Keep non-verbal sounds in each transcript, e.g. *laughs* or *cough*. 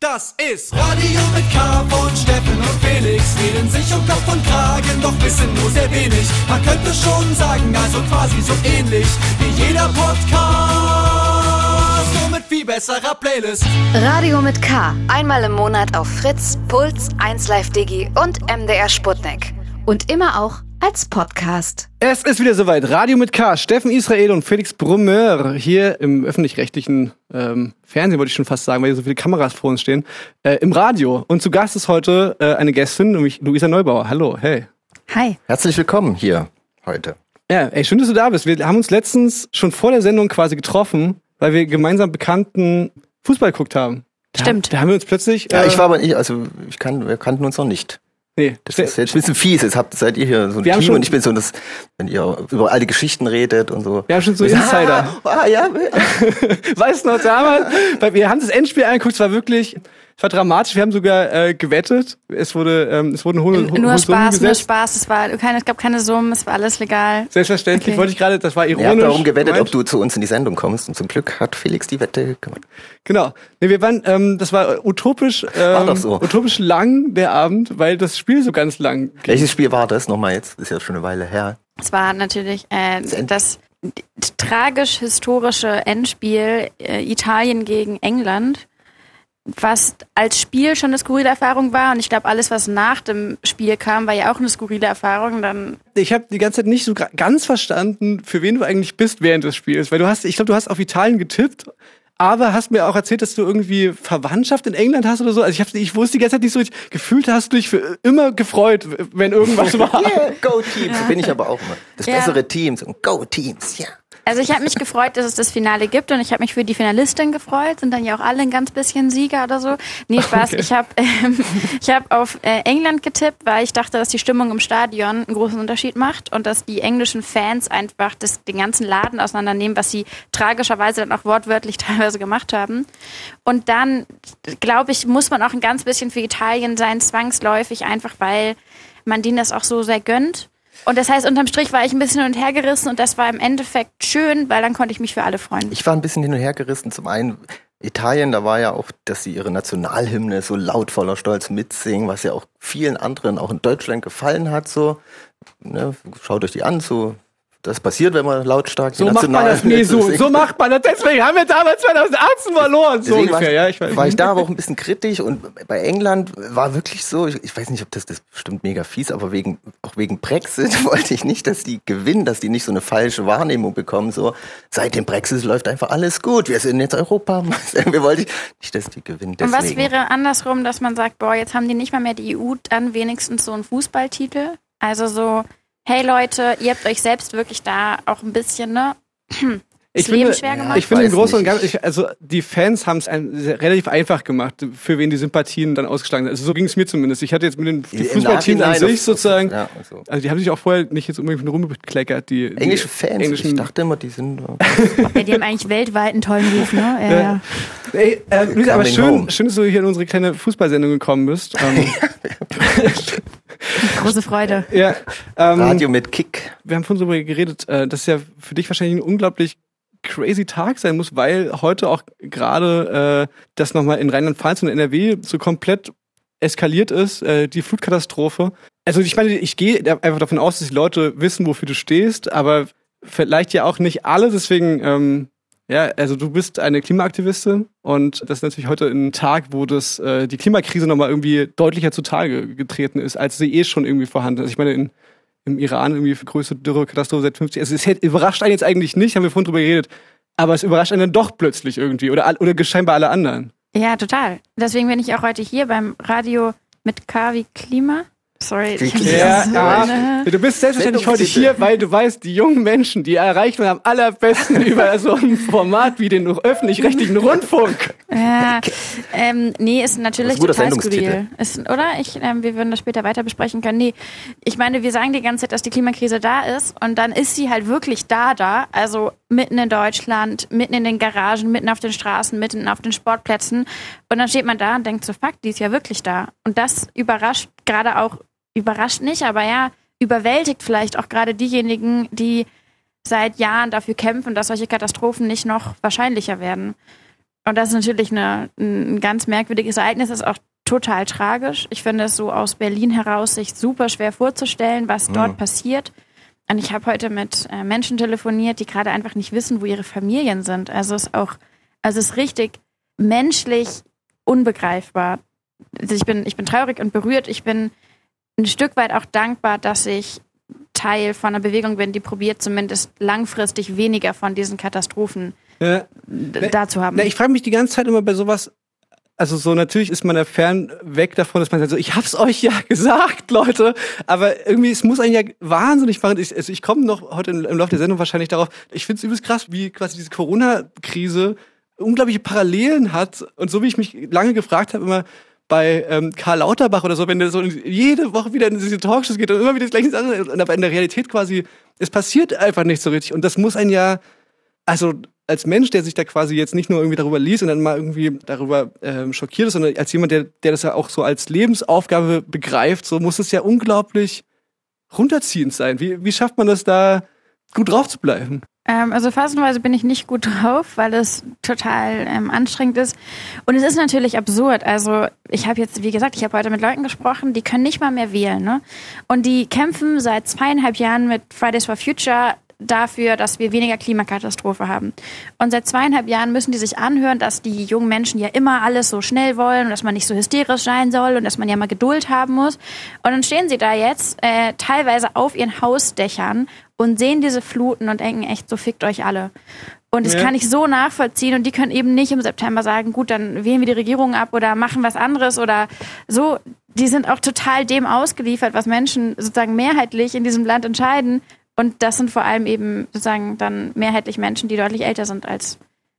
Das ist Radio mit K von Steffen und Felix. Reden sich um Kopf und Kragen, doch wissen nur sehr wenig. Man könnte schon sagen, also quasi so ähnlich wie jeder Podcast. Nur mit viel besserer Playlist. Radio mit K. Einmal im Monat auf Fritz, Puls, 1Live Digi und MDR Sputnik. Und immer auch als Podcast. Es ist wieder soweit. Radio mit K. Steffen Israel und Felix Brummer hier im öffentlich-rechtlichen ähm, Fernsehen, wollte ich schon fast sagen, weil hier so viele Kameras vor uns stehen, äh, im Radio. Und zu Gast ist heute äh, eine Gästin, nämlich Luisa Neubauer. Hallo, hey. Hi. Herzlich willkommen hier heute. Ja, ey, schön, dass du da bist. Wir haben uns letztens schon vor der Sendung quasi getroffen, weil wir gemeinsam bekannten Fußball geguckt haben. Da, Stimmt. Da haben wir uns plötzlich. Ja, äh, ich war aber nicht, also ich kann, wir kannten uns noch nicht. Nee, Das ist jetzt ein bisschen fies. Jetzt habt, seid ihr hier so ein Team und ich bin so das, wenn ihr über alte Geschichten redet und so. wir haben schon so Insider. Ah, ah ja, *laughs* Weißt du noch damals? *laughs* Wir haben das Endspiel angeguckt, es war wirklich, es war dramatisch. Wir haben sogar äh, gewettet. Es wurde, ähm, es wurden hohe, hohe Nur Summen Spaß, nur gesetzt. Spaß. Es, war keine, es gab keine Summen, es war alles legal. Selbstverständlich Okay. wollte ich gerade, das war ironisch. ihr habt darum gewettet, gemeint. ob du zu uns in die Sendung kommst und zum Glück hat Felix die Wette gemacht. Genau. Nee, wir waren, ähm, das war utopisch, ähm, doch so. utopisch lang der Abend, weil das Spiel so ganz lang ging. Welches Spiel war das nochmal jetzt? Ist ja schon eine Weile her. Es war natürlich äh, das tragisch-historische Endspiel äh, Italien gegen England, was als Spiel schon eine skurrile Erfahrung war. Und ich glaube, alles, was nach dem Spiel kam, war ja auch eine skurrile Erfahrung. Dann Ich habe die ganze Zeit nicht so ganz verstanden, für wen du eigentlich bist während des Spiels, weil du hast, ich glaube, du hast auf Italien getippt. Aber hast mir auch erzählt, dass du irgendwie Verwandtschaft in England hast oder so. Also ich, hab, ich wusste die ganze Zeit nicht so, ich gefühlt hast du dich für immer gefreut, wenn irgendwas *laughs* war. Yeah, Go Teams, so bin ich aber auch immer. Das Ja. bessere Team, so Go Teams, ja. Also ich habe mich gefreut, dass es das Finale gibt und ich habe mich für die Finalistin gefreut. Sind dann ja auch alle ein ganz bisschen Sieger oder so. Nee, Spaß. Okay. Ich habe ähm, *laughs* ich hab auf äh, England getippt, weil ich dachte, dass die Stimmung im Stadion einen großen Unterschied macht und dass die englischen Fans einfach das, den ganzen Laden auseinandernehmen, was sie tragischerweise dann auch wortwörtlich *laughs* teilweise gemacht haben. Und dann, glaube ich, muss man auch ein ganz bisschen für Italien sein, zwangsläufig, einfach weil man denen das auch so sehr gönnt. Und das heißt, unterm Strich war ich ein bisschen hin und her gerissen und das war im Endeffekt schön, weil dann konnte ich mich für alle freuen. Ich war ein bisschen hin und her gerissen. Zum einen Italien, da war ja auch, dass sie ihre Nationalhymne so laut voller Stolz mitsingen, was ja auch vielen anderen auch in Deutschland gefallen hat. So, ne, schaut euch die an, so das passiert, wenn man lautstark So macht man das nie so. *laughs* So macht man das. Deswegen haben wir damals 2018 verloren. So Deswegen ungefähr, war, ja. Ich weiß. war ich da aber auch ein bisschen kritisch und bei England war wirklich so, ich, ich weiß nicht, ob das, das bestimmt mega fies, aber wegen, auch wegen Brexit *laughs* wollte ich nicht, dass die gewinnen, dass die nicht so eine falsche Wahrnehmung bekommen, so, seit dem Brexit läuft einfach alles gut, wir sind jetzt Europa, *laughs* wir wollten nicht, dass die gewinnen, und deswegen. was wäre andersrum, dass man sagt, boah, jetzt haben die nicht mal mehr die EU, dann wenigstens so einen Fußballtitel? Also so, hey Leute, ihr habt euch selbst wirklich da auch ein bisschen, ne? Ich das Leben finde, schwer gemacht. ich finde im Großen und. Ganzen, also die Fans haben es ein- relativ einfach gemacht, für wen die Sympathien dann ausgeschlagen sind. Also so ging es mir zumindest. Ich hatte jetzt mit den Fußballteams an sich sozusagen, Ja, also. also die haben sich auch vorher nicht jetzt unbedingt rumbekleckert, die, die Englische Fans, englischen ich dachte immer, die sind *laughs* Ja, die haben eigentlich weltweit einen tollen Ruf, ne? Ja, ja. Ey, äh, Luisa, aber schön, home. schön, dass du hier in unsere kleine Fußballsendung gekommen bist. *laughs* Ähm, *laughs* Große Freude. ja, ähm, Radio mit Kick. wir haben vorhin darüber geredet, äh, dass ja für dich wahrscheinlich ein unglaublich crazy Tag sein muss, weil heute auch gerade äh, das nochmal in Rheinland-Pfalz und NRW so komplett eskaliert ist, äh, die Flutkatastrophe. Also ich meine, ich gehe einfach davon aus, dass die Leute wissen, wofür du stehst, aber vielleicht ja auch nicht alle, deswegen ähm, ja, also du bist eine Klimaaktivistin und das ist natürlich heute ein Tag, wo das äh, die Klimakrise nochmal irgendwie deutlicher zutage getreten ist, als sie eh schon irgendwie vorhanden ist. Ich meine, in, im Iran irgendwie für größte Dürrekatastrophe seit 50. Also es überrascht einen jetzt eigentlich nicht, haben wir vorhin drüber geredet, aber es überrascht einen dann doch plötzlich irgendwie oder, oder scheinbar alle anderen. Ja, total. Deswegen bin ich auch heute hier beim Radio mit K wie Klima. Sorry. Ich das so, Ja, ne? Du bist selbstverständlich heute hier, weil du weißt, die jungen Menschen, die erreicht man am allerbesten *laughs* über so ein Format wie den öffentlich-rechtlichen Rundfunk. Ja, ähm, nee, ist natürlich Das ist total skurril. Ist, oder? Ich, ähm, wir würden das später weiter besprechen können. Nee, ich meine, wir sagen die ganze Zeit, dass die Klimakrise da ist und dann ist sie halt wirklich da, da. Also mitten in Deutschland, mitten in den Garagen, mitten auf den Straßen, mitten auf den Sportplätzen. Und dann steht man da und denkt so, fuck, die ist ja wirklich da. Und das überrascht gerade auch, überrascht nicht, aber ja, überwältigt vielleicht auch gerade diejenigen, die seit Jahren dafür kämpfen, dass solche Katastrophen nicht noch wahrscheinlicher werden. Und das ist natürlich eine, ein ganz merkwürdiges Ereignis, das ist auch total tragisch. Ich finde es so aus Berlin heraus sich super schwer vorzustellen, was dort passiert. Und ich habe heute mit äh, Menschen telefoniert, die gerade einfach nicht wissen, wo ihre Familien sind. Also es ist auch, also es ist richtig menschlich unbegreifbar. Also ich bin, ich bin traurig und berührt. Ich bin ein Stück weit auch dankbar, dass ich Teil von einer Bewegung bin, die probiert zumindest langfristig weniger von diesen Katastrophen Ja. d- da zu haben. Na, ich frage mich die ganze Zeit immer bei sowas, also so natürlich ist man da fern weg davon, dass man sagt, so, ich hab's euch ja *laughs* gesagt, Leute, aber irgendwie, es muss einen ja wahnsinnig machen. Ich, also ich komme noch heute im Laufe der Sendung wahrscheinlich darauf, ich finde es übelst krass, wie quasi diese Corona-Krise unglaubliche Parallelen hat und so wie ich mich lange gefragt habe, immer bei ähm, Karl Lauterbach oder so, wenn der so jede Woche wieder in diese Talkshows geht und immer wieder das gleiche Sachen, aber in der Realität quasi, es passiert einfach nicht so richtig und das muss einen ja, also als Mensch, der sich da quasi jetzt nicht nur irgendwie darüber liest und dann mal irgendwie darüber ähm, schockiert ist, sondern als jemand, der, der das ja auch so als Lebensaufgabe begreift, so muss es ja unglaublich runterziehend sein. Wie, wie schafft man das da gut drauf zu bleiben? Ähm, also phasenweise bin ich nicht gut drauf, weil es total ähm, anstrengend ist. Und es ist natürlich absurd. Also ich habe jetzt, wie gesagt, ich habe heute mit Leuten gesprochen, die können nicht mal mehr wählen. Ne? Und die kämpfen seit zweieinhalb Jahren mit Fridays for Future dafür, dass wir weniger Klimakatastrophe haben. Und seit zweieinhalb Jahren müssen die sich anhören, dass die jungen Menschen ja immer alles so schnell wollen und dass man nicht so hysterisch sein soll und dass man ja mal Geduld haben muss. Und dann stehen sie da jetzt äh, teilweise auf ihren Hausdächern und sehen diese Fluten und denken echt, so fickt euch alle. Und das Ja. kann ich so nachvollziehen und die können eben nicht im September sagen, gut, dann wählen wir die Regierung ab oder machen was anderes oder so. Die sind auch total dem ausgeliefert, was Menschen sozusagen mehrheitlich in diesem Land entscheiden. Und das sind vor allem eben sozusagen dann mehrheitlich Menschen, die deutlich älter sind als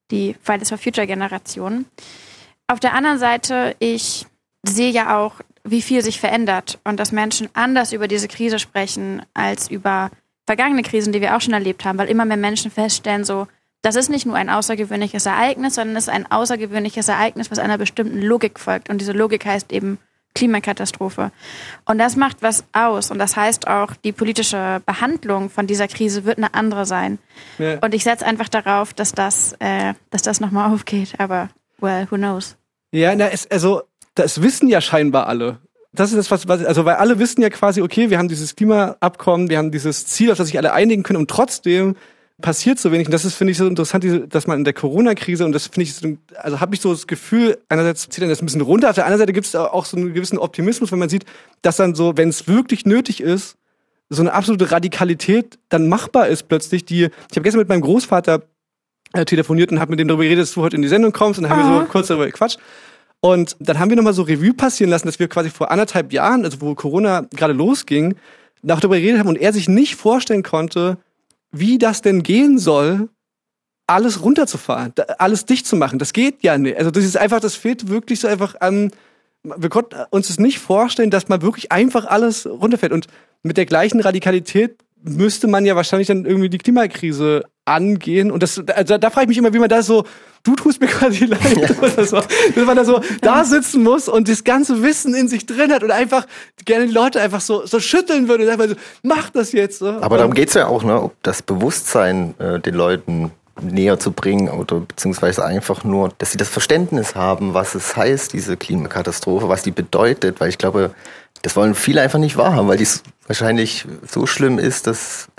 die Fridays for Future Generation. Auf der anderen Seite, ich sehe ja auch, wie viel sich verändert und dass Menschen anders über diese Krise sprechen als über vergangene Krisen, die wir auch schon erlebt haben, weil immer mehr Menschen feststellen, so, das ist nicht nur ein außergewöhnliches Ereignis, sondern es ist ein außergewöhnliches Ereignis, was einer bestimmten Logik folgt. Und diese Logik heißt eben Klimakatastrophe. Und das macht was aus. Und das heißt auch, die politische Behandlung von dieser Krise wird eine andere sein. Ja. Und ich setze einfach darauf, dass das, äh, dass das nochmal aufgeht. Aber, well, who knows? Ja, na, es, also, das wissen ja scheinbar alle. Das ist das, was, was, also, weil alle wissen ja quasi, okay, wir haben dieses Klimaabkommen, wir haben dieses Ziel, auf das sich alle einigen können und trotzdem passiert so wenig. Und das ist, finde ich, so interessant, dass man in der Corona-Krise, und das finde ich, so, also habe ich so das Gefühl, einerseits zieht dann das ein bisschen runter, auf der anderen Seite gibt es auch so einen gewissen Optimismus, wenn man sieht, dass dann so, wenn es wirklich nötig ist, so eine absolute Radikalität dann machbar ist plötzlich, die, ich habe gestern mit meinem Großvater äh, telefoniert und habe mit dem darüber geredet, dass du heute in die Sendung kommst und dann haben wir so kurz darüber gequatscht. Und dann haben wir nochmal so Revue passieren lassen, dass wir quasi vor anderthalb Jahren, also wo Corona gerade losging, auch darüber geredet haben und er sich nicht vorstellen konnte, wie das denn gehen soll, alles runterzufahren, alles dicht zu machen. Das geht ja nicht. Also das ist einfach, das fehlt wirklich so einfach an. Wir konnten uns es nicht vorstellen, dass man wirklich einfach alles runterfährt. Und mit der gleichen Radikalität müsste man ja wahrscheinlich dann irgendwie die Klimakrise angehen. Und das, also da frage ich mich immer, wie man da so, du tust mir *laughs* quasi leid, oder so, dass man da so da sitzen muss und das ganze Wissen in sich drin hat und einfach gerne die Leute einfach so, so schütteln würde und einfach so, mach das jetzt. So. Aber darum geht's ja auch, ne, ob das Bewusstsein äh, den Leuten näher zu bringen oder beziehungsweise einfach nur, dass sie das Verständnis haben, was es heißt, diese Klimakatastrophe, was die bedeutet, weil ich glaube, das wollen viele einfach nicht wahrhaben, weil dies wahrscheinlich so schlimm ist, dass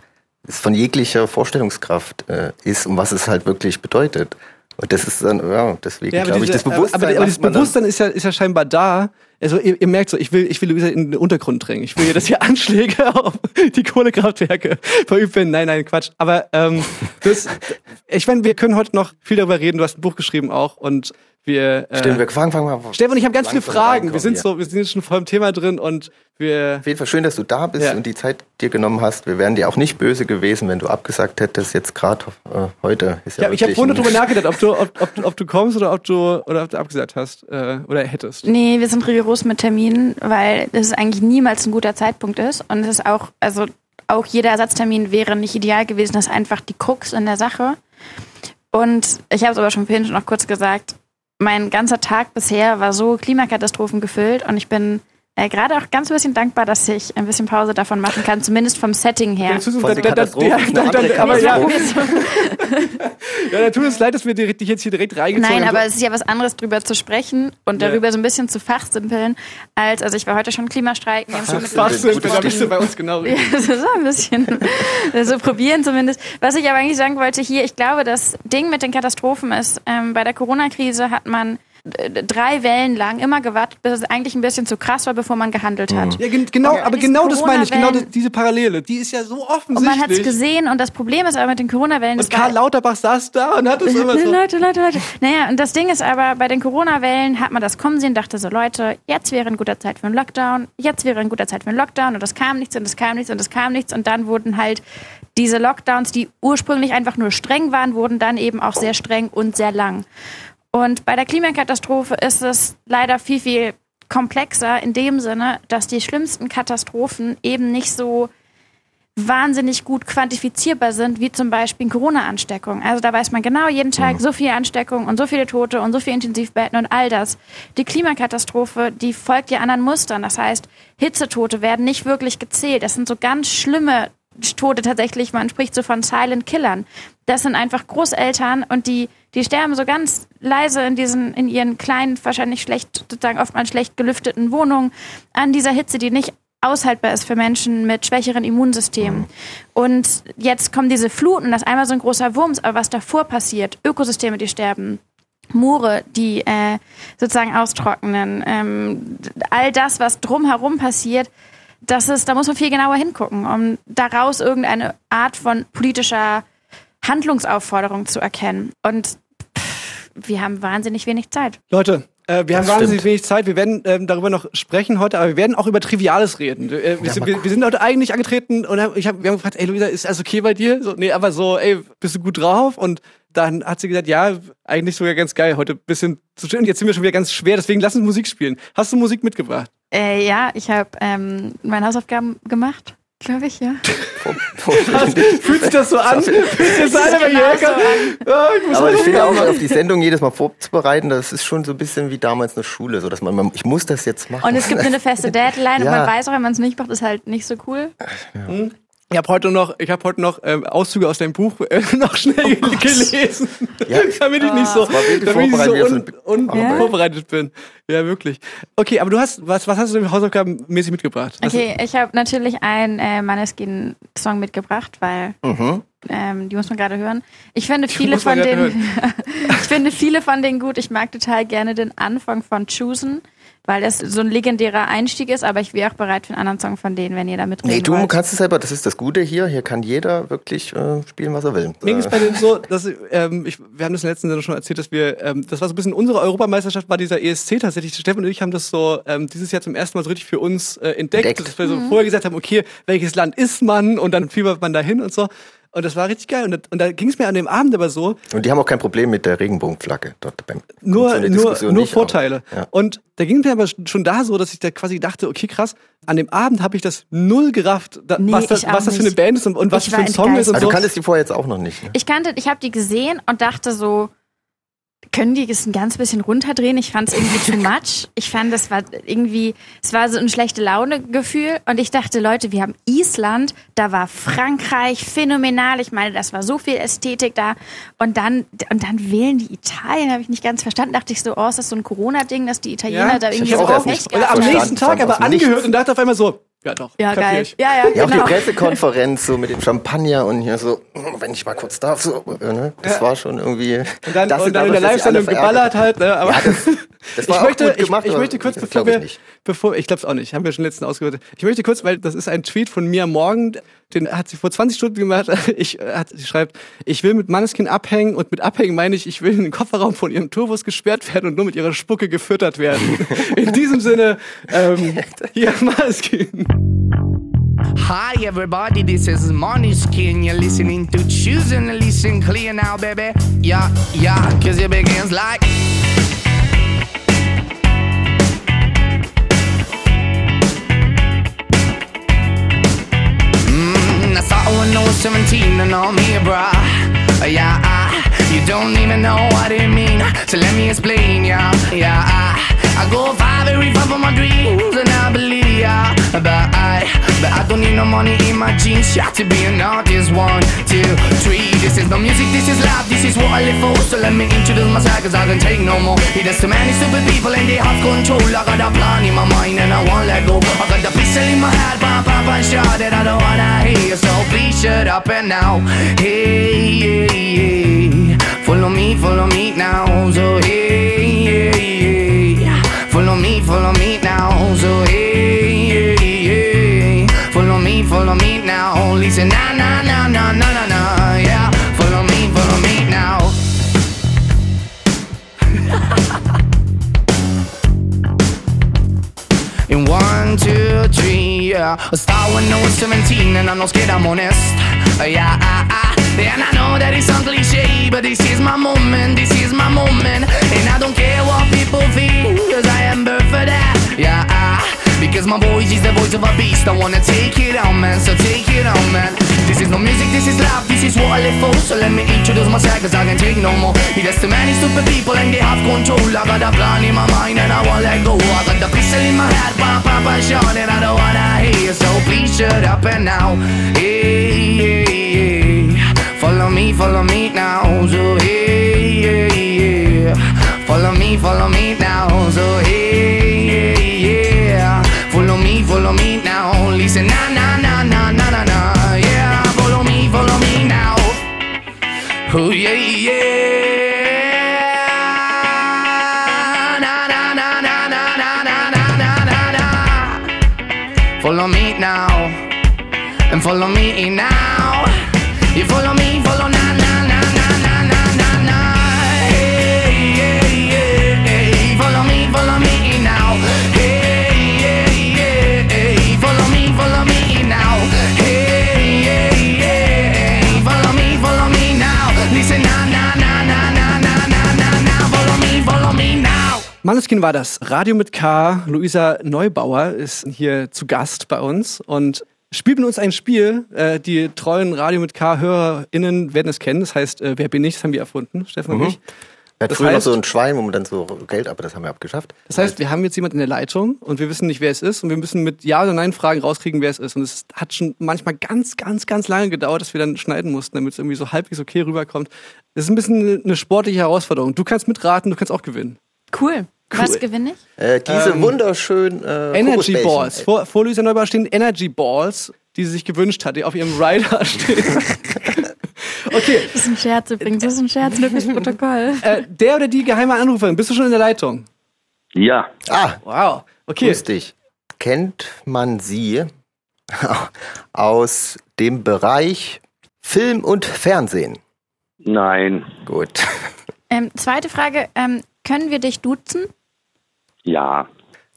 es von jeglicher Vorstellungskraft äh, ist, um was es halt wirklich bedeutet. Und das ist dann, ja, deswegen Ja, glaube ich, das Bewusstsein. aber, aber dann- Bewusstsein ist ja, ist ja scheinbar da. Also ihr, ihr merkt so, ich will, ich will Luisa in den Untergrund drängen. Ich will hier, dass *laughs* hier Anschläge auf die Kohlekraftwerke verübt werden. Nein, nein, Quatsch. Aber ähm, das, ich meine, wir können heute noch viel darüber reden. Du hast ein Buch geschrieben auch und wir. Äh, Stimmt, wir fangen, fangen mal. Stefan, ich habe ganz viele Fragen. Wir sind hier. so, wir sind schon voll im Thema drin und wir. Auf jeden Fall schön, dass du da bist Ja. und die Zeit dir genommen hast. Wir wären dir auch nicht böse gewesen, wenn du abgesagt hättest. Jetzt gerade äh, heute ist ja, Ja, ich habe vorhin darüber *laughs* nachgedacht, ob du, ob, ob, ob du kommst oder ob du oder ob du abgesagt hast äh, oder hättest. Nee, wir sind rigoros mit Terminen, weil es eigentlich niemals ein guter Zeitpunkt ist. Und es ist auch, also auch jeder Ersatztermin wäre nicht ideal gewesen. Das ist einfach die Krux in der Sache. Und ich habe es aber schon vorhin schon noch kurz gesagt, mein ganzer Tag bisher war so Klimakatastrophen gefüllt und ich bin äh, gerade auch ganz ein bisschen dankbar, dass ich ein bisschen Pause davon machen kann, zumindest vom Setting her. Ja, da tut es leid, dass wir dich jetzt hier direkt reingezogen Nein, haben. aber es ist ja was anderes, drüber zu sprechen und Ja. darüber so ein bisschen zu fachsimpeln, als, also ich war heute schon Klimastreiken. sind, da bist du bei uns genau Ja, so ein bisschen so probieren zumindest. Was ich aber eigentlich sagen wollte hier, ich glaube, das Ding mit den Katastrophen ist, ähm, bei der Corona-Krise hat man drei Wellen lang immer gewartet, bis es eigentlich ein bisschen zu krass war, bevor man gehandelt hat. Ja, gen- genau, aber genau das meine ich, genau das, diese Parallele, die ist ja so Und man hat es offensichtlich. gesehen und das Problem ist aber mit den Corona-Wellen, Und Karl Lauterbach saß da und hat es immer so. Leute, Leute, Leute. Naja, und das Ding ist aber, bei den Corona-Wellen hat man das kommen sehen, dachte so, Leute, jetzt wäre ein guter Zeit für einen Lockdown, jetzt wäre ein guter Zeit für einen Lockdown und es kam nichts und es kam nichts und es kam nichts und dann wurden halt diese Lockdowns, die ursprünglich einfach nur streng waren, wurden dann eben auch sehr streng und sehr lang. Und bei der Klimakatastrophe ist es leider viel, viel komplexer in dem Sinne, dass die schlimmsten Katastrophen eben nicht so wahnsinnig gut quantifizierbar sind, wie zum Beispiel Corona-Ansteckung. Also da weiß man genau jeden Tag so viele Ansteckungen und so viele Tote und so viele Intensivbetten und all das. Die Klimakatastrophe, die folgt ja anderen Mustern. Das heißt, Hitzetote werden nicht wirklich gezählt. Das sind so ganz schlimme Tote tatsächlich. Man spricht so von Silent Killern. Das sind einfach Großeltern und die, die sterben so ganz leise in diesen, in ihren kleinen, wahrscheinlich schlecht, sozusagen oftmals schlecht gelüfteten Wohnungen an dieser Hitze, die nicht aushaltbar ist für Menschen mit schwächeren Immunsystemen. Und jetzt kommen diese Fluten, das ist einmal so ein großer Wurms, aber was davor passiert, Ökosysteme, die sterben, Moore, die äh, sozusagen austrocknen, ähm, all das, was drumherum passiert, das ist, da muss man viel genauer hingucken, um daraus irgendeine Art von politischer Handlungsaufforderung zu erkennen. Und pff, wir haben wahnsinnig wenig Zeit. Leute, äh, wir haben Das wahnsinnig stimmt. wenig Zeit. Wir werden ähm, darüber noch sprechen heute, aber wir werden auch über Triviales reden. Äh, wir, sind, wir, wir sind heute eigentlich angetreten und haben, ich hab, wir haben gefragt, ey Luisa, ist alles okay bei dir? So, nee, aber so, ey, bist du gut drauf? Und dann hat sie gesagt, ja, eigentlich sogar ganz geil, heute ein bisschen zu chillen. Und jetzt sind wir schon wieder ganz schwer, deswegen lass uns Musik spielen. Hast du Musik mitgebracht? Äh, ja, ich habe ähm, meine Hausaufgaben gemacht, glaube ich, ja. *laughs* Fühlt sich das so an? Fühlt sich das so an, wenn ich Genau so Ja, ich muss Aber ich finde auch, Hausaufgaben auf die Sendung jedes Mal vorzubereiten, das ist schon so ein bisschen wie damals eine Schule, so dass man, man ich muss das jetzt machen. Und es gibt eine feste *laughs* Deadline und Ja. man weiß auch, wenn man es nicht macht, ist halt nicht so cool. Ich habe heute noch, ich habe heute noch ähm, Auszüge aus deinem Buch äh, *laughs* noch schnell gelesen, Ja. *laughs* damit ich nicht so, wirklich damit ich nicht so vorbereitet, un, un, Ja. vorbereitet bin. Ja, wirklich. Okay, aber du hast, was, was hast du denn hausaufgabenmäßig mitgebracht? Was- Okay, ich habe natürlich einen äh, Maneskin-Song mitgebracht, weil Mhm. ähm, die muss man gerade hören. Ich finde viele von denen, *laughs* ich finde viele von denen gut. Ich mag total gerne den Anfang von Choosen, weil das so ein legendärer Einstieg ist. Aber ich wäre auch bereit für einen anderen Song von denen, wenn ihr da mitreden Nee, du wollt. kannst es selber, das ist das Gute hier. Hier kann jeder wirklich äh, spielen, was er will. Mir ging es Äh, bei denen so, dass ähm, ich, wir haben das in der letzten Sendung schon erzählt, dass wir, ähm, das war so ein bisschen unsere Europameisterschaft, war dieser ESC tatsächlich. Steffen und ich haben das so ähm, dieses Jahr zum ersten Mal so richtig für uns äh, entdeckt, Entdeckt. dass wir so vorher gesagt haben, okay, welches Land ist man und dann fiebert man dahin und so. Und das war richtig geil. Und, das- und da ging es mir an dem Abend aber so, Und die haben auch kein Problem mit der Regenbogenflagge. Dort beim, nur, so nur, nur nicht, aber- Vorteile. ja. Und da ging es mir aber schon da so, dass ich da quasi dachte, okay, krass, an dem Abend habe ich das null gerafft, da, Nee, was, das, was das für eine. Band ist und, und was das für ein Song ist und Also so. du kanntest die vorher jetzt auch noch nicht. Ne? Ich kannte, ich habe die gesehen und dachte so, können die es ein ganz bisschen runterdrehen? Ich fand es irgendwie too *laughs* much. Ich fand, das war irgendwie, es war so ein schlechte Laune-Gefühl. Und ich dachte, Leute, wir haben Island, da war Frankreich phänomenal. Ich meine, das war so viel Ästhetik da. Und dann, und dann wählen die Italien, habe ich nicht ganz verstanden. Dachte ich so, oh, ist das so ein Corona-Ding, dass die Italiener Ja, da irgendwie so auch nicht- am nächsten Tag aber angehört und dachte auf einmal so, ja doch, Ja, kapier geil. ich. Ja, ja, Ja, auch die genau. Pressekonferenz so mit dem Champagner und hier so, wenn ich mal kurz darf, so, äh, ne? das war schon irgendwie. Und dann, das und dann in der Live-Sendung geballert halt, ne? Aber Ja, das, das *laughs* war ich auch möchte, gut gemacht. ich, ich möchte kurz, bevor ich wir, nicht. bevor, ich glaube es auch nicht, haben wir schon letzten ausgehört. Ich möchte kurz, weil das ist ein Tweet von mir am Morgen, den hat sie vor 20 Stunden gemacht. *laughs* Ich, äh, hat, sie schreibt, ich will mit Manneskin abhängen und mit abhängen meine ich, ich will in den Kofferraum von ihrem Turbus gesperrt werden und nur mit ihrer Spucke gefüttert werden. *laughs* in diesem Sinne, ähm, hier *laughs* Manneskin. Hi everybody, this is Måneskin. You're listening to Choose and listen clear now, baby. Yeah, yeah, cause it begins like. Mm, I was 17 and all me, bruh. Yeah, I, you don't even know what it mean. So let me explain, yeah, yeah. I, I go far, very far for my dreams, and I believe. Yeah. But I, but I don't need no money in my jeans. Shot to be an artist. One, two, three. This is no music, this is life, this is what I live for. So let me introduce myself, cause I can take no more. It is too many stupid people and they have control. I got a plan in my mind and I won't let go. I got the pistol in my head, shot that I don't wanna hear. So please shut up and now. Hey, yeah, yeah. Follow me, follow me now. So hey, yeah, yeah. Follow me, follow me now. So hey, yeah, yeah. Follow me, follow me now. Listen, na na na na na na yeah. I start when I was 17 and I'm not scared, I'm honest. Yeah, ah, ah. And I know that it's some cliche, but this is my moment, this is my moment. And I don't care what people feel, cause I am birthed for that. Yeah, ah. Because my voice is the voice of a beast. I wanna take it on, man, so take it on, man. This is no music, this is life, this is what I live for. So let me introduce myself, cause I can't take no more. There's too many stupid people and they have control. I got a plan in my mind and I won't let go. I got the pistol in my head, pop, pop, and shot, and I don't wanna hear. So please shut up and now. Hey, hey, hey. Follow me, follow me now. So hey, hey, yeah. Follow me, follow me now. So hey, hey, Listen, na na na na na na na. Yeah, follow me, follow me now. Oh yeah, yeah. Na na na na na na na na na na. Follow me now, and follow me now. You follow me, follow now. Manneskin war das. Radio mit K. Luisa Neubauer ist hier zu Gast bei uns und spielt mit uns ein Spiel. Äh, die treuen Radio mit K-HörerInnen werden es kennen. Das heißt, äh, wer bin ich? Das haben wir erfunden, Stefan und ich. Er hat Das früher noch heißt- so ein Schwein, wo man dann so Geld, aber das haben wir abgeschafft. Das heißt, wir haben jetzt jemand in der Leitung und wir wissen nicht, wer es ist und wir müssen mit Ja oder Nein Fragen rauskriegen, wer es ist. Und es hat schon manchmal ganz, ganz, ganz lange gedauert, dass wir dann schneiden mussten, damit es irgendwie so halbwegs okay rüberkommt. Das ist ein bisschen eine sportliche Herausforderung. Du kannst mitraten, du kannst auch gewinnen. Cool. Was Cool. gewinne ich? Äh, diese Ähm, wunderschönen äh, Energy. Balls. Vor, vor Luisa Neubauer stehen Energy Balls, die sie sich gewünscht hat, die auf ihrem Rider *laughs* stehen. *laughs* okay, Das ist ein Scherz übrigens. Das ist ein Scherz, fürs Protokoll. äh, der oder die geheime Anruferin, bist du schon in der Leitung? Ja, Ah, Wow, okay. grüß dich. Kennt man sie *laughs* aus dem Bereich Film und Fernsehen? nein, Gut. Ähm, zweite Frage. Ähm, können wir dich duzen? ja,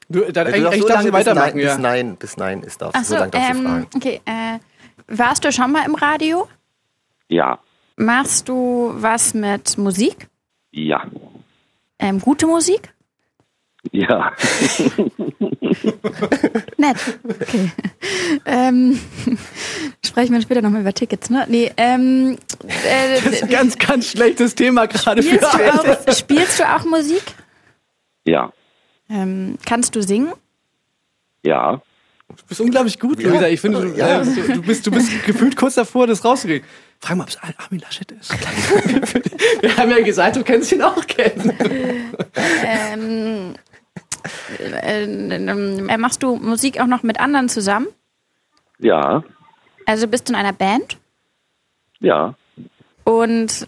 Du, dann, Du eigentlich, so darfst lange du bis weitermachen, nein, ja. bis nein, bis nein ist darf, Achso, so lange darfst du ähm, fragen. okay. Äh, warst du schon mal im Radio? ja, Machst du was mit Musik? ja, Ähm, gute Musik? Ja, *laughs* Nett. Okay. ähm, *laughs* sprechen wir später nochmal über Tickets, ne? Nee, ähm, äh, Das ist ein ganz, ganz schlechtes Thema gerade für spielst, du alle. auch, spielst du auch Musik? ja, Ähm, kannst du singen? ja. Du bist unglaublich gut, Luisa. Ich finde, du, Ja. äh, du, du, bist, du bist gefühlt kurz davor, das rauszukriegen. Frag mal, ob es Armin Laschet ist. *laughs* Wir haben ja gesagt, du kennst ihn auch kennen. Ähm, äh, äh, machst du Musik auch noch mit anderen zusammen? Ja, Also bist du in einer Band ja, und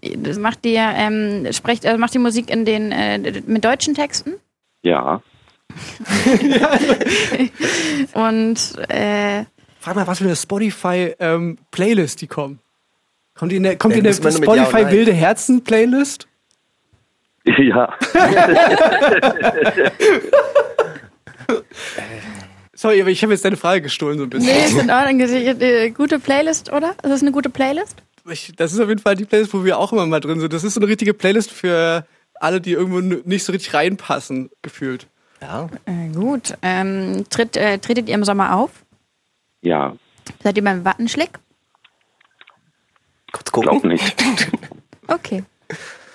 das macht dir ähm, spricht also macht die Musik in den äh, mit deutschen Texten ja. *laughs* und äh, Frag mal, was für eine Spotify-Playlist die kommen. Kommt die in der, kommt die in der Spotify. Wilde Herzen-Playlist? Ja, *laughs* Sorry, aber ich habe jetzt deine Frage gestohlen so ein bisschen. nee, ist in Ordnung. Gute Playlist, oder? Ist das eine gute Playlist? Ich, das ist auf jeden Fall die Playlist, wo wir auch immer mal drin sind. Das ist so eine richtige Playlist für alle, die irgendwo nicht so richtig reinpassen, gefühlt. Ja. Äh, gut. Ähm, tritt, äh, tretet ihr im Sommer auf? ja, Seid ihr beim Wattenschlick? Kurz glaub gucken. nicht. *laughs* Okay.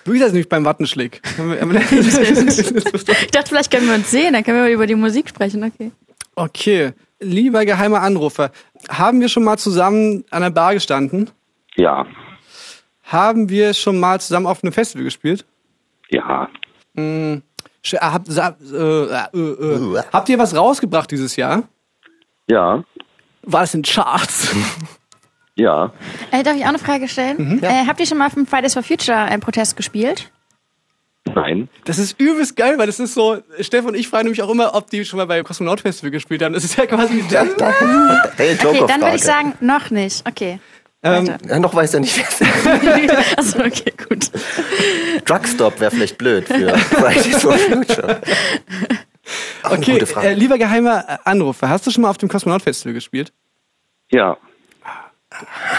Luisa ist nämlich beim Wattenschlick. *laughs* *laughs* Ich dachte, vielleicht können wir uns sehen, dann können wir über die Musik sprechen. Okay. okay. Lieber geheimer Anrufer, haben wir schon mal zusammen an der Bar gestanden? Ja. Haben wir schon mal zusammen auf einem Festival gespielt? Ja. Sch- äh, Habt, sa- äh, äh, äh, habt ihr was rausgebracht dieses Jahr? Ja. War es in Charts? *laughs* Ja. Äh, darf ich auch eine Frage stellen? Äh, habt ihr schon mal auf dem Fridays for Future einen Protest gespielt? Nein. Das ist übelst geil, weil das ist so, Steff und ich fragen nämlich auch immer, ob die schon mal bei Kosmonaut Festival gespielt haben. Das ist ja quasi das. Hey, Okay, dann würde ich sagen, noch nicht. Okay. Ähm. Ja, noch weiß er nicht, wer es ist. *laughs* Achso, okay, gut. Drugstop wäre vielleicht blöd für Fridays for Future. Auch Okay, gute Frage. äh, lieber geheimer äh, Anrufer, hast du schon mal auf dem Kosmonaut Festival gespielt? Ja.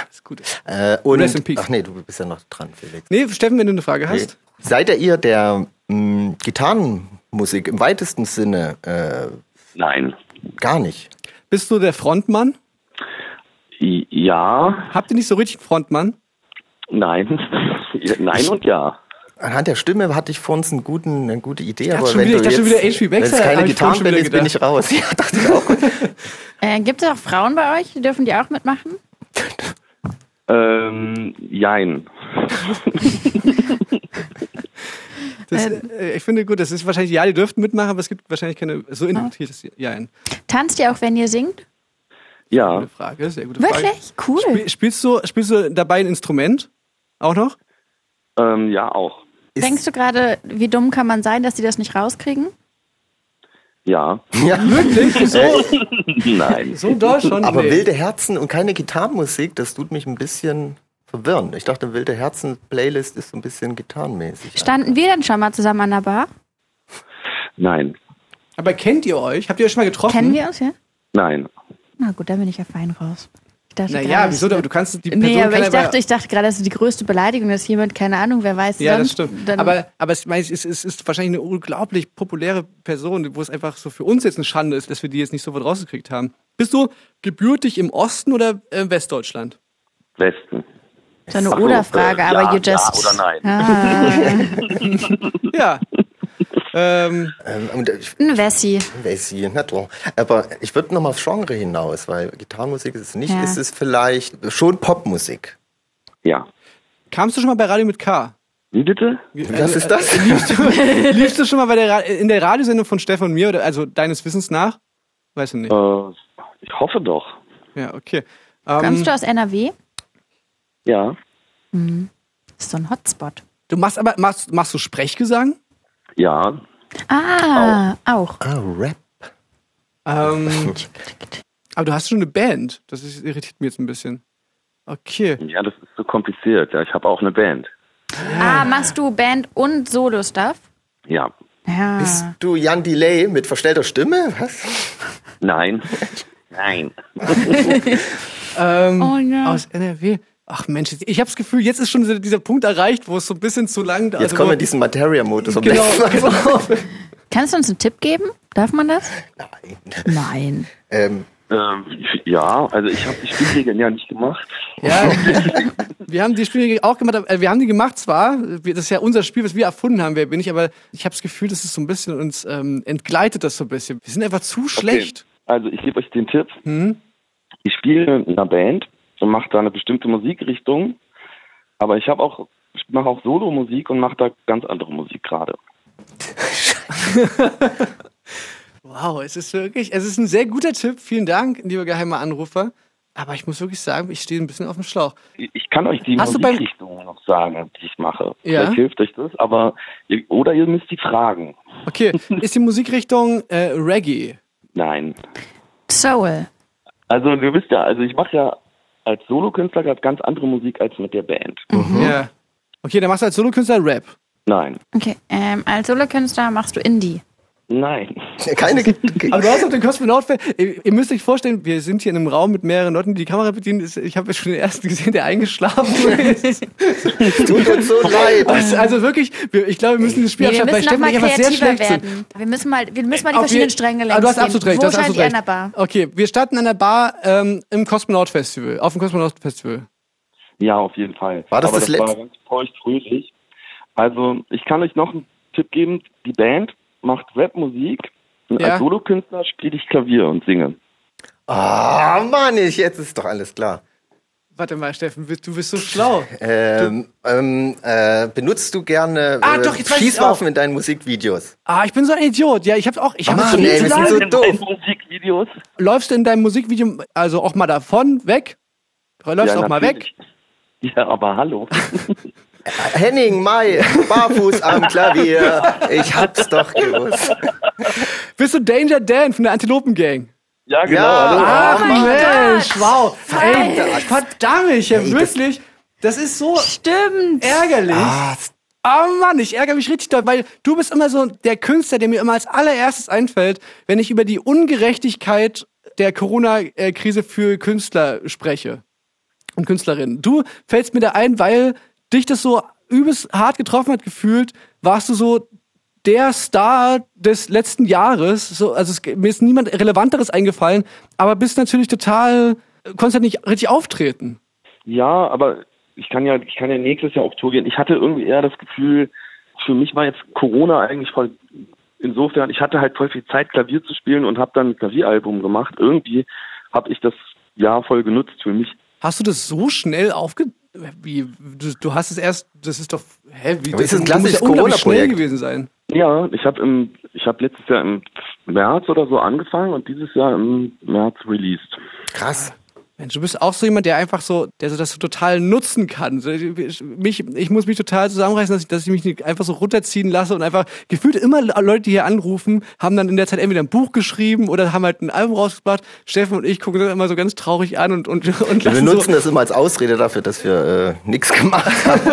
Das ist gut. Äh, und, Rest in peace. ach nee, du bist ja noch dran, Felix. Nee, Steffen, wenn du eine Frage hast. Seid ihr ihr der mh, Gitarrenmusik im weitesten Sinne äh, Nein. gar nicht? Bist du der Frontmann? Ja. Habt ihr nicht so richtig einen Frontmann? Nein. *laughs* Nein und ja. Anhand der Stimme hatte ich vor uns einen guten, eine gute Idee, dachte aber schon wenn wieder- du ich dachte jetzt, schon wieder H.P. wenn es Baxter, keine hab ich vorhin schon Gitarrenband wieder ist, bin ich raus. *laughs* Ja, dachte ich auch. Äh, Gibt es auch Frauen bei euch? Dürfen die auch mitmachen? Ähm, jein. *laughs* Das, äh, ich finde gut, das ist wahrscheinlich, ja, die dürften mitmachen, aber es gibt wahrscheinlich keine so interpretiertes Ja, ein. Tanzt ihr auch, wenn ihr singt? Ja. Gute Frage, sehr gute Frage. Wirklich? Cool. Spiel, spielst, du, spielst du dabei ein Instrument? Auch noch? Ähm, ja, auch. Denkst du gerade, wie dumm kann man sein, dass die das nicht rauskriegen? Ja. Ja. *laughs* Wirklich? So, Nein. so doll schon? Aber Nee. wilde Herzen und keine Gitarrenmusik, das tut mich ein bisschen verwirren. Ich dachte, wilde Herzen Playlist ist so ein bisschen gitarrenmäßig. Standen wir denn schon mal zusammen an der Bar? Nein. Aber kennt ihr euch? Habt ihr euch schon mal getroffen? Kennen wir uns, ja? Nein. Na gut, dann bin ich ja fein raus. Dachte Naja, wieso? das- Aber du kannst die Person Nee, aber ich dachte, ich dachte gerade, das ist die größte Beleidigung, dass jemand, keine Ahnung, wer weiß Ja, das sonst, stimmt. Dann, aber aber es, es, ist- es ist wahrscheinlich eine unglaublich populäre Person, wo es einfach so für uns jetzt eine Schande ist, dass wir die jetzt nicht sofort rausgekriegt haben. Bist du gebürtig im Osten oder äh, Westdeutschland? Westen. so eine Oder-Frage, äh, aber ja, you just... ja oder nein. Ah, *laughs* Ja. Ähm, Ähm, und ich ein Wessi. weiß ich, na doch. Aber ich würde noch mal auf Genre hinaus, weil Gitarrenmusik ist es nicht. Ja. Ist es vielleicht schon Popmusik? Ja. kamst du schon mal bei Radio mit K? Wie bitte? Was ist das? *laughs* Liefst du schon mal bei der in der Radiosendung von Stefan und mir, oder also deines Wissens nach? Weißt du nicht. Äh, ich hoffe doch. Ja, okay. Ähm, Kommst du aus NRW? Ja. Das ist so ein Hotspot. du machst aber machst, machst du Sprechgesang? Ja. Ah, auch. ah, Rap. Ähm, *laughs* aber du hast schon eine Band. Das ist, irritiert mich jetzt ein bisschen. Okay. Ja, das ist so kompliziert. Ja, ich habe auch eine Band. Ah, machst du Band und Solo-Stuff? Ja. Ja. Bist du Jan Delay mit verstellter Stimme? Was? Nein. Nein. *laughs* Ähm, Oh ja. Aus NRW. Ach Mensch, ich habe das Gefühl, jetzt ist schon dieser- Punkt erreicht, wo es so ein bisschen zu lang Jetzt also kommen wir in diesen Materia-Modus. Genau. Mal. *laughs* Kannst du uns einen Tipp geben? Darf man das? Nein. Nein. Ähm, Ähm, ja, also ich habe die Spielregeln ja nicht gemacht. Ja, *laughs* wir haben die Spiele auch gemacht, aber, äh, wir haben die gemacht zwar, das ist ja unser Spiel, was wir erfunden haben, wer bin ich, aber ich habe das Gefühl, das ist so ein bisschen uns ähm, entgleitet das so ein bisschen. Wir sind einfach zu schlecht. Also ich gebe euch den Tipp. Hm? Ich spiele in einer Band und mache da eine bestimmte Musikrichtung. Aber ich habe auch, ich mache auch Solo-Musik und mache da ganz andere Musik gerade. *laughs* Wow, es ist wirklich, es ist ein sehr guter Tipp. Vielen Dank, lieber geheimer Anrufer. Aber ich muss wirklich sagen, ich stehe ein bisschen auf dem Schlauch. Ich kann euch die Hast Musikrichtung noch sagen, die ich mache. Ja. Vielleicht hilft euch das, aber ihr, oder ihr müsst die fragen. Okay, *laughs* ist die Musikrichtung äh, Reggae? Nein. Soul. Also du wisst ja, also ich mache ja als Solokünstler gerade ganz andere Musik als mit der Band. Ja. Okay, dann machst du als Solokünstler Rap. Nein. Okay, ähm, als Solokünstler machst du Indie. Nein. keine. *laughs* Aber du hast auf den Kosmonaut. Ihr, ihr müsst euch vorstellen, wir sind hier in einem Raum mit mehreren Leuten, die die Kamera bedienen. Ich habe schon den ersten gesehen, der eingeschlafen *laughs* ist. Tut uns so leid. Also, also wirklich, wir, ich glaube, wir müssen dieses Spiel Nee, wir abschaffen, müssen noch mal Steffen und ich einfach sehr kreativer schlecht sind. werden. Wir müssen mal, wir müssen mal die Auf verschiedenen Stränge Ah, längs du hast absolut recht. Wo du hast an der Bar? Okay, wir starten an der Bar ähm, im Kosmonaut-Festival, auf dem Kosmonaut-Festival. Ja, auf jeden Fall. War das Aber das das war letzte? ganz feucht fröhlich. Also, ich kann euch noch einen Tipp geben. Die Band macht Rapmusik und Ja. als Solokünstler spiele ich Klavier und singe. Ah, Mann, ich, jetzt ist doch alles klar. Warte mal, Steffen, du bist so schlau. Ähm, ähm, äh, benutzt du gerne Ah, äh, doch, Schießwaffen in deinen Musikvideos? Ah, ich bin so ein Idiot. Ja, ich hab's auch. Ich hab Mann, so ey, wir sind so In doof. Musikvideos. Läufst du in deinem Musikvideo also auch mal davon weg? Läufst Ja, auch mal weg? natürlich. Ja, aber hallo. *laughs* Henning Mai, barfuß am Klavier. Ich hab's doch gewusst. Bist du Danger Dan von der Antilopen Gang? Ja, genau. Ja. Ach Oh mein Mensch, wow. Ey, Verdammt. ich ja Ey, das- wirklich. Das ist so Stimmt. ärgerlich. Ah, Oh Mann, ich ärgere mich richtig doll, weil du bist immer so der Künstler, der mir immer als allererstes einfällt, wenn ich über die Ungerechtigkeit der Corona-Krise für Künstler spreche und Künstlerinnen. Du fällst mir da ein, weil dich das so übelst hart getroffen hat gefühlt, warst du so der Star des letzten Jahres. So, also es, mir ist niemand Relevanteres eingefallen, aber bist natürlich total, konntest halt nicht richtig auftreten. Ja, aber ich kann ja, ich kann ja nächstes Jahr auf Tour gehen. Ich hatte irgendwie eher das Gefühl, für mich war jetzt Corona eigentlich voll. Insofern, ich hatte halt voll viel Zeit, Klavier zu spielen und habe dann ein Klavieralbum gemacht. Irgendwie habe ich das Jahr voll genutzt für mich. Hast du das so schnell aufge... Wie, du, du hast es erst, das ist doch, hä, wie, Aber ist das ein klassisches ja Corona-Projekt? gewesen sein. Ja, ich habe im, ich habe letztes Jahr im März oder so angefangen und dieses Jahr im März released. krass. Mensch, du bist auch so jemand, der einfach so, der so das so total nutzen kann. So, ich- Mich, ich muss mich total zusammenreißen, dass ich, dass ich mich nicht einfach so runterziehen lasse und einfach gefühlt immer Leute, die hier anrufen, haben dann in der Zeit entweder ein Buch geschrieben oder haben halt ein Album rausgebracht. Steffen und ich gucken das immer so ganz traurig an und, und, und Wir lassen nutzen so, das immer als Ausrede dafür, dass wir äh, nichts gemacht haben. *laughs*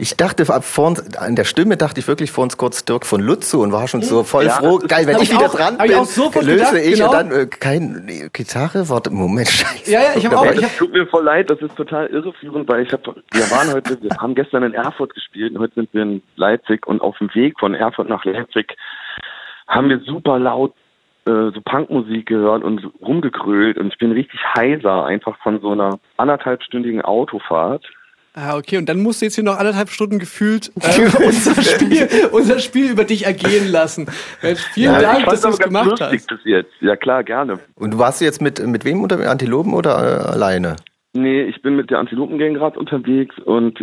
Ich dachte ab vor uns, an der Stimme dachte ich wirklich vor uns kurz Dirk von Lutzu und war schon so voll Ja, froh. Geil, wenn ich ich wieder auch- dran ich bin, auch sofort löse gedacht, ich genau. und dann äh, kein Gitarre, warte, Moment, scheiße. Ja, ja, ich habe auch, Ja, ich hab, tut mir voll leid, das ist total irreführend, weil ich hab, wir waren heute, wir haben gestern in Erfurt gespielt, und heute sind wir in Leipzig und auf dem Weg von Erfurt nach Leipzig haben wir super laut äh, so Punkmusik gehört und rumgegrölt und ich bin richtig heiser einfach von so einer anderthalbstündigen Autofahrt. Ah, okay, und dann musst du jetzt hier noch anderthalb Stunden gefühlt äh, *laughs* unser, Spiel, unser Spiel über dich ergehen lassen. Mensch, vielen Ja, Dank, dass du es gemacht lustig hast. bis jetzt. Ja klar, gerne. Und du warst jetzt mit, mit wem unter Antilopen oder äh, alleine? Nee, ich bin mit der Antilopengang gerade unterwegs und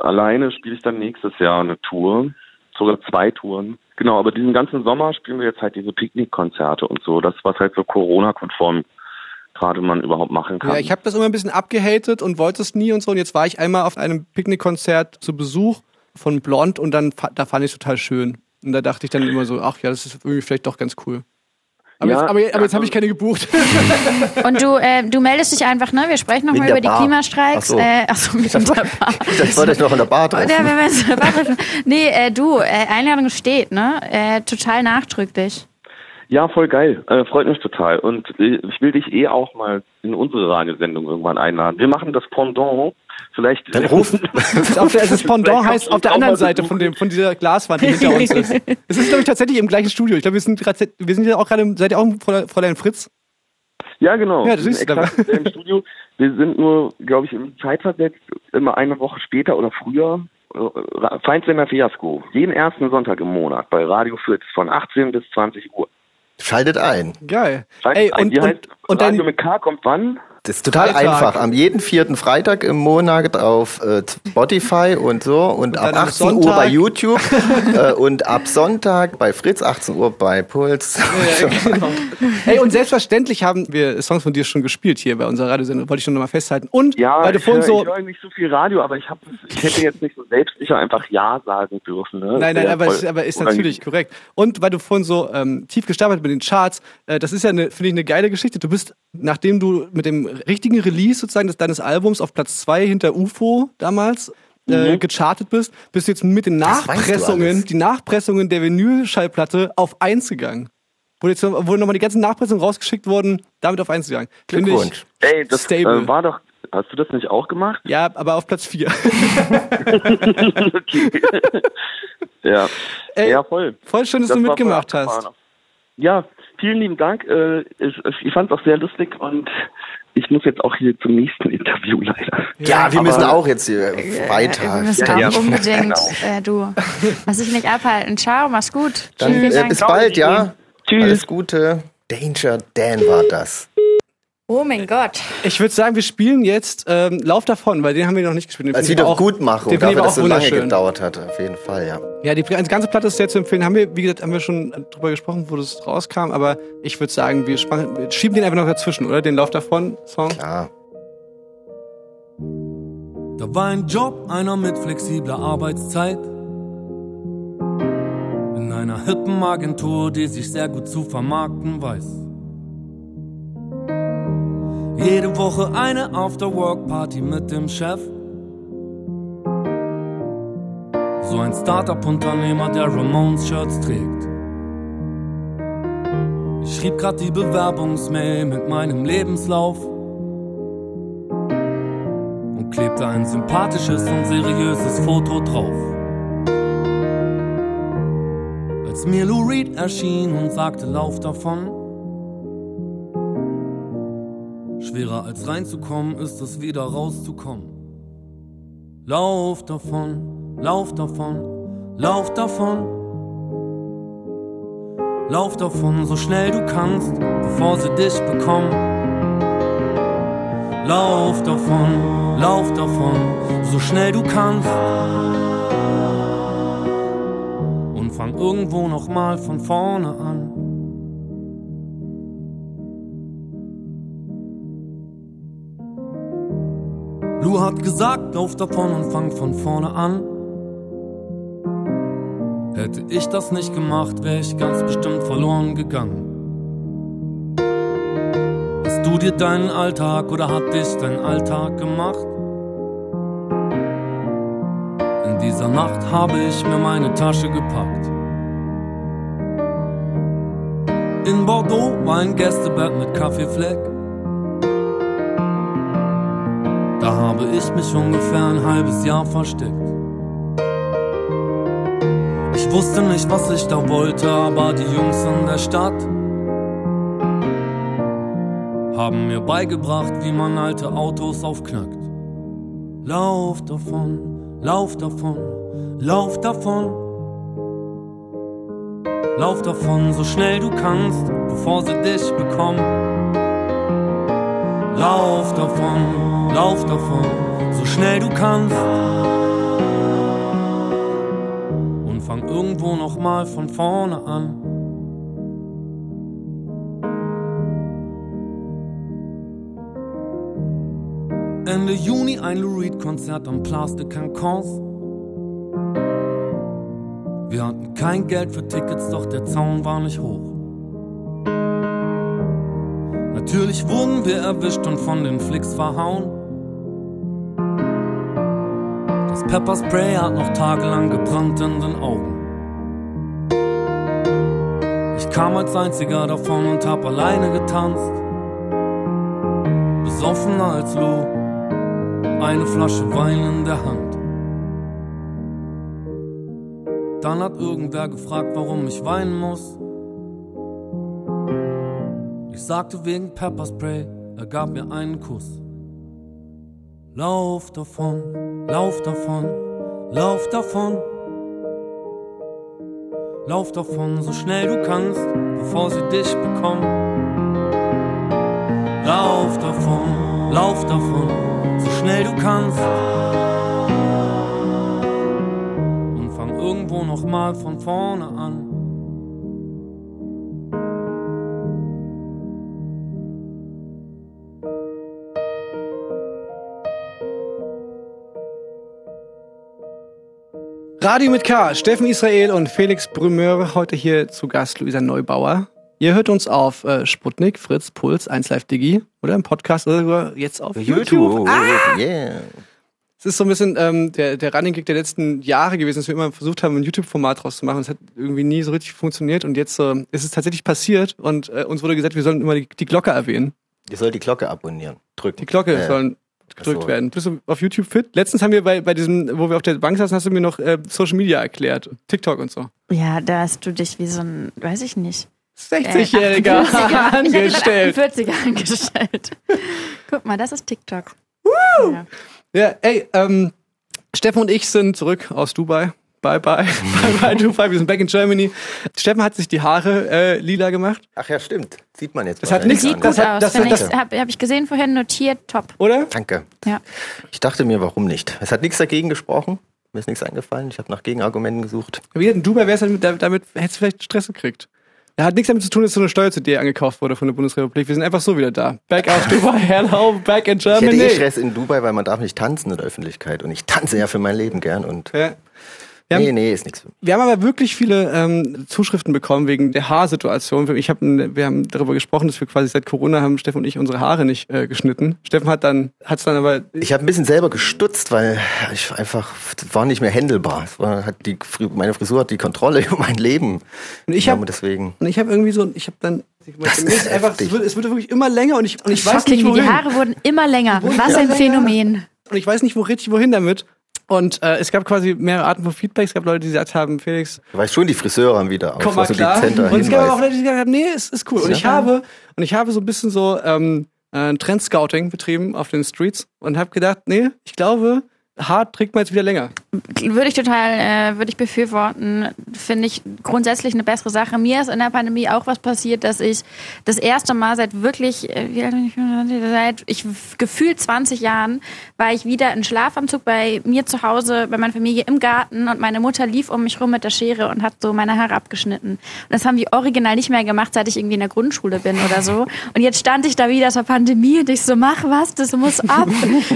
alleine spiele ich dann nächstes Jahr eine Tour, sogar zwei Touren. Genau, aber diesen ganzen Sommer spielen wir jetzt halt diese Picknickkonzerte und so, das was halt so Corona-konform gerade man überhaupt machen kann. Ja, ich habe das immer ein bisschen abgehatet und wollte es nie und so. Und jetzt war ich einmal auf einem Picknickkonzert zu Besuch von Blond und dann da fand ich es total schön. Und da dachte ich dann immer so, ach ja, das ist irgendwie vielleicht doch ganz cool. Aber Ja, jetzt, aber, aber jetzt habe ich keine gebucht. *laughs* *laughs* Und du, äh, du meldest dich einfach, ne? Wir sprechen nochmal über die Bar. Klimastreiks. Ach so. Äh, achso, mit der Bar. *laughs* Das wollte ich noch in der Bar treffen. Ja, wenn wir in der Bar treffen. Nee, äh, du, äh, Einladung steht, ne? Äh, total nachdrücklich. Ja, voll geil. Äh, freut mich total. Und äh, ich will dich eh auch mal in unsere Radiosendung irgendwann einladen. Wir machen das Pendant. Vielleicht. Dann *laughs* ruf. auf der, also das *laughs* Pendant heißt auf der anderen Seite von, dem, von dieser Glaswand, die hinter uns ist. *laughs* Es ist, glaube ich, tatsächlich im gleichen Studio. Ich glaube, wir sind gerade, wir sind ja auch gerade, seid ihr auch Fräulein Fritz? Ja, genau. Ja, das ist im Studio. Wir sind nur, glaube ich, im Zeitversetzt immer eine Woche später oder früher. Äh, Feindsender Fiasko. Jeden ersten Sonntag im Monat bei Radio Fritz von 18 bis 20 Uhr. Schaltet ein. Geil. Scheint Ey, ein. und, und, und Radio dein, mit K kommt wann? Das ist total Freitag. einfach. Am jeden vierten Freitag im Monat auf äh, Spotify und so und, ab dann am 18 Uhr Sonntag. bei YouTube *laughs* äh, und ab Sonntag bei Fritz 18 Uhr bei Puls. Ja, *laughs* genau. Ey, und selbstverständlich haben wir Songs von dir schon gespielt hier bei unserer Radiosendung, wollte ich schon nochmal festhalten. Und Ja, weil du ich vorhin höre so. ich höre nicht so viel Radio, aber ich, hab, ich hätte jetzt nicht so selbstsicher einfach Ja sagen dürfen. Ne? Nein, nein, aber, ist, aber ist natürlich korrekt. Und weil du vorhin so ähm, tief gestapelt mit den Charts, äh, das ist ja, finde ich, eine geile Geschichte. Du bist, nachdem du mit dem richtigen Release sozusagen des, deines Albums auf Platz zwei hinter UFO damals äh, gechartet bist, bist du jetzt mit den Mhm. weißt du Nachpressungen, die Nachpressungen der Vinylschallplatte auf eins gegangen. Wo jetzt wo nochmal die ganzen Nachpressungen rausgeschickt wurden, damit auf eins gegangen. Finde ich Glückwunsch. Ey, das stable. äh, war doch. Hast du das nicht auch gemacht? Ja, aber auf Platz vier. *laughs* okay. ja. Ey, ja, voll. Voll schön, dass Das du mitgemacht voll hast. Ja, vielen lieben Dank. Äh, ich ich fand es auch sehr lustig und ich muss jetzt auch hier zum nächsten Interview leider. Ja, wir aber- müssen auch jetzt hier Wir weiter. müssen Ja, ja. auch unbedingt, Genau. äh, du. Lass dich nicht abhalten. Ciao, mach's gut. Dann Vielen äh, bis bald, ja. Tschüss. Alles Gute. Danger Dan war das. Oh mein Gott. Ich würde sagen, wir spielen jetzt ähm, Lauf davon, weil den haben wir noch nicht gespielt. Den Als Wiedergutmachung, dafür, dass auch so lange gedauert hat, auf jeden Fall, ja. Ja, die ganze Platte ist sehr zu empfehlen. Haben wir, wie gesagt, haben wir schon drüber gesprochen, wo das rauskam, aber ich würde sagen, wir, schieben den einfach noch dazwischen, oder? Den Lauf davon Song. Ja. Da war ein Job, einer mit flexibler Arbeitszeit. In einer hippen Agentur, die sich sehr gut zu vermarkten weiß. Jede Woche eine After-Work-Party mit dem Chef. So ein Startup-Unternehmer, der Ramones-Shirts trägt. Ich schrieb grad die Bewerbungsmail mit meinem Lebenslauf und klebte ein sympathisches und seriöses Foto drauf. Als mir Lou Reed erschien und sagte, lauf davon. Als reinzukommen ist es wieder rauszukommen. Lauf davon, lauf davon, lauf davon. Lauf davon so schnell du kannst, bevor sie dich bekommen. Lauf davon, lauf davon, so schnell du kannst. Und fang irgendwo noch mal von vorne an. Lou hat gesagt, lauf davon und fang von vorne an. Hätte ich das nicht gemacht, wäre ich ganz bestimmt verloren gegangen. Hast du dir deinen Alltag oder hat dich dein Alltag gemacht? In dieser Nacht habe ich mir meine Tasche gepackt. In Bordeaux war ein Gästebett mit Kaffeefleck. Habe ich mich ungefähr ein halbes Jahr versteckt. Ich wusste nicht, was ich da wollte, aber die Jungs in der Stadt haben mir beigebracht, wie man alte Autos aufknackt. Lauf davon, lauf davon, lauf davon. Lauf davon, so schnell du kannst, bevor sie dich bekommen. Lauf davon, lauf davon, so schnell du kannst. Und fang irgendwo noch mal von vorne an. Ende Juni ein Lou Reed Konzert am de Cancans. Wir hatten kein Geld für Tickets, doch der Zaun war nicht hoch. Natürlich wurden wir erwischt und von den Flicks verhauen. Pepperspray hat noch tagelang gebrannt in den Augen. Ich kam als einziger davon und hab alleine getanzt. Besoffener als Lou, eine Flasche Wein in der Hand. Dann hat irgendwer gefragt, warum ich weinen muss. Ich sagte wegen Pepperspray, er gab mir einen Kuss. Lauf davon, lauf davon, lauf davon. Lauf davon, so schnell du kannst, bevor sie dich bekommen. Lauf davon, lauf davon, so schnell du kannst. Und fang irgendwo noch mal von vorne an. Radio mit K, Steffen Israel und Felix Brümeur, heute hier zu Gast Luisa Neubauer. Ihr hört uns auf äh, Sputnik, Fritz, Puls, 1 Live Digi oder im Podcast oder sogar jetzt auf YouTube. YouTube. Yeah. Es ist so ein bisschen ähm, der, der Running Gig der letzten Jahre gewesen, dass wir immer versucht haben, ein YouTube-Format draus zu machen. Es hat irgendwie nie so richtig funktioniert und jetzt äh, ist es tatsächlich passiert und äh, uns wurde gesagt, wir sollen immer die, die Glocke erwähnen. Ihr sollt die Glocke abonnieren. Drücken. Die Glocke Ja. sollen gedrückt so. werden. Bist du auf YouTube fit? Letztens haben wir bei, bei diesem, wo wir auf der Bank saßen, hast du mir noch äh, Social Media erklärt. TikTok und so. Ja, da hast du dich wie so ein, weiß ich nicht. 60-Jähriger Äh, 48er. angestellt. *laughs* Ich hätte gesagt 48er angestellt. Guck mal, das ist TikTok. Ja. Ja, ey, ähm, Steffen und ich sind zurück aus Dubai. Bye bye, *laughs* bye bye Dubai, wir sind back in Germany. Steffen hat sich die Haare äh, lila gemacht, Ach ja, stimmt. Sieht man jetzt. Das hat nichts- Sieht gut hat- aus. das- finde das- ich. Habe hab ich gesehen vorhin notiert, top. oder? Danke. Ja. Ich dachte mir, warum nicht? Es hat nichts dagegen gesprochen. Mir ist nichts eingefallen. Ich habe nach Gegenargumenten gesucht. Wie in Dubai wär's damit, damit, damit hättest du vielleicht Stress gekriegt. Er hat nichts damit zu tun, dass so eine Steuer-CD angekauft wurde von der Bundesrepublik. Wir sind einfach so wieder da. Back aus Dubai, *laughs* hello, back in Ich hätte Germany. eh Stress in Dubai, weil man darf nicht tanzen in der Öffentlichkeit. Und ich tanze ja für mein Leben gern. Und Ja. Wir haben- nee, nee, ist nichts. Wir haben aber wirklich viele ähm, Zuschriften bekommen wegen der Haarsituation. Ich hab, wir haben darüber gesprochen, dass wir quasi seit Corona haben Steffen und ich unsere Haare nicht äh, geschnitten. Steffen hat dann hat's dann aber Ich habe ein bisschen selber gestutzt, weil ich einfach, war nicht mehr händelbar. Es war, hat die, meine Frisur hat die Kontrolle *laughs* über mein Leben. Und ich Ja, hab- und deswegen. und ich habe irgendwie so ich habe dann Das ist einfach es wird, es wird wirklich immer länger und ich und ich weiß nicht wie wohin. die Haare wurden immer länger. Was ein Phänomen. Und ich weiß nicht wo richtig wohin damit. Und äh, es gab quasi mehrere Arten von Feedback. Es gab Leute, die gesagt haben, Felix, Du weißt schon, die Friseure haben wieder komm mal klar. Und es gab auch. Leute, die gesagt haben, nee, es ist cool. Und ich habe und ich habe so ein bisschen so ähm, äh, Trendscouting betrieben auf den Streets und habe gedacht, nee, ich glaube, hart trägt man jetzt wieder länger. Würde ich total, äh, würde ich befürworten. Finde ich grundsätzlich eine bessere Sache. Mir ist in der Pandemie auch was passiert, dass ich das erste Mal seit wirklich, äh, seit ich gefühlt 20 Jahren, war ich wieder in Schlafanzug bei mir zu Hause, bei meiner Familie im Garten und meine Mutter lief um mich rum mit der Schere und hat so meine Haare abgeschnitten. Und das haben wir original nicht mehr gemacht, seit ich irgendwie in der Grundschule bin oder so. Und jetzt stand ich da wieder zur Pandemie und ich so, mach was, das muss ab.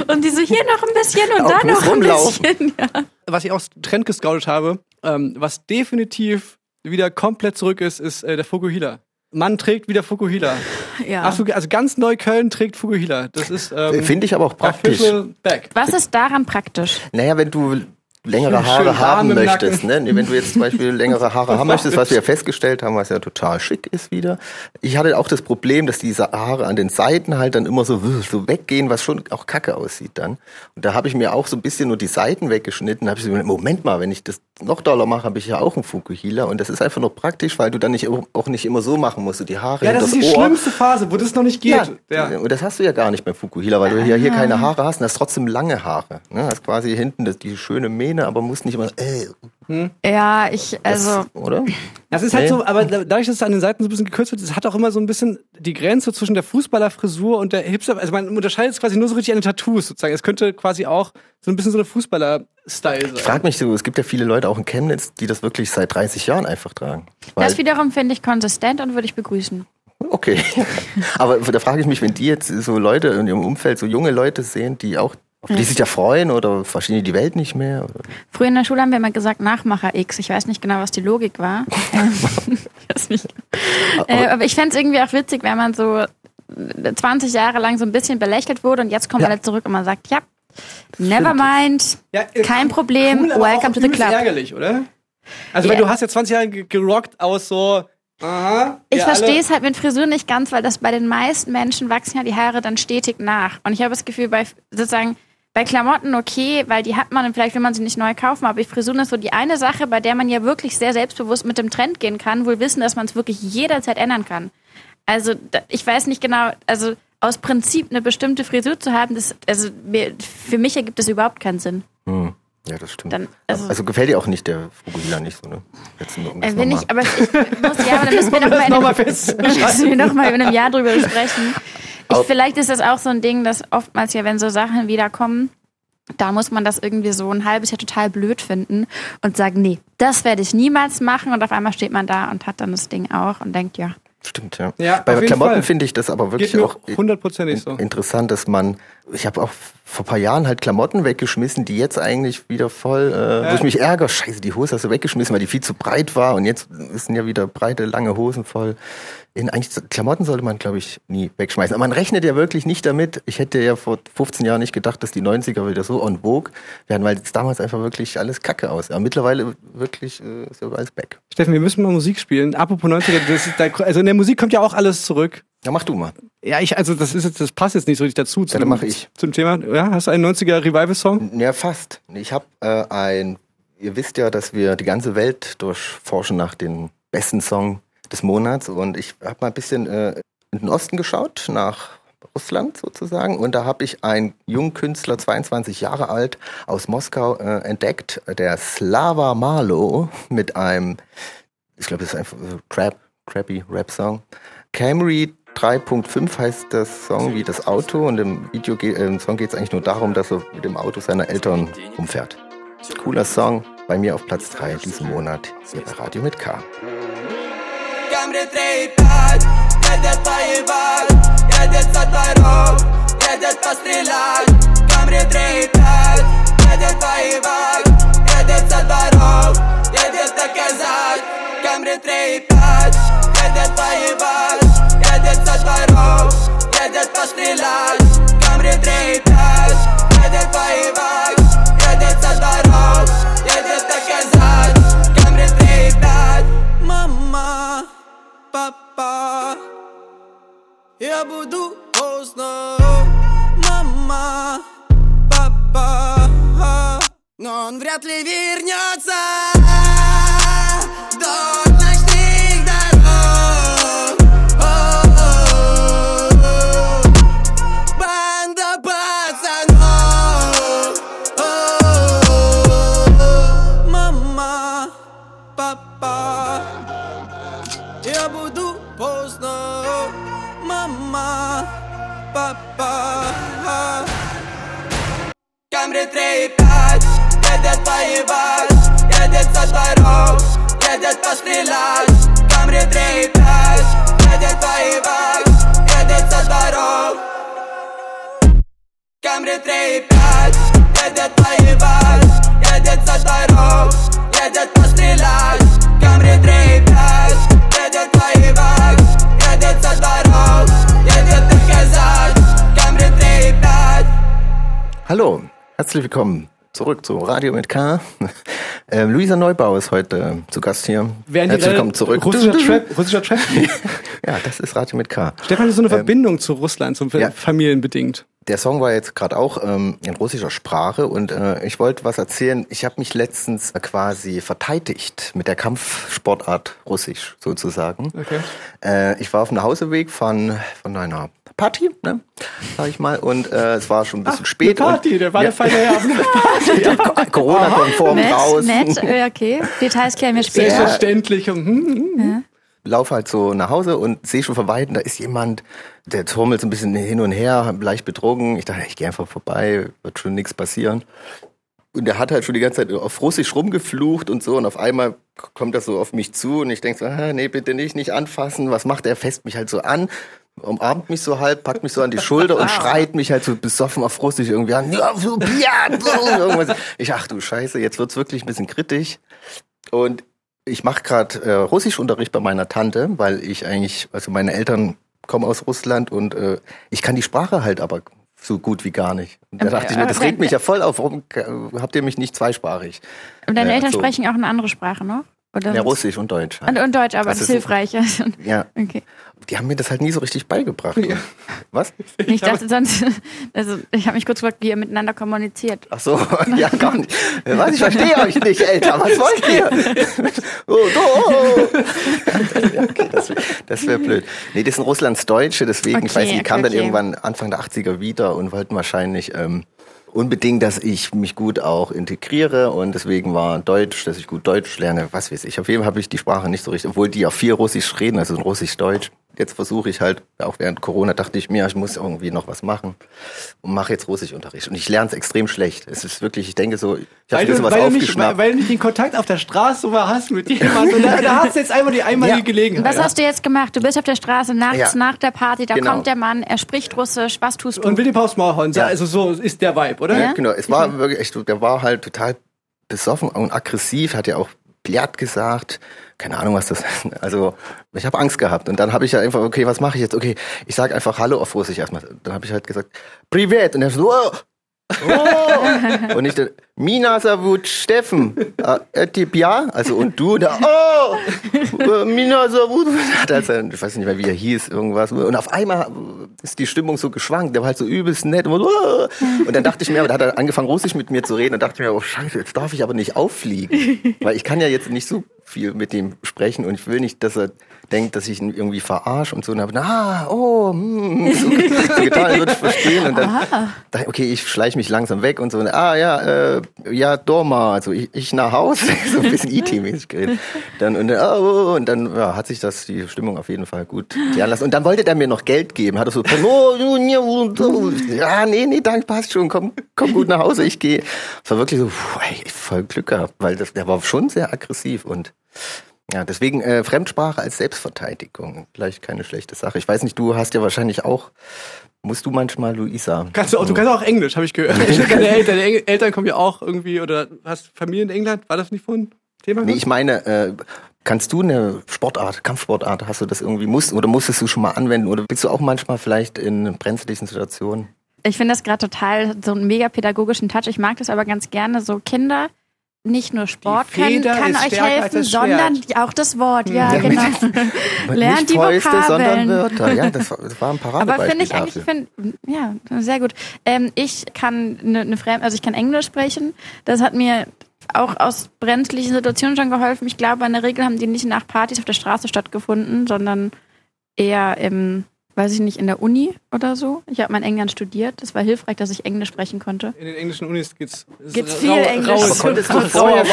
Und die so, hier noch ein bisschen und Auch ein rumlaufen. bisschen. Ja. was ich auch Trend gescoutet habe, ähm, was definitiv wieder komplett zurück ist, ist äh, der Fukuhila. Man trägt wieder Fukuhila. *laughs* Ja. Absolut, also ganz Neukölln trägt Fukuhila. Das ist ähm, Finde ich aber auch praktisch. back. Was ist daran praktisch? Naja, wenn du längere Haare haben möchtest, ne? Wenn du jetzt zum Beispiel längere Haare haben möchtest, was wir ja festgestellt haben, was ja total schick ist wieder. Ich hatte auch das Problem, dass diese Haare an den Seiten halt dann immer so, so weggehen, was schon auch kacke aussieht dann. Und da habe ich mir auch so ein bisschen nur die Seiten weggeschnitten. Da habe ich so gedacht, Moment mal, wenn ich das noch doller mache, habe ich ja auch einen Fukuhila. Und das ist einfach nur praktisch, weil du dann nicht, auch nicht immer so machen musst, du die Haare Ja, das ist die Ohr. schlimmste Phase, wo das noch nicht geht. Ja, Ja. und das hast du ja gar nicht beim Fukuhila, weil du ja hier keine Haare hast und hast trotzdem lange Haare. Ne? Hast quasi hinten das, die schöne Mähne, aber musst nicht immer, äh, Ja, ich, das, also, oder? Das ist halt Nee. so, aber da- dadurch, dass es an den Seiten so ein bisschen gekürzt wird, es hat auch immer so ein bisschen die Grenze zwischen der Fußballerfrisur und der Hipster. Also man unterscheidet es quasi nur so richtig an den Tattoos sozusagen. Es könnte quasi auch so ein bisschen so eine Fußballer-Style sein. Ich frage mich so, es gibt ja viele Leute auch in Chemnitz, die das wirklich seit 30 Jahren einfach tragen. Das wiederum finde ich konsistent und würde ich begrüßen. okay. *laughs* aber da frage ich mich, wenn die jetzt so Leute in ihrem Umfeld, so junge Leute sehen, die auch, auf die sich ja freuen oder verstehen die die Welt nicht mehr? Oder? Früher in der Schule haben wir immer gesagt Nachmacher X. Ich weiß nicht genau, was die Logik war. *laughs* Ähm, *laughs* ich weiß nicht. Äh, aber ich fände es irgendwie auch witzig, wenn man so 20 Jahre lang so ein bisschen belächelt wurde und jetzt kommt Ja. alle zurück und man sagt, ja, never mind, Ja, äh, kein Problem, cool, aber welcome auch to the club. ärgerlich, oder? Also, weil Ja. du hast ja 20 Jahre ge- gerockt aus so, aha. Ich verstehe es halt mit Frisur nicht ganz, weil das bei den meisten Menschen wachsen ja die Haare dann stetig nach. Und ich habe das Gefühl, bei sozusagen bei Klamotten okay, weil die hat man und vielleicht will man sie nicht neu kaufen, aber Frisuren ist so die eine Sache, bei der man ja wirklich sehr selbstbewusst mit dem Trend gehen kann, wohl wissen, dass man es wirklich jederzeit ändern kann. Also ich weiß nicht genau, also aus Prinzip eine bestimmte Frisur zu haben, das, also für mich ergibt das überhaupt keinen Sinn. Hm. Ja, das stimmt. Dann, also, also gefällt dir auch nicht der Fukuhila nicht so, ne? Jetzt nur um das äh, wenn nochmal- ich, aber ich muss, ja, aber dann müssen wir *laughs* noch das mal, *laughs* noch mal noch einem Jahr drüber sprechen. Ich, vielleicht ist das auch so ein Ding, dass oftmals ja, wenn so Sachen wiederkommen, da muss man das irgendwie so ein halbes Jahr total blöd finden und sagen, nee, das werde ich niemals machen und auf einmal steht man da und hat dann das Ding auch und denkt, ja. Stimmt, ja. Ja, Bei Klamotten finde ich das aber wirklich auch hundertprozentig so. interessant, dass man, ich habe auch vor ein paar Jahren halt Klamotten weggeschmissen, die jetzt eigentlich wieder voll, äh, wo ich mich ärgere, scheiße, die Hose hast du weggeschmissen, weil die viel zu breit war und jetzt sind ja wieder breite, lange Hosen voll. In eigentlich Klamotten sollte man, glaube ich, nie wegschmeißen. Aber man rechnet ja wirklich nicht damit. Ich hätte ja vor 15 Jahren nicht gedacht, dass die 90er wieder so on vogue werden, weil es damals einfach wirklich alles Kacke aus. Aber mittlerweile wirklich äh, ist ja alles back. Steffen, wir müssen mal Musik spielen. Apropos 90er, das ist, da, also in der Musik kommt ja auch alles zurück. Ja, mach du mal. Ja, ich, also das ist jetzt, das passt jetzt nicht so richtig dazu. Zum, dann mach ich. Zum Thema. Ja, hast du einen 90er Revival-Song? Ja, fast. Ich habe äh, ein, ihr wisst ja, dass wir die ganze Welt durchforschen nach den besten Song des Monats und ich habe mal ein bisschen äh, in den Osten geschaut, nach Russland sozusagen. Und da habe ich einen jungen Künstler, 22 Jahre alt, aus Moskau äh, entdeckt, der Slava Marlow mit einem, ich glaube, das ist einfach so Trap, Crappy Rap-Song. Camry 3.5 heißt das Song wie das Auto und im Video äh, im Song geht es eigentlich nur darum, dass er mit dem Auto seiner Eltern umfährt. Cooler Song, bei mir auf Platz 3 diesen Monat hier bei Radio mit K. printre trei taci Credeți-o invad, credeți-o doar rog Credeți-o strilat, cam printre trei taci Credeți-o invad, credeți-o doar rog Credeți-o cazat, cam printre trei taci Credeți-o invad, credeți-o doar rog Credeți-o strilat, cam printre trei Credeți-o invad, credeți-o doar папа. Я буду поздно Мама, папа. Но он вряд ли вернется تريبات يدت طيبات يدت سطرات يدت تسليلات كامري تريبات يدت طيبات يدت سطرات كامري تريبات يدت طيبات يدت سطرات يدت تسليلات herzlich willkommen zurück zu Radio mit K. *laughs* Ähm, Luisa Neubau ist heute zu Gast hier. Während herzlich willkommen zurück. Russischer *laughs* Trap, russischer Trap. Ja, das ist Radio mit K. Stefan hat so eine Verbindung zu Russland, zum ja. familienbedingt. Der Song war jetzt gerade auch ähm, in russischer Sprache und äh, ich wollte was erzählen. Ich habe mich letztens quasi verteidigt mit der Kampfsportart Russisch sozusagen. Okay. Äh, ich war auf dem Nachhauseweg von, von einer Party, ne, sag ich mal, und äh, es war schon ein bisschen spät. Eine Party, und, der war ja, der feine Herr. Party. *laughs* ja, Corona-konform draußen. nett, äh, okay. Details klären wir später. Selbstverständlich. Und, hm, hm, hm. Lauf halt so nach Hause und sehe schon von Weitem, da ist jemand, der turmelt so ein bisschen hin und her, leicht betrunken. Ich dachte, ich gehe einfach vorbei, wird schon nichts passieren. Und der hat halt schon die ganze Zeit auf Russisch rumgeflucht und so. Und auf einmal kommt er so auf mich zu und ich denke so, ah, nee, bitte nicht, nicht anfassen. Was macht er? Fest mich halt so an, umarmt mich so halb, packt mich so an die Schulter und *laughs* schreit mich halt so besoffen auf Russisch irgendwie an. Ich, ach du Scheiße, jetzt wird's wirklich ein bisschen kritisch. Und ich mache gerade äh, Russischunterricht bei meiner Tante, weil ich eigentlich, also meine Eltern kommen aus Russland und äh, ich kann die Sprache halt aber so gut wie gar nicht. Und da dachte ich mir, das regt mich ja voll auf. Warum habt ihr mich nicht zweisprachig? Und deine Äh, Eltern so. sprechen auch eine andere Sprache noch? Oder Ja, Russisch und Deutsch. Und, Halt. und Deutsch, aber Das das, ist ist hilfreich. *laughs* Ja, Okay. die haben mir das halt nie so richtig beigebracht. Und- Was? Ich dachte sonst, *laughs* also ich habe mich kurz gefragt, wie ihr miteinander kommuniziert. Ach so, *laughs* ja, gar nicht. Was, ich verstehe euch nicht, Eltern. Was wollt ihr? Oh, oh. Ja, okay, das das wäre blöd. Nee, das sind Russlands Deutsche, deswegen, ich Okay, weiß nicht, die kamen okay, dann okay. irgendwann Anfang der 80er wieder und wollten wahrscheinlich ähm, unbedingt, dass ich mich gut auch integriere und deswegen war Deutsch, dass ich gut Deutsch lerne, was weiß ich. Auf jeden Fall habe ich die Sprache nicht so richtig, obwohl die ja viel Russisch reden, also Russisch-Deutsch. Jetzt versuche ich halt, auch während Corona dachte ich mir, ich muss irgendwie noch was machen und mache jetzt Russischunterricht. Und ich lerne es extrem schlecht. Es ist wirklich, ich denke so, ich habe Weil, ein bisschen was weil, du nicht, weil, aufgeschnappt. weil du nicht den Kontakt auf der Straße mal hast mit jemandem. Und da, *laughs* da hast du jetzt einmal die einmalige Ja. Gelegenheit. Was hast du jetzt gemacht? Du bist auf der Straße nachts Ja. nach der Party, da Genau. kommt der Mann, er spricht Russisch, was tust du? Und will die Paus Maulhorn. Ja. Also so ist der Vibe, oder? Ja? Genau, es war wirklich echt, der war halt total besoffen und aggressiv, hat ja auch Bliat gesagt. Keine Ahnung, was das *laughs* ist. Also, ich habe Angst gehabt. Und dann habe ich ja einfach, okay, was mache ich jetzt? Okay, ich sage einfach Hallo auf Russisch erstmal. Dann habe ich halt gesagt, Privet. Und er so, oh. Oh. und ich dann, Mina Savut Steffen, äh, Etipia, also und du, da, oh, äh, Mina Savut, sein- ich weiß nicht mehr, wie er hieß, irgendwas. Und auf einmal ist die Stimmung so geschwankt. Der war halt so übelst nett. Und, so, und dann dachte ich mir, da hat er angefangen Russisch mit mir zu reden und dachte ich mir, oh scheiße, jetzt darf ich aber nicht auffliegen. Weil ich kann ja jetzt nicht so viel mit dem sprechen und ich will nicht, dass er denkt, dass ich ihn irgendwie verarsche und so. Und habe, na, oh, hm, so, *laughs* so getan, er wird verstehen. Und dann, dachte, okay, ich schleiche mich langsam weg und so. Und, ah, ja, äh, ja, Dorma, also ich, ich nach Hause, *laughs* so ein bisschen IT-mäßig geredet. Dann, und, dann, oh, und dann ja, hat sich das, die Stimmung auf jeden Fall gut klären lassen. Und dann wollte der mir noch Geld geben. Hat er so, oh, ja, nee, nee, danke, passt schon, komm, komm gut nach Hause, ich gehe. Es war wirklich so, puh, ey, voll Glück gehabt, weil das, der war schon sehr aggressiv und ja, deswegen äh, Fremdsprache als Selbstverteidigung. Vielleicht keine schlechte Sache. Ich weiß nicht, du hast ja wahrscheinlich auch, musst du manchmal Luisa. Kannst du, auch, du kannst auch Englisch, habe ich gehört. *laughs* Deine Eltern, deine Eltern kommen ja auch irgendwie, oder hast Familie in England? War das nicht vorhin Thema? Nee, ich meine, äh, kannst du eine Sportart, Kampfsportart, hast du das irgendwie, musst, oder musstest du schon mal anwenden? Oder bist du auch manchmal vielleicht in brenzlichen Situationen? Ich finde das gerade total so einen mega pädagogischen Touch. Ich mag das aber ganz gerne, so Kinder nicht nur Sport kann, kann euch helfen, sondern auch das Wort, ja, Ja, genau. *laughs* Lernt die Fäuste, Vokabeln. Wörter. Ja, das war, das war ein Aber Paradebeispiel finde ich eigentlich, find, ja, sehr gut. Ähm, ich kann eine ne Fremd, also ich kann Englisch sprechen. Das hat mir auch aus brenzlichen Situationen schon geholfen. Ich glaube, in der Regel haben die nicht nach Partys auf der Straße stattgefunden, sondern eher im, weiß ich nicht, in der Uni oder so. Ich habe mein England studiert. Das war hilfreich, dass ich Englisch sprechen konnte. In den englischen Unis Geht's rau- viel Englisch. raues- Aber konntest du vorher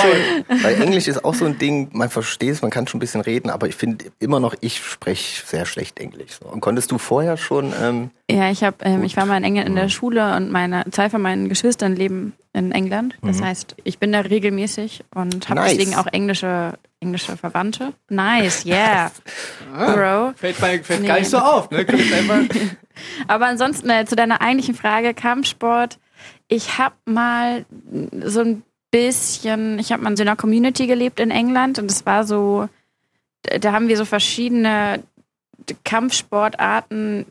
weil Englisch ist auch so ein Ding, man versteht es, man kann schon ein bisschen reden, aber ich finde immer noch, ich spreche sehr schlecht Englisch. Und konntest du vorher schon, ähm, Ja, ich habe, ähm, ich war mal in England in der Schule und meine zwei von meinen Geschwistern leben in England. Das heißt, ich bin da regelmäßig und habe Nice. deswegen auch englische englische Verwandte. Nice, yeah, *laughs* Bro. Fällt, bei, fällt Nee. gar nicht so auf, ne? *laughs* Aber ansonsten äh, zu deiner eigentlichen Frage Kampfsport. Ich habe mal so ein bisschen, ich habe mal in so einer Community gelebt in England und es war so, da haben wir so verschiedene Kampfsportarten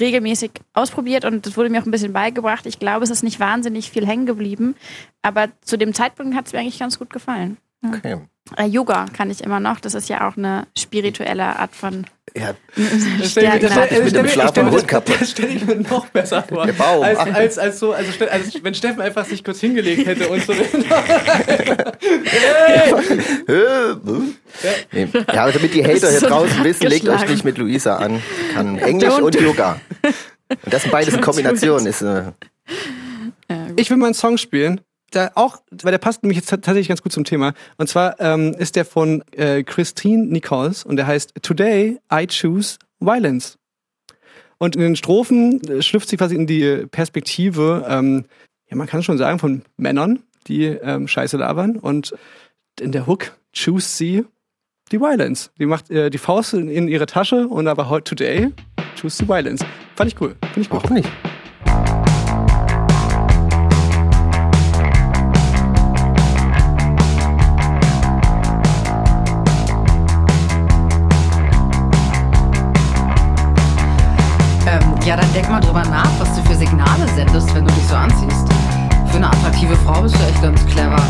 regelmäßig ausprobiert und das wurde mir auch ein bisschen beigebracht. Ich glaube, es ist nicht wahnsinnig viel hängen geblieben, aber zu dem Zeitpunkt hat es mir eigentlich ganz gut gefallen. okay. Äh, Yoga kann ich immer noch. Das ist ja auch eine spirituelle Art von Ja, Das stell, Stärken. das stell, das mit stell, dem *laughs* ich mir noch besser vor. Der Baum. Als, als, als so, also, stell- also wenn Steffen einfach sich kurz hingelegt hätte und so. *laughs* Nee. Ja, aber damit die Hater hier so draußen wissen, legt euch nicht mit Luisa an. Kann *laughs* Englisch und Yoga. Und das sind beides in Don't do Kombination. it. Ist, äh, Ich will mal einen Song spielen. Der auch, weil der passt nämlich jetzt tatsächlich ganz gut zum Thema. Und zwar ähm, ist der von äh, Christine Nichols und der heißt Today I Choose Violence. Und in den Strophen äh, schlüpft sie quasi in die Perspektive, ähm, ja, man kann schon sagen, von Männern, die ähm, Scheiße labern. Und in der Hook choose sie die Violence. Die macht äh, die Faust in, in ihre Tasche und aber heute today choose the Violence. Fand ich cool. Finde ich gut. warum nicht? Ja, dann denk mal drüber nach, was du für Signale sendest, wenn du dich so anziehst. Für eine attraktive Frau bist du echt ganz clever.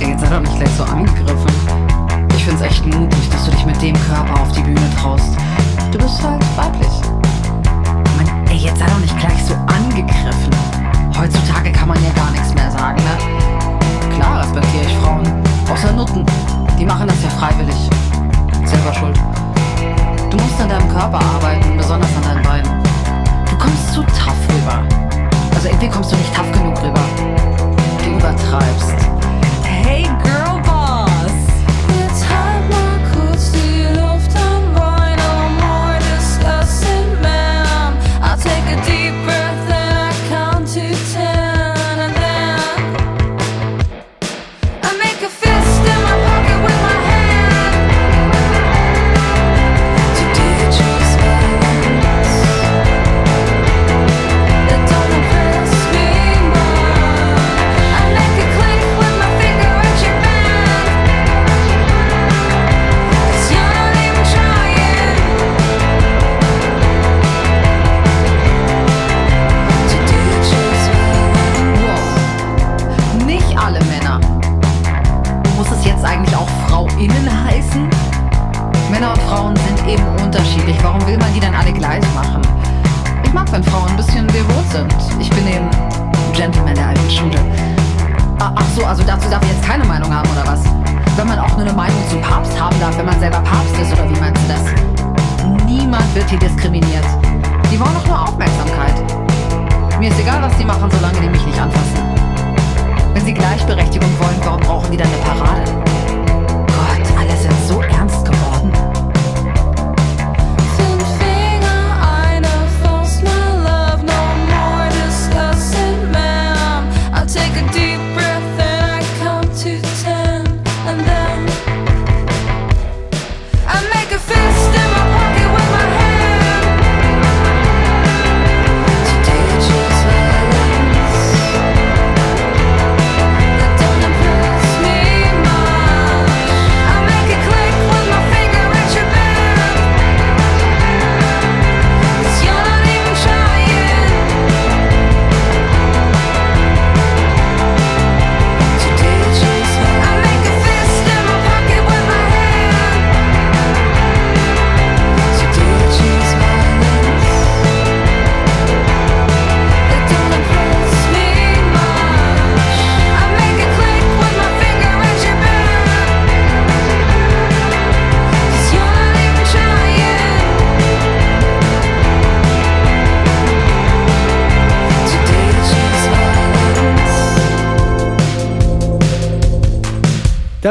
Ey, jetzt sei doch nicht gleich so angegriffen. Ich find's echt mutig, dass du dich mit dem Körper auf die Bühne traust. Du bist halt weiblich. Mann, ey, jetzt sei doch nicht gleich so angegriffen. Heutzutage kann man ja gar nichts mehr sagen, ne? Klar respektiere ich Frauen. Außer Nutten. Die machen das ja freiwillig. Selber schuld. Du musst an deinem Körper arbeiten, besonders an deinen Beinen. Du kommst zu tough rüber. Also irgendwie kommst du nicht tough genug rüber. Du übertreibst. Hey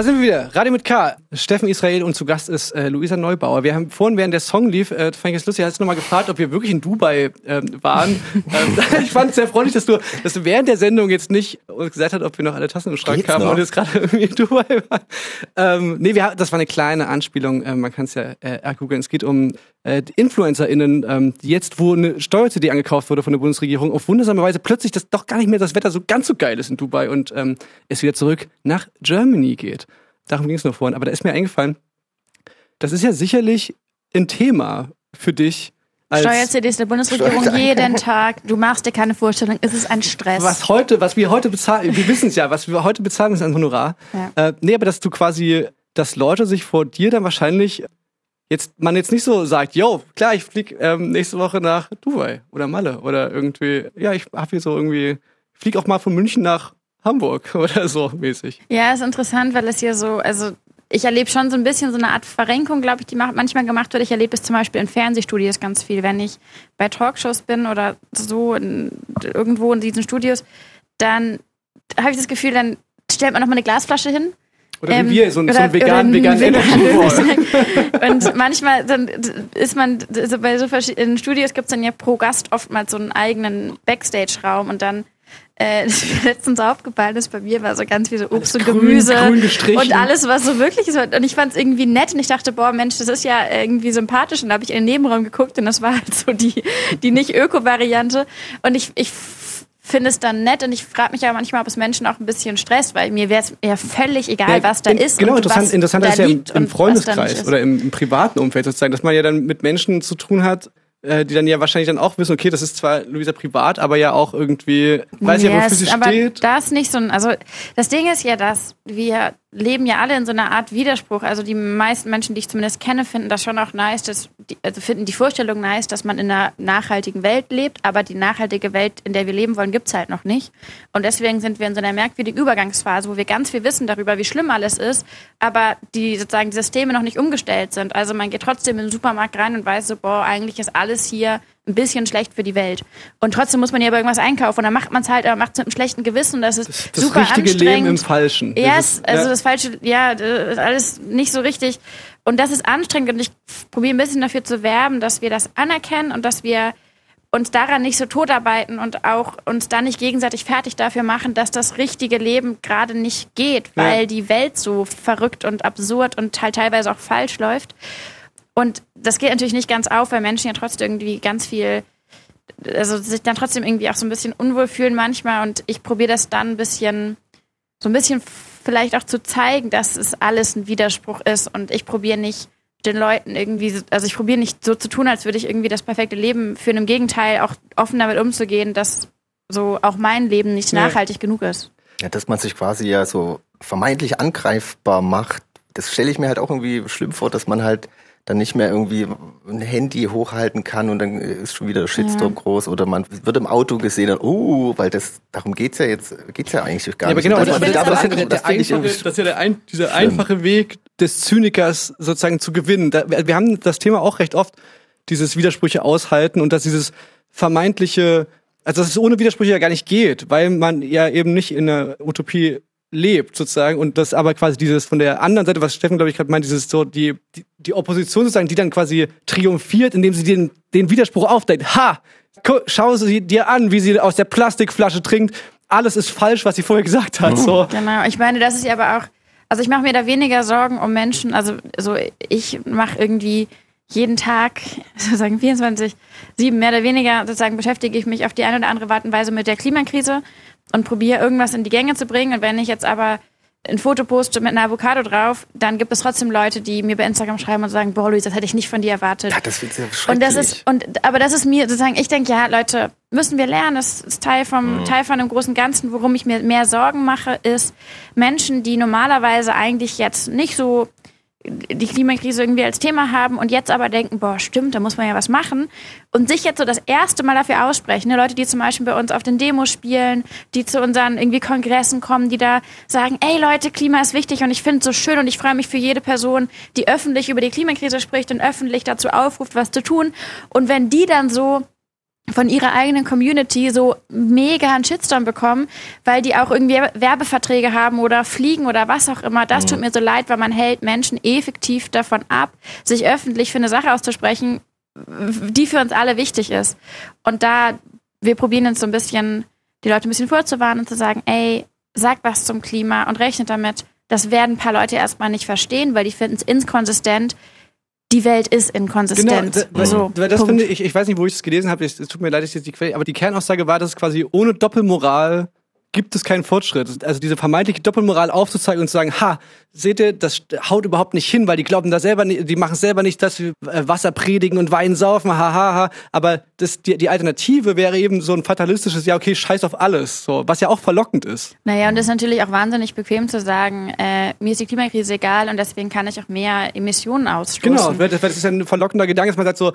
violence. Wieder. Radio mit K. Steffen Israel und zu Gast ist äh, Luisa Neubauer. Wir haben vorhin, während der Song lief, äh, fand ich es lustig, hast du nochmal gefragt, ob wir wirklich in Dubai ähm, waren. *laughs* ähm, *laughs* ich fand es sehr freundlich, dass du, dass du während der Sendung jetzt nicht uns gesagt hast, ob wir noch alle Tassen im Schrank Geht's haben noch? und jetzt gerade irgendwie in Dubai waren. Ähm, nee, wir, das war eine kleine Anspielung. Ähm, man kann es ja äh, googeln. Es geht um äh, InfluencerInnen, ähm, die jetzt, wo eine Steuer-CD angekauft wurde von der Bundesregierung, auf wundersame Weise plötzlich das doch gar nicht mehr das Wetter so ganz so geil ist in Dubai und ähm, es wieder zurück nach Germany geht. Darum ging es noch vorhin. Aber da ist mir eingefallen, das ist ja sicherlich ein Thema für dich. Als Steuer-CDs der Bundesregierung Steuer- jeden Tag. Du machst dir keine Vorstellung. Es ist ein Stress. was heute, was wir heute bezahlen, wir wissen es ja, was wir heute bezahlen, ist ein Honorar. Ja. Äh, nee, aber dass du quasi, dass Leute sich vor dir dann wahrscheinlich jetzt man jetzt nicht so sagt, yo, klar, ich flieg ähm, nächste Woche nach Dubai oder Malle oder irgendwie, ja, ich hab hier so irgendwie, ich flieg auch mal von München nach Hamburg *laughs* oder so mäßig. Ja, ist interessant, weil es hier so, also ich erlebe schon so ein bisschen so eine Art Verrenkung, glaube ich, die manchmal gemacht wird. Ich erlebe es zum Beispiel in Fernsehstudios ganz viel. Wenn ich bei Talkshows bin oder so in, irgendwo in diesen Studios, dann habe ich das Gefühl, dann stellt man noch mal eine Glasflasche hin Oder Ähm, wie wir, so, ein- so oder- ein vegan, oder vegan. *laughs* Und manchmal dann ist man, also bei so verschiedenen Studios gibt es dann ja pro Gast oftmals so einen eigenen Backstage-Raum und dann äh, *laughs* das ist mir letztens aufgefallen ist, bei mir war so ganz viel so Obst und grün- Gemüse grün und alles, was so wirklich ist. Und ich fand es irgendwie nett und ich dachte, boah, Mensch, das ist ja irgendwie sympathisch. Und da habe ich in den Nebenraum geguckt und das war halt so die, die nicht-Öko-Variante. Und ich, ich finde es dann nett und ich frage mich ja manchmal, ob es Menschen auch ein bisschen stresst, weil mir wäre es ja völlig egal, was da in- ist. Genau, und interessant, was interessant da ist ja im, im nicht Freundeskreis oder im, im privaten Umfeld sozusagen, dass man ja dann mit Menschen zu tun hat, äh, die dann ja wahrscheinlich dann auch wissen, okay, das ist zwar Luisa privat, aber ja auch irgendwie, weiß ja, wofür Yes, sie aber steht. das nicht so ein, also das Ding ist ja, dass wir leben ja alle in so einer Art Widerspruch. Also die meisten Menschen, die ich zumindest kenne, finden das schon auch nice, dass die, also finden die Vorstellung nice, dass man in einer nachhaltigen Welt lebt, aber die nachhaltige Welt, in der wir leben wollen, gibt's halt noch nicht. Und deswegen sind wir in so einer merkwürdigen Übergangsphase, wo wir ganz viel wissen darüber, wie schlimm alles ist, aber die sozusagen die Systeme noch nicht umgestellt sind. Also man geht trotzdem in den Supermarkt rein und weiß so, boah, eigentlich ist alles hier ein bisschen schlecht für die Welt. Und trotzdem muss man ja aber irgendwas einkaufen. Und dann macht man es halt, aber macht es mit einem schlechten Gewissen. Das ist Das super richtige anstrengend. Leben im Falschen. Yes, Dieses- also ja. das falsche, ja, das ist alles nicht so richtig. Und das ist anstrengend und ich probiere ein bisschen dafür zu werben, dass wir das anerkennen und dass wir uns daran nicht so totarbeiten und auch uns dann nicht gegenseitig fertig dafür machen, dass das richtige Leben gerade nicht geht, Ja. weil die Welt so verrückt und absurd und halt teilweise auch falsch läuft. Und das geht natürlich nicht ganz auf, weil Menschen ja trotzdem irgendwie ganz viel, also sich dann trotzdem irgendwie auch so ein bisschen unwohl fühlen manchmal. Und ich probiere das dann ein bisschen, so ein bisschen vielleicht auch zu zeigen, dass es alles ein Widerspruch ist. Und ich probiere nicht den Leuten irgendwie, so- also ich probiere nicht so zu tun, als würde ich irgendwie das perfekte Leben führen. Im Gegenteil, auch offen damit umzugehen, dass so auch mein Leben nicht nachhaltig genug ist. Ja, dass man sich quasi ja so vermeintlich angreifbar macht, das stelle ich mir halt auch irgendwie schlimm vor, dass man halt dann nicht mehr irgendwie ein Handy hochhalten kann und dann ist schon wieder der Shitstorm groß oder man wird im Auto gesehen, und, oh, weil das darum geht's ja jetzt geht's ja eigentlich gar Ja, aber nicht. genau, Und das, das, aber das, das, das, ja einfache, das ist ja der ein, dieser schlimm. einfache Weg des Zynikers sozusagen zu gewinnen. Da, wir wir haben das Thema auch recht oft, dieses Widersprüche aushalten und dass dieses vermeintliche, also dass es ohne Widersprüche ja gar nicht geht, weil man ja eben nicht in einer Utopie lebt sozusagen und das aber quasi dieses von der anderen Seite, was Steffen glaube ich gerade meint, dieses so die, die die Opposition sozusagen, die dann quasi triumphiert, indem sie den den Widerspruch aufdeckt. Ha, schau sie dir an, wie sie aus der Plastikflasche trinkt. Alles ist falsch, was sie vorher gesagt hat. So. Genau, ich meine, das ist ja aber auch, also ich mache mir da weniger Sorgen um Menschen, also so ich mache irgendwie jeden Tag, *laughs* sozusagen 24, sieben mehr oder weniger, sozusagen beschäftige ich mich auf die eine oder andere Art und Weise mit der Klimakrise und probiere irgendwas in die Gänge zu bringen. Und wenn ich jetzt aber ein Foto poste mit einer Avocado drauf, dann gibt es trotzdem Leute, die mir bei Instagram schreiben und sagen, boah, Luis, das hätte ich nicht von dir erwartet. Ja, das wird sehr Und das schrecklich. ist, und, aber das ist mir sozusagen, ich denke, ja, Leute, müssen wir lernen. Das ist Teil vom, Teil von einem großen Ganzen. Worum ich mir mehr Sorgen mache, ist Menschen, die normalerweise eigentlich jetzt nicht so die Klimakrise irgendwie als Thema haben und jetzt aber denken, boah, stimmt, da muss man ja was machen und sich jetzt so das erste Mal dafür aussprechen. Ne? Leute, die zum Beispiel bei uns auf den Demos spielen, die zu unseren irgendwie Kongressen kommen, die da sagen, ey Leute, Klima ist wichtig und ich finde es so schön und ich freue mich für jede Person, die öffentlich über die Klimakrise spricht und öffentlich dazu aufruft, was zu tun. Und wenn die dann so von ihrer eigenen Community so mega einen Shitstorm bekommen, weil die auch irgendwie Werbeverträge haben oder fliegen oder was auch immer. Das tut mir so leid, weil man hält Menschen effektiv davon ab, sich öffentlich für eine Sache auszusprechen, die für uns alle wichtig ist. Und da, wir probieren uns so ein bisschen, die Leute ein bisschen vorzuwarnen und zu sagen, ey, sagt was zum Klima und rechnet damit. Das werden ein paar Leute erstmal nicht verstehen, weil die finden es inkonsistent. Die Welt ist inkonsistent. Genau, da, so, das Punkt. finde ich, ich weiß nicht, wo ich es gelesen habe, es es tut mir leid, dass ich jetzt die Quelle, aber die Kernaussage war, dass es quasi ohne Doppelmoral gibt es keinen Fortschritt. Also diese vermeintliche Doppelmoral aufzuzeigen und zu sagen, ha, seht ihr, das haut überhaupt nicht hin, weil die glauben da selber nicht, die machen selber nicht, dass wir äh, Wasser predigen und Wein saufen, ha, ha, ha. Aber das, die, die Alternative wäre eben so ein fatalistisches, ja, okay, scheiß auf alles, so, was ja auch verlockend ist. Naja, und es ist natürlich auch wahnsinnig bequem zu sagen, äh, mir ist die Klimakrise egal und deswegen kann ich auch mehr Emissionen ausstoßen. Genau, das, das ist ja ein verlockender Gedanke, dass man sagt so,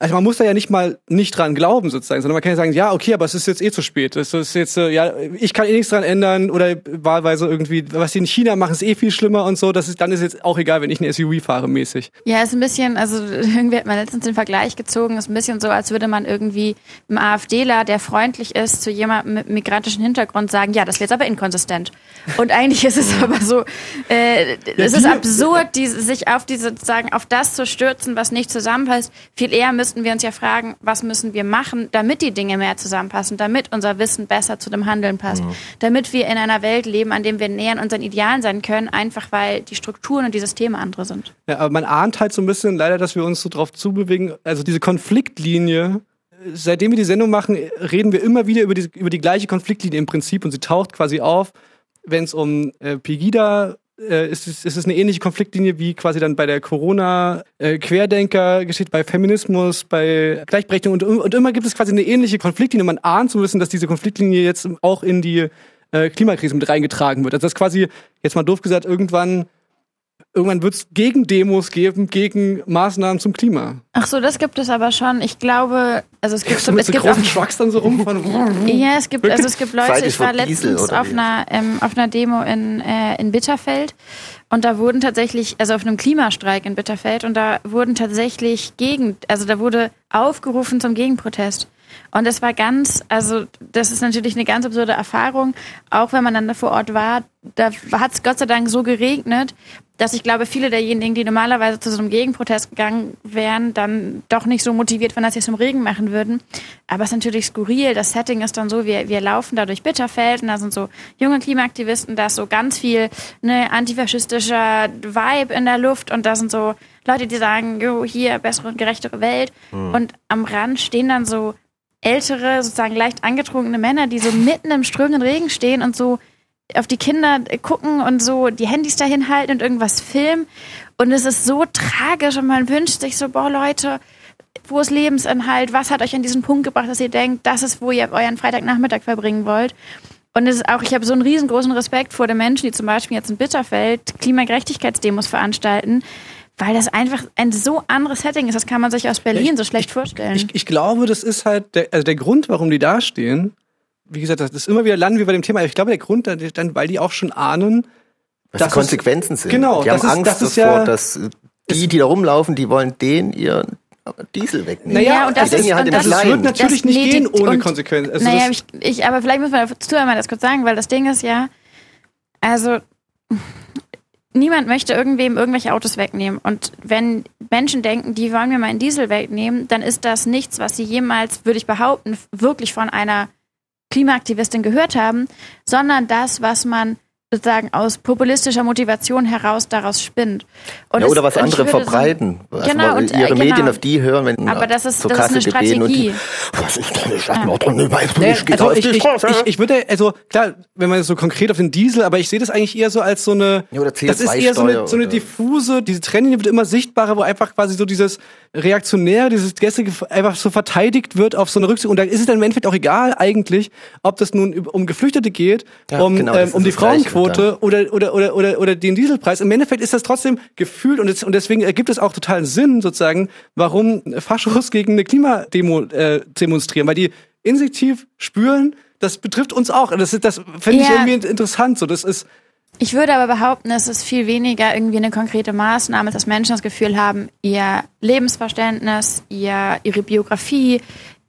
also man muss da ja nicht mal nicht dran glauben sozusagen, sondern man kann ja sagen, ja, okay, aber es ist jetzt eh zu spät. Es ist jetzt, äh, ja, ich kann eh nichts dran ändern oder wahlweise irgendwie, was die in China machen, ist eh viel schlimmer und so. Das ist, dann ist jetzt auch egal, wenn ich eine SUV fahre mäßig. Ja, ist ein bisschen, also irgendwie hat man letztens den Vergleich gezogen, ist ein bisschen so, als würde man irgendwie einem AfDler, der freundlich ist, zu jemandem mit migrantischem Hintergrund sagen, ja, das wird aber inkonsistent. Und eigentlich ist es aber so, äh, es ist absurd, die, sich auf diese, sozusagen, auf das zu stürzen, was nicht zusammenpasst. Viel eher müssten wir uns ja fragen, was müssen wir machen, damit die Dinge mehr zusammenpassen, damit unser Wissen besser zu dem Handeln passt, damit wir in einer Welt leben, an dem wir näher an unseren Idealen sein können, einfach weil die Strukturen und die Systeme andere sind. Ja, aber man ahnt halt so ein bisschen leider, dass wir uns so drauf zubewegen. Also diese Konfliktlinie, seitdem wir die Sendung machen, reden wir immer wieder über die, über die gleiche Konfliktlinie im Prinzip und sie taucht quasi auf, wenn es um äh, Pegida äh, ist, es, ist es eine ähnliche Konfliktlinie wie quasi dann bei der Corona-Querdenker geschieht, bei Feminismus, bei Gleichberechtigung und, und immer gibt es quasi eine ähnliche Konfliktlinie. Man ahnt so ein bisschen, dass diese Konfliktlinie jetzt auch in die äh, Klimakrise mit reingetragen wird. Also das quasi, jetzt mal doof gesagt, irgendwann irgendwann wird es Gegendemos geben gegen Maßnahmen zum Klima. Ach so, das gibt es aber schon. Ich glaube, also es gibt, So *laughs* mit es so gibt großen auch, Trucks dann so rumfahren. *laughs* ja, es gibt, also es gibt Leute, ich war letztens auf einer, ähm, auf einer Demo in, äh, in Bitterfeld und da wurden tatsächlich, also auf einem Klimastreik in Bitterfeld und da wurden tatsächlich gegen, also da wurde aufgerufen zum Gegenprotest. Und das war ganz, also das ist natürlich eine ganz absurde Erfahrung, auch wenn man dann da vor Ort war. Da hat es Gott sei Dank so geregnet, dass ich glaube, viele derjenigen, die normalerweise zu so einem Gegenprotest gegangen wären, dann doch nicht so motiviert waren, dass sie es im Regen machen würden. Aber es ist natürlich skurril. Das Setting ist dann so, wir, wir laufen da durch Bitterfeld und da sind so junge Klimaaktivisten, da ist so ganz viel ne, antifaschistischer Vibe in der Luft und da sind so Leute, die sagen, jo, hier, bessere und gerechtere Welt. Und am Rand stehen dann so ältere, sozusagen leicht angetrunkene Männer, die so mitten im strömenden Regen stehen und so auf die Kinder gucken und so die Handys dahin halten und irgendwas filmen. Und es ist so tragisch und man wünscht sich so, boah Leute, wo ist Lebensinhalt? Was hat euch an diesen Punkt gebracht, dass ihr denkt, das ist, wo ihr euren Freitagnachmittag verbringen wollt? Und es ist auch, ich habe so einen riesengroßen Respekt vor den Menschen, die zum Beispiel jetzt in Bitterfeld Klimagerechtigkeitsdemos veranstalten, weil das einfach ein so anderes Setting ist. Das kann man sich aus Berlin so schlecht vorstellen. Ich, ich glaube, das ist halt der, also der Grund, warum die da stehen. Wie gesagt, das ist immer wieder landen wir bei dem Thema. aber Ich glaube, der Grund, dann, weil die auch schon ahnen, Was dass die es- Konsequenzen sind. Genau, die haben das ist- Angst das ist davor, ja- dass die, die da rumlaufen, die wollen den ihren Diesel wegnehmen. Naja, und das ist- halt und das- das wird natürlich Das- nicht nee, gehen die- ohne Konsequenzen. Also naja, ich, ich, aber vielleicht muss man dazu einmal das kurz sagen, weil das Ding ist ja, also niemand möchte irgendwem irgendwelche Autos wegnehmen. Und wenn Menschen denken, die wollen mir meinen Diesel wegnehmen, dann ist das nichts, was sie jemals, würde ich behaupten, wirklich von einer Klimaaktivistin gehört haben, sondern das, was man sozusagen aus populistischer Motivation heraus daraus spinnt. Und ja, es- oder was ich andere würde so- verbreiten. Also Genau, und, äh, ihre genau. Medien auf die hören, wenn Aber das ist, zur das ist eine gebeten und Strategie. die, was ist denn eine Stadtmordung? Ich weiß nicht, geht also auf ich, die ich, Straße. ich, ich würde, also klar, wenn man so konkret auf den Diesel, aber ich sehe das eigentlich eher so als so eine, Ja, oder das ist eher so eine, so eine diffuse, diese Trennlinie wird immer sichtbarer, wo einfach quasi so dieses Reaktionäre, dieses Gestrige einfach so verteidigt wird auf so eine Rücksicht. Und da ist es dann im Endeffekt auch egal eigentlich, ob das nun um Geflüchtete geht, Ja, um, genau, ähm, um die das Frauenquote oder, oder, oder, oder, oder den Dieselpreis. Im Endeffekt ist das trotzdem gefühlt und, es, und deswegen ergibt es auch totalen Sinn sozusagen, warum Faschos gegen eine Klimademo äh, demonstrieren, weil die instinktiv spüren, das betrifft uns auch. Das, das finde ich Ja. irgendwie interessant. So, das ist Ich würde aber behaupten, es ist viel weniger irgendwie eine konkrete Maßnahme, dass Menschen das Gefühl haben, ihr Lebensverständnis, ihr, ihre Biografie,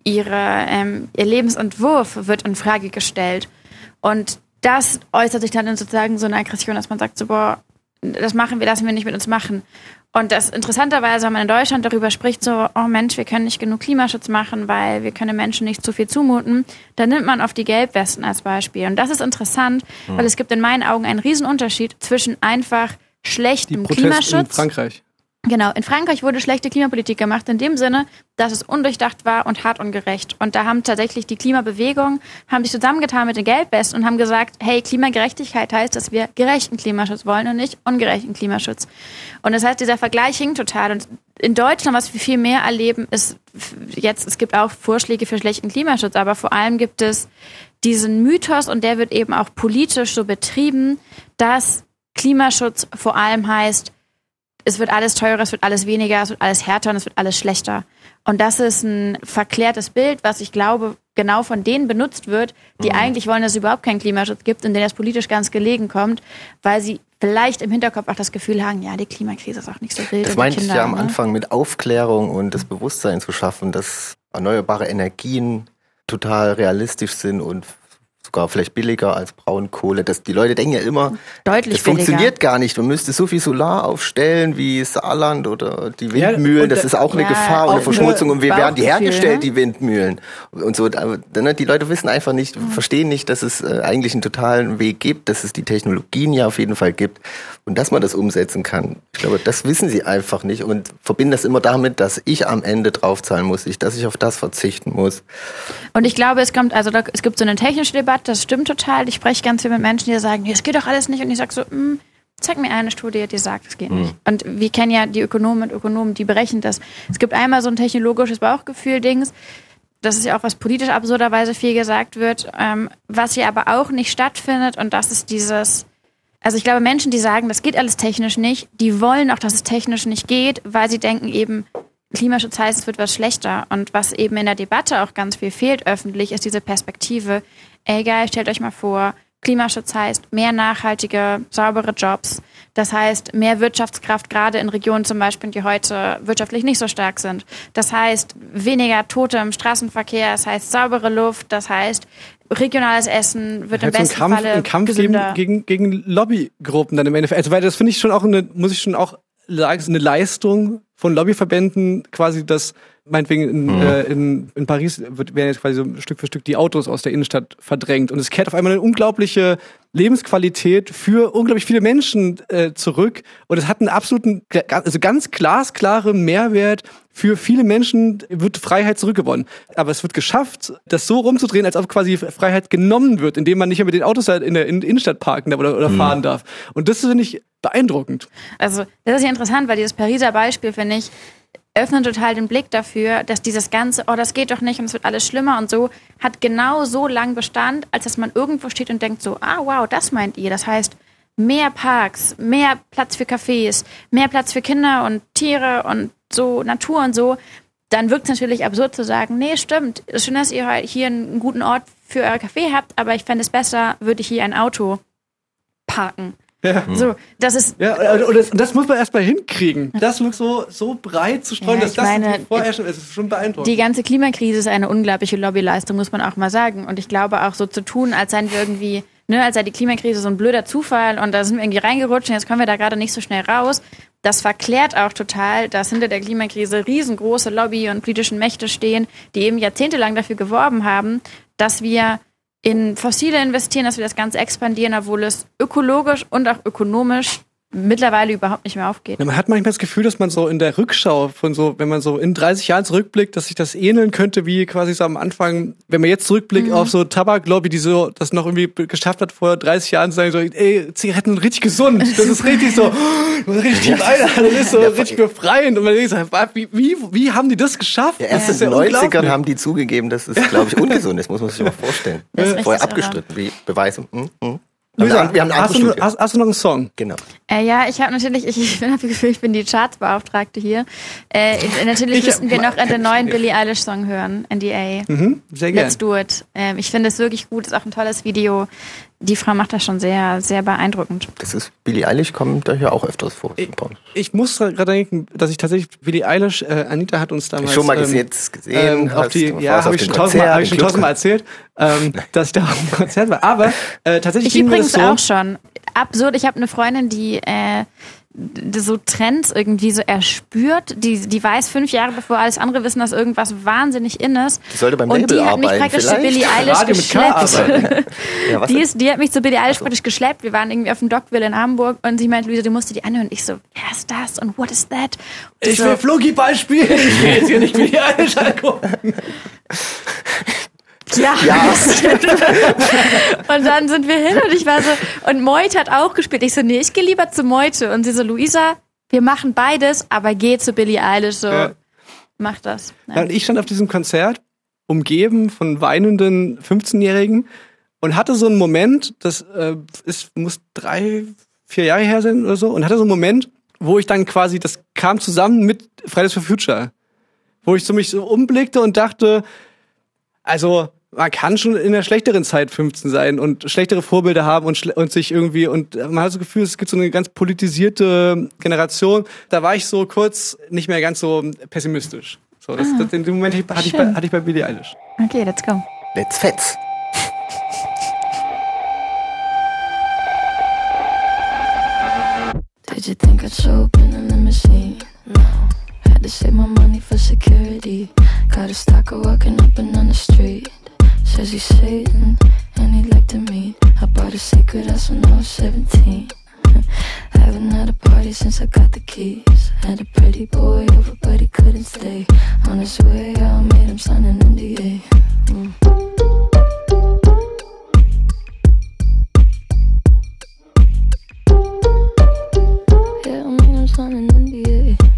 ihre, ähm, ihr Lebensentwurf wird in Frage gestellt. Und das äußert sich dann in sozusagen so einer Aggression, dass man sagt, so, boah, das machen wir, lassen wir nicht mit uns machen. Und das interessanterweise, wenn man in Deutschland darüber spricht, so, oh Mensch, wir können nicht genug Klimaschutz machen, weil wir können Menschen nicht zu viel zumuten, dann nimmt man oft die Gelbwesten als Beispiel. Und das ist interessant, weil es gibt in meinen Augen einen Riesenunterschied zwischen einfach die schlechtem in Klimaschutz Frankreich. Genau, in Frankreich wurde schlechte Klimapolitik gemacht, in dem Sinne, dass es undurchdacht war und hart ungerecht. Und da haben tatsächlich die Klimabewegungen, haben sich zusammengetan mit den Gelbwesten und haben gesagt, hey, Klimagerechtigkeit heißt, dass wir gerechten Klimaschutz wollen und nicht ungerechten Klimaschutz. Und das heißt, dieser Vergleich hinkt total. Und in Deutschland, was wir viel mehr erleben, ist jetzt, es gibt auch Vorschläge für schlechten Klimaschutz, aber vor allem gibt es diesen Mythos und der wird eben auch politisch so betrieben, dass Klimaschutz vor allem heißt, es wird alles teurer, es wird alles weniger, es wird alles härter und es wird alles schlechter. Und das ist ein verklärtes Bild, was ich glaube, genau von denen benutzt wird, die eigentlich wollen, dass es überhaupt keinen Klimaschutz gibt und denen das politisch ganz gelegen kommt, weil sie vielleicht im Hinterkopf auch das Gefühl haben, ja, die Klimakrise ist auch nicht so wild. Das meinte ich ja am ne? Anfang mit Aufklärung und das Bewusstsein zu schaffen, dass erneuerbare Energien total realistisch sind und sogar vielleicht billiger als Braunkohle. Das, die Leute denken ja immer, Deutlich das funktioniert billiger. gar nicht. Man müsste so viel Solar aufstellen wie Saarland oder die Ja, Windmühlen. und das da- ist auch eine Ja, Gefahr und eine Verschmutzung. Und wie werden die Bauchgefühl, hergestellt, ne? die Windmühlen? Und so, aber dann, die Leute wissen einfach nicht, verstehen nicht, dass es äh, eigentlich einen totalen Weg gibt, dass es die Technologien ja auf jeden Fall gibt und dass man das umsetzen kann. Ich glaube, das wissen sie einfach nicht und verbinden das immer damit, dass ich am Ende draufzahlen muss, ich, dass ich auf das verzichten muss. Und ich glaube, es kommt, also da, es gibt so eine technische Debatte, das stimmt total. Ich spreche ganz viel mit Menschen, die sagen, das geht doch alles nicht. Und ich sage so, "Mm, zeig mir eine Studie, die sagt, es geht nicht. Und wir kennen ja die Ökonomen und Ökonomen, die berechnen das. Es gibt einmal so ein technologisches Bauchgefühl-Dings. Das ist ja auch, was politisch absurderweise viel gesagt wird, ähm, was hier aber auch nicht stattfindet. Und das ist dieses, also ich glaube, Menschen, die sagen, das geht alles technisch nicht, die wollen auch, dass es technisch nicht geht, weil sie denken eben, Klimaschutz heißt, es wird was schlechter. Und was eben in der Debatte auch ganz viel fehlt öffentlich, ist diese Perspektive. Ey, geil, stellt euch mal vor, Klimaschutz heißt mehr nachhaltige, saubere Jobs. Das heißt mehr Wirtschaftskraft, gerade in Regionen zum Beispiel, die heute wirtschaftlich nicht so stark sind. Das heißt weniger Tote im Straßenverkehr. Das heißt saubere Luft. Das heißt regionales Essen wird im besten Kampf, Falle ein Kampf gegen, gesünder. gegen, gegen Lobbygruppen dann im Endeffekt. Also, weil das finde ich schon auch eine, muss ich schon auch sagen, eine Leistung von Lobbyverbänden, quasi das, meinetwegen in, Mhm. äh, in, in Paris wird, werden jetzt quasi so Stück für Stück die Autos aus der Innenstadt verdrängt. Und es kehrt auf einmal eine unglaubliche Lebensqualität für unglaublich viele Menschen äh, zurück. Und es hat einen absoluten, also ganz glasklare Mehrwert für viele Menschen wird Freiheit zurückgewonnen. Aber es wird geschafft, das so rumzudrehen, als ob quasi Freiheit genommen wird, indem man nicht mehr mit den Autos halt in der in der Innenstadt parken darf oder, oder fahren darf. Und das finde ich beeindruckend. Also, das ist ja interessant, weil dieses Pariser Beispiel, finde ich, öffnet total den Blick dafür, dass dieses ganze, oh, das geht doch nicht und es wird alles schlimmer und so, hat genau so lang Bestand, als dass man irgendwo steht und denkt so, ah, wow, das meint ihr. Das heißt, mehr Parks, mehr Platz für Cafés, mehr Platz für Kinder und Tiere und so Natur und so, dann wirkt es natürlich absurd zu sagen, nee, stimmt, ist schön, dass ihr hier einen guten Ort für euer Café habt, aber ich fände es besser, würde ich hier ein Auto parken. Ja. So, das ist Ja, und das, und das muss man erstmal hinkriegen. Das wirklich so, so breit zu streuen, Ja, dass das meine, vorher schon, es ist schon beeindruckend. Die ganze Klimakrise ist eine unglaubliche Lobbyleistung, muss man auch mal sagen. Und ich glaube auch so zu tun, als seien wir irgendwie, ne, als sei die Klimakrise so ein blöder Zufall und da sind wir irgendwie reingerutscht und jetzt kommen wir da gerade nicht so schnell raus. Das verklärt auch total, dass hinter der Klimakrise riesengroße Lobby und politischen Mächte stehen, die eben jahrzehntelang dafür geworben haben, dass wir in Fossile investieren, dass wir das Ganze expandieren, obwohl es ökologisch und auch ökonomisch mittlerweile überhaupt nicht mehr aufgeht. Ja, man hat manchmal das Gefühl, dass man so in der Rückschau von so, wenn man so in 30 Jahren zurückblickt, dass sich das ähneln könnte, wie quasi so am Anfang, wenn man jetzt zurückblickt Mhm. auf so Tabaklobby, die so das noch irgendwie geschafft hat, vor 30 Jahren zu sagen, so, ey, Zigaretten sind richtig gesund. Das ist richtig so, *laughs* *gasps* richtig ein, das ist so Ja, richtig befreiend. Und man denkt so, wie, wie, wie haben die das geschafft? Ja, erst Das in den ja 90ern unglaublich. haben die zugegeben, dass es, glaube ich, *laughs* ungesund ist, muss man sich mal vorstellen. Das ist Vorher abgestritten, wie Beweise. Hm, hm. Wir haben, wir haben eine hast, du, hast, hast du noch einen Song? Genau. Äh, ja, ich habe natürlich, ich, ich bin *laughs* das Gefühl, ich bin die Chartsbeauftragte hier. Äh, natürlich Ich- müssten wir noch den *laughs* neuen Billie Eilish Song hören, NDA. Mhm, sehr gerne. Let's do it. Ähm, ich finde es wirklich gut, ist auch ein tolles Video. Die Frau macht das schon sehr, sehr beeindruckend. Das ist Billie Eilish, kommt da ja auch öfters vor. Ich muss gerade denken, dass ich tatsächlich Billie Eilish, äh, Anita hat uns damals Schon mal ähm, gesehen, jetzt gesehen, ähm, auf die, ja, habe ich schon tausendmal, hab ich schon tausendmal erzählt, ähm, *laughs* dass ich da auf dem Konzert war. Aber äh, tatsächlich Ich übrigens das so. auch schon. Absurd, ich habe eine Freundin, die äh, so Trends irgendwie so erspürt. Die, die weiß fünf Jahre bevor alles andere wissen, dass irgendwas wahnsinnig in ist. Die sollte beim Und Label die hat mich arbeiten, praktisch zu? Billie Eilish arbeiten. geschleppt. *laughs* Ja, Die, ist, die hat mich zu Billie Eilish praktisch geschleppt. Wir waren irgendwie auf dem Dockville in Hamburg und sie meint, Luisa, du musst dir die anhören. Und ich so, wer ist das und what is that? Und Ich so, will Flunkyball spielen. Ich will jetzt hier nicht Billie Eilish angucken. *laughs* Ja. Ja. *laughs* Und dann sind wir hin und ich war so, und Meute hat auch gespielt. Ich so, nee, ich gehe lieber zu Meute. Und sie so, Luisa, wir machen beides, aber geh zu Billie Eilish. So, Ja. mach das. Ja, und ich stand auf diesem Konzert, umgeben von weinenden 15-Jährigen und hatte so einen Moment, das äh, ist, muss drei, vier Jahre her sein oder so, und hatte so einen Moment, wo ich dann quasi, das kam zusammen mit Fridays for Future, wo ich so mich so umblickte und dachte, also man kann schon in einer schlechteren Zeit 15 sein und schlechtere Vorbilder haben und, schle- und sich irgendwie und man hat das Gefühl, es gibt so eine ganz politisierte Generation. Da war ich so kurz nicht mehr ganz so pessimistisch. So, das, das, in dem Moment hatte ich, bei, hatte ich bei Billie Eilish. Okay, let's go. Let's fetz. Did you think I'd show up in a limousine? No. Had to save my money for security. Got a stalker walking up and on the street. Says he's Satan and he'd like to meet. I bought a secret house when I was 17. *laughs* Haven't had a party since I got the keys. Had a pretty boy over, but he couldn't stay. On his way, I made him sign an NDA. Mm. Yeah, I made him sign an NDA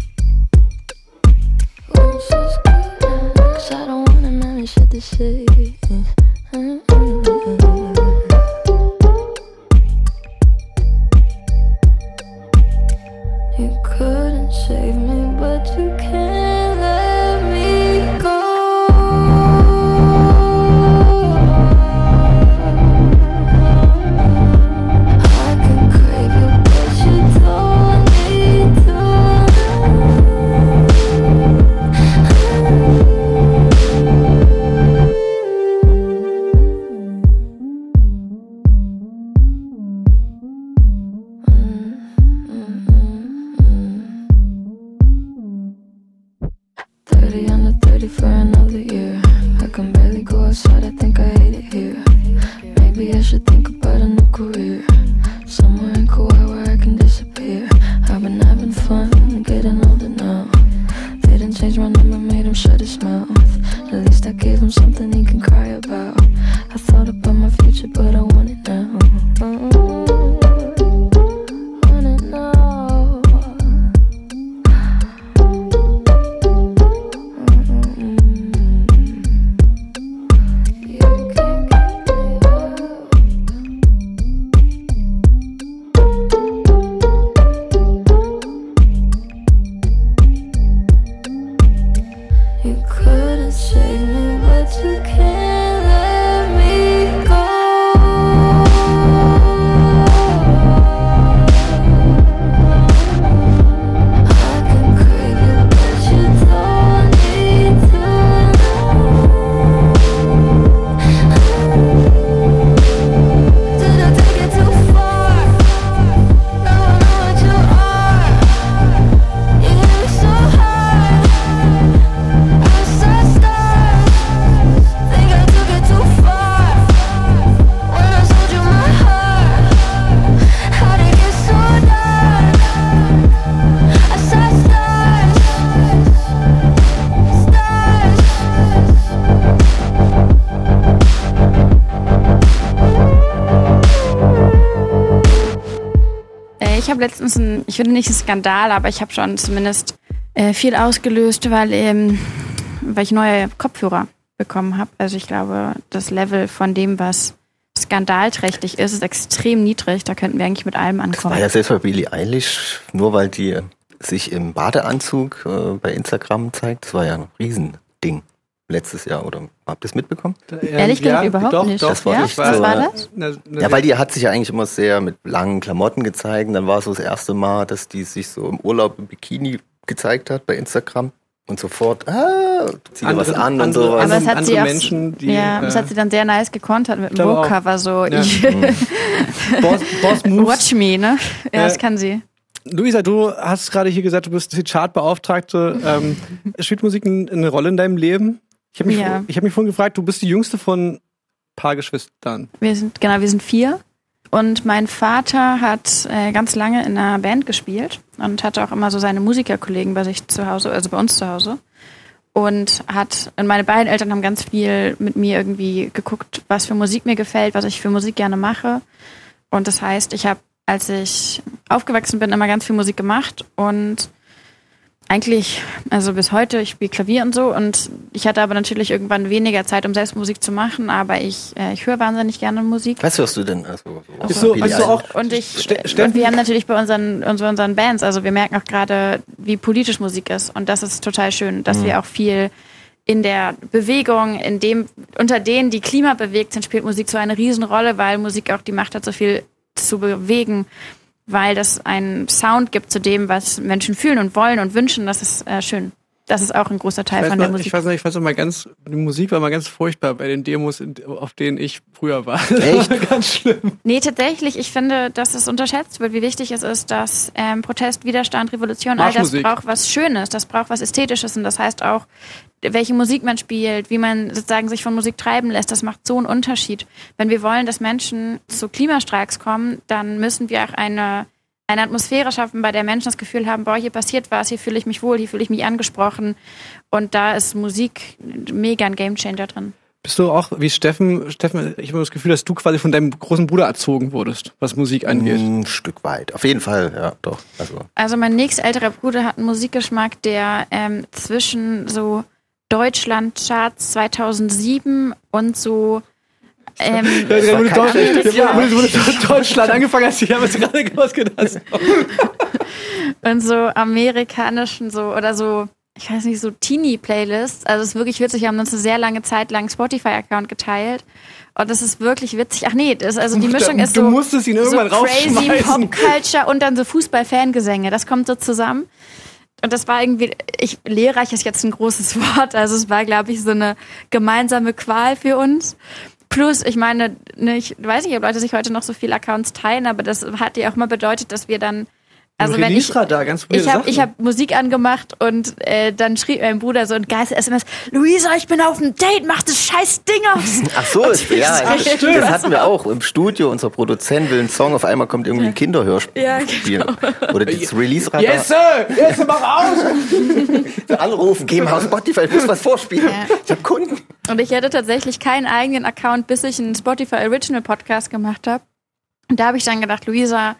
the shade. Uh, uh. Ein, ich finde nicht ein Skandal, aber ich habe schon zumindest äh, viel ausgelöst, weil, ähm, weil ich neue Kopfhörer bekommen habe. Also ich glaube, das Level von dem, was skandalträchtig ist, ist extrem niedrig. Da könnten wir eigentlich mit allem Das war ankommen. ja selbst bei Billie Eilish, nur weil die sich im Badeanzug äh, bei Instagram zeigt. Das war ja ein Riesending letztes Jahr, oder habt ihr es mitbekommen? Ehrlich gesagt überhaupt doch, nicht. Doch, Das war ja? echt Was so, war das? Ja, weil die hat sich ja eigentlich immer sehr mit langen Klamotten gezeigt. Und dann war es so das erste Mal, dass die sich so im Urlaub im Bikini gezeigt hat bei Instagram. Und sofort, ah, zieh dir was Andere- an und andere- sowas. Aber es hat andere sie auch, Menschen, die, ja, das äh, hat sie dann sehr nice gekontert mit dem. Vogue-Cover, so Ja. ich, *laughs* Boss, Boss Moves. watch me, ne? Ja, das Äh, kann sie. Luisa, du hast gerade hier gesagt, du bist die Chartbeauftragte. Ähm, spielt Musik ein- eine Rolle in deinem Leben? Ich habe mich, Ja. ich hab mich vorhin gefragt, du bist die jüngste von ein paar Geschwistern. Wir sind, genau, wir sind vier. Und mein Vater hat äh, ganz lange in einer Band gespielt und hatte auch immer so seine Musikerkollegen bei sich zu Hause, also bei uns zu Hause. Und hat, und meine beiden Eltern haben ganz viel mit mir irgendwie geguckt, was für Musik mir gefällt, was ich für Musik gerne mache. Und das heißt, ich habe, als ich aufgewachsen bin, immer ganz viel Musik gemacht und eigentlich, also bis heute, ich spiele Klavier und so und ich hatte aber natürlich irgendwann weniger Zeit, um selbst Musik zu machen, aber ich, äh, ich höre wahnsinnig gerne Musik. Was hörst du denn? Also, so Bist du, Billie bist du Eilish. auch Und ich Ste- äh, und wir haben natürlich bei unseren, unseren unseren Bands, also wir merken auch gerade, wie politisch Musik ist und das ist total schön, dass wir auch viel in der Bewegung, in dem unter denen die Klima bewegt sind, spielt Musik so eine Riesenrolle, weil Musik auch die Macht hat, so viel zu bewegen, weil das einen Sound gibt zu dem, was Menschen fühlen und wollen und wünschen. Das ist äh, schön. Das ist auch ein großer Teil von der noch, Musik. ich weiß noch, ich weiß noch mal ganz, die Musik war mal ganz furchtbar bei den Demos, in- auf denen ich früher war. *laughs* Das Echt? war ganz schlimm. Nee, tatsächlich, ich finde, dass es unterschätzt wird, wie wichtig es ist, dass ähm, Protest, Widerstand, Revolution, all das braucht was Schönes, das braucht was Ästhetisches und das heißt auch, welche Musik man spielt, wie man sozusagen sich von Musik treiben lässt, das macht so einen Unterschied. Wenn wir wollen, dass Menschen zu Klimastreiks kommen, dann müssen wir auch eine, eine Atmosphäre schaffen, bei der Menschen das Gefühl haben, boah, hier passiert was, hier fühle ich mich wohl, hier fühle ich mich angesprochen und da ist Musik mega ein Gamechanger drin. Bist du auch wie Steffen? Steffen, ich habe das Gefühl, dass du quasi von deinem großen Bruder erzogen wurdest, was Musik angeht. Ein Stück weit. Auf jeden Fall, ja, doch. Also, Also mein nächstälterer Bruder hat einen Musikgeschmack, der ähm, zwischen so Deutschland-Charts 2007 und so ähm, du kein Deutsch- *laughs* schlechtes ja, Deutschland angefangen hast, ich habe jetzt gerade ausgedacht. *laughs* und so amerikanischen so oder so ich weiß nicht so Teenie-Playlists. Also es ist wirklich witzig. Wir haben uns eine sehr lange Zeit lang Spotify-Account geteilt und das ist wirklich witzig. Ach nee, das, also die Mischung ist du so musstest ihn irgendwann so crazy. Pop-Culture und dann so Fußball-Fangesänge. Das kommt so zusammen. Und das war irgendwie, ich, lehrreich ist jetzt ein großes *laughs* Wort. Also es war, glaube ich, so eine gemeinsame Qual für uns. Plus, ich meine, ne, ich weiß nicht, ob Leute sich heute noch so viele Accounts teilen, aber das hat ja auch mal bedeutet, dass wir dann, also wenn ich, da ganz ich habe hab Musik angemacht und äh, dann schrieb mein Bruder so ein geiles SMS, Luisa, ich bin auf dem Date, mach das scheiß Ding aus. *laughs* ach so, ist, ja, Ach, das, *laughs* stimmt. das hatten wir auch im Studio. Unser Produzent will einen Song, auf einmal kommt irgendwie ein Kinderhörspiel. Ja, genau. Oder das *laughs* Release-Radar. Yes, Sir! Yes, Sir, mach aus! Anrufen, geh mal auf Spotify, ich muss was vorspielen. Ja. Ich hab Kunden. Und ich hatte tatsächlich keinen eigenen Account, bis ich einen Spotify Original Podcast gemacht habe. Und da habe ich dann gedacht, Luisa,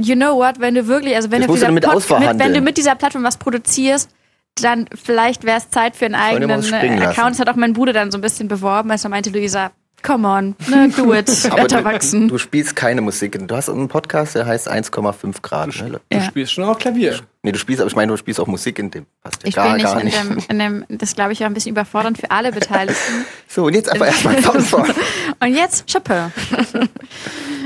you know what, wenn du wirklich, also wenn du, du mit, wenn du mit dieser Plattform was produzierst, dann vielleicht wäre es Zeit für einen eigenen äh. Account. Das hat auch mein Bruder dann so ein bisschen beworben, als er meinte, Luisa, come on, ne, *laughs* do it, Aber Blätter du, wachsen. du spielst keine Musik. Du hast einen Podcast, der heißt 1,5 Grad. Ne? Du Ja. spielst schon auch Klavier. Nee, du spielst, aber ich meine, du spielst auch Musik in dem. Passt ja Ich gar, will nicht, gar in, nicht. dem, in dem, das glaube ich war ein bisschen überfordernd für alle Beteiligten. *laughs* So, und jetzt aber erstmal vorne. *laughs* Und jetzt Chopin.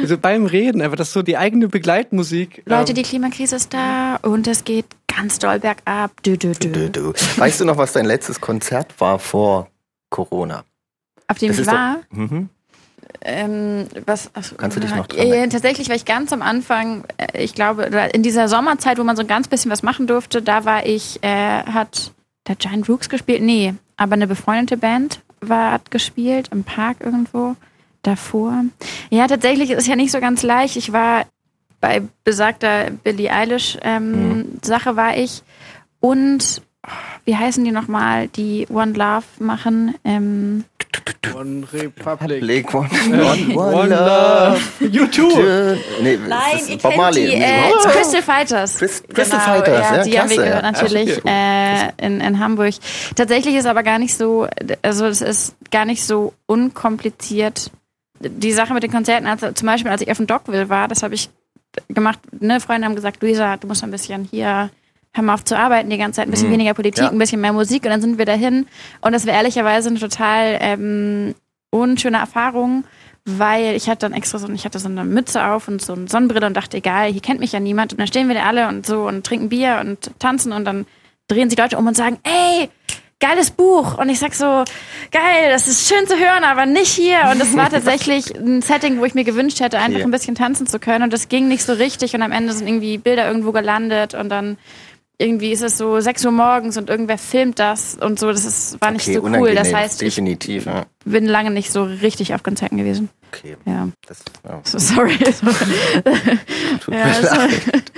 Also beim Reden, einfach das ist so die eigene Begleitmusik. Leute, ähm, die Klimakrise ist da und es geht ganz doll bergab. Dö. Du, du. Weißt du noch, was dein letztes Konzert war vor Corona? Auf dem Das ich ist doch- war. Mhm. Ähm, was, ach, Kannst du dich noch dran erinnern? Tatsächlich war ich ganz am Anfang, äh, ich glaube, in dieser Sommerzeit, wo man so ein ganz bisschen was machen durfte, da war ich, äh, hat der Giant Rooks gespielt? Nee, aber eine befreundete Band war hat gespielt im Park irgendwo davor. Ja, tatsächlich ist es ja nicht so ganz leicht. Ich war bei besagter Billie Eilish ähm, Sache war ich und wie heißen die nochmal, die One Love machen? Ähm, One Republic. One, Äh, one, one, One love. Love. YouTube. Nee, Nein, ihr Bob Marley. die äh, Crystal Fighters. Chris- Crystal Fighters, ja, die haben wir klasse. gehört natürlich Ah, äh, in, in Hamburg. Tatsächlich ist aber gar nicht so, also es ist gar nicht so unkompliziert. Die Sache mit den Konzerten, also zum Beispiel als ich auf dem Dockville war, das habe ich gemacht, ne, Freunde haben gesagt, Luisa, du musst ein bisschen hier, hör mal auf zu arbeiten die ganze Zeit, ein bisschen Mhm. weniger Politik, Ja. ein bisschen mehr Musik und dann sind wir dahin und das war ehrlicherweise eine total ähm, unschöne Erfahrung, weil ich hatte dann extra so, ich hatte so eine Mütze auf und so eine Sonnenbrille und dachte, egal, hier kennt mich ja niemand und dann stehen wir da alle und so und trinken Bier und tanzen und dann drehen sich Leute um und sagen, ey, geiles Buch. Und ich sag so, geil, das ist schön zu hören, aber nicht hier. Und es war *laughs* tatsächlich ein Setting, wo ich mir gewünscht hätte, einfach ein bisschen tanzen zu können. Und das ging nicht so richtig. Und am Ende sind irgendwie Bilder irgendwo gelandet und dann irgendwie ist es so 6 Uhr morgens und irgendwer filmt das und so. Das ist, war nicht Okay, so cool. Das heißt, ich definitiv. Ja. bin lange nicht so richtig auf Konzerten gewesen. Okay, Ja. das, ja. So, sorry. *laughs* tut Ja, mir leid.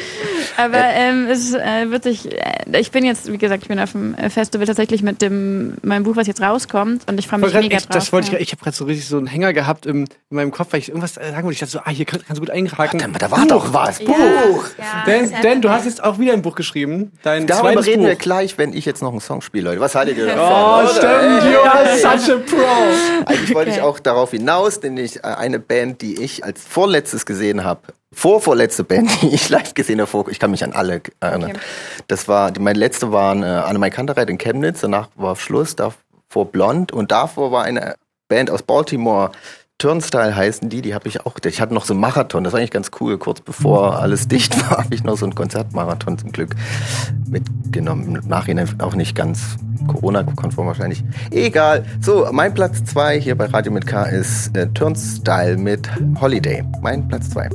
Aber ähm, es äh, wird sich, äh, ich bin jetzt, wie gesagt, ich bin auf dem Festival tatsächlich mit dem meinem Buch, was jetzt rauskommt und ich freue mich Grad, mega ich, drauf. das wollte ich, ja. ich habe gerade so richtig so einen Hänger gehabt im, in meinem Kopf, weil ich irgendwas sagen wollte. Ich dachte so, ah, hier kann- kannst du gut einhaken. Dann, da war doch was. Buch. Ja, Denn, denn du hast jetzt auch wieder ein Buch geschrieben. Dein Darüber zweites reden Buch. wir gleich, wenn ich jetzt noch einen Song spiele, Leute. Was haltet ihr davon? Oh, stimmt. You are such a pro. Eigentlich wollte ich auch darauf hinaus, denn ich eine Band, die ich als vorletztes gesehen habe, vorvorletzte Band, *laughs* die ich live gesehen habe, ich kann mich an alle erinnern. Okay. Das war, die, meine letzte waren äh, Annemai Kantereit in Chemnitz, danach war Schluss, davor Blond und davor war eine Band aus Baltimore, Turnstyle heißen die, die habe ich auch. Ich hatte noch so einen Marathon, das war eigentlich ganz cool. Kurz bevor alles dicht war, *laughs* habe ich noch so einen Konzertmarathon zum Glück mitgenommen. Im Nachhinein auch nicht ganz Corona-konform wahrscheinlich. Egal. So, mein Platz 2 hier bei Radio mit K ist äh, Turnstyle mit Holiday. Mein Platz 2.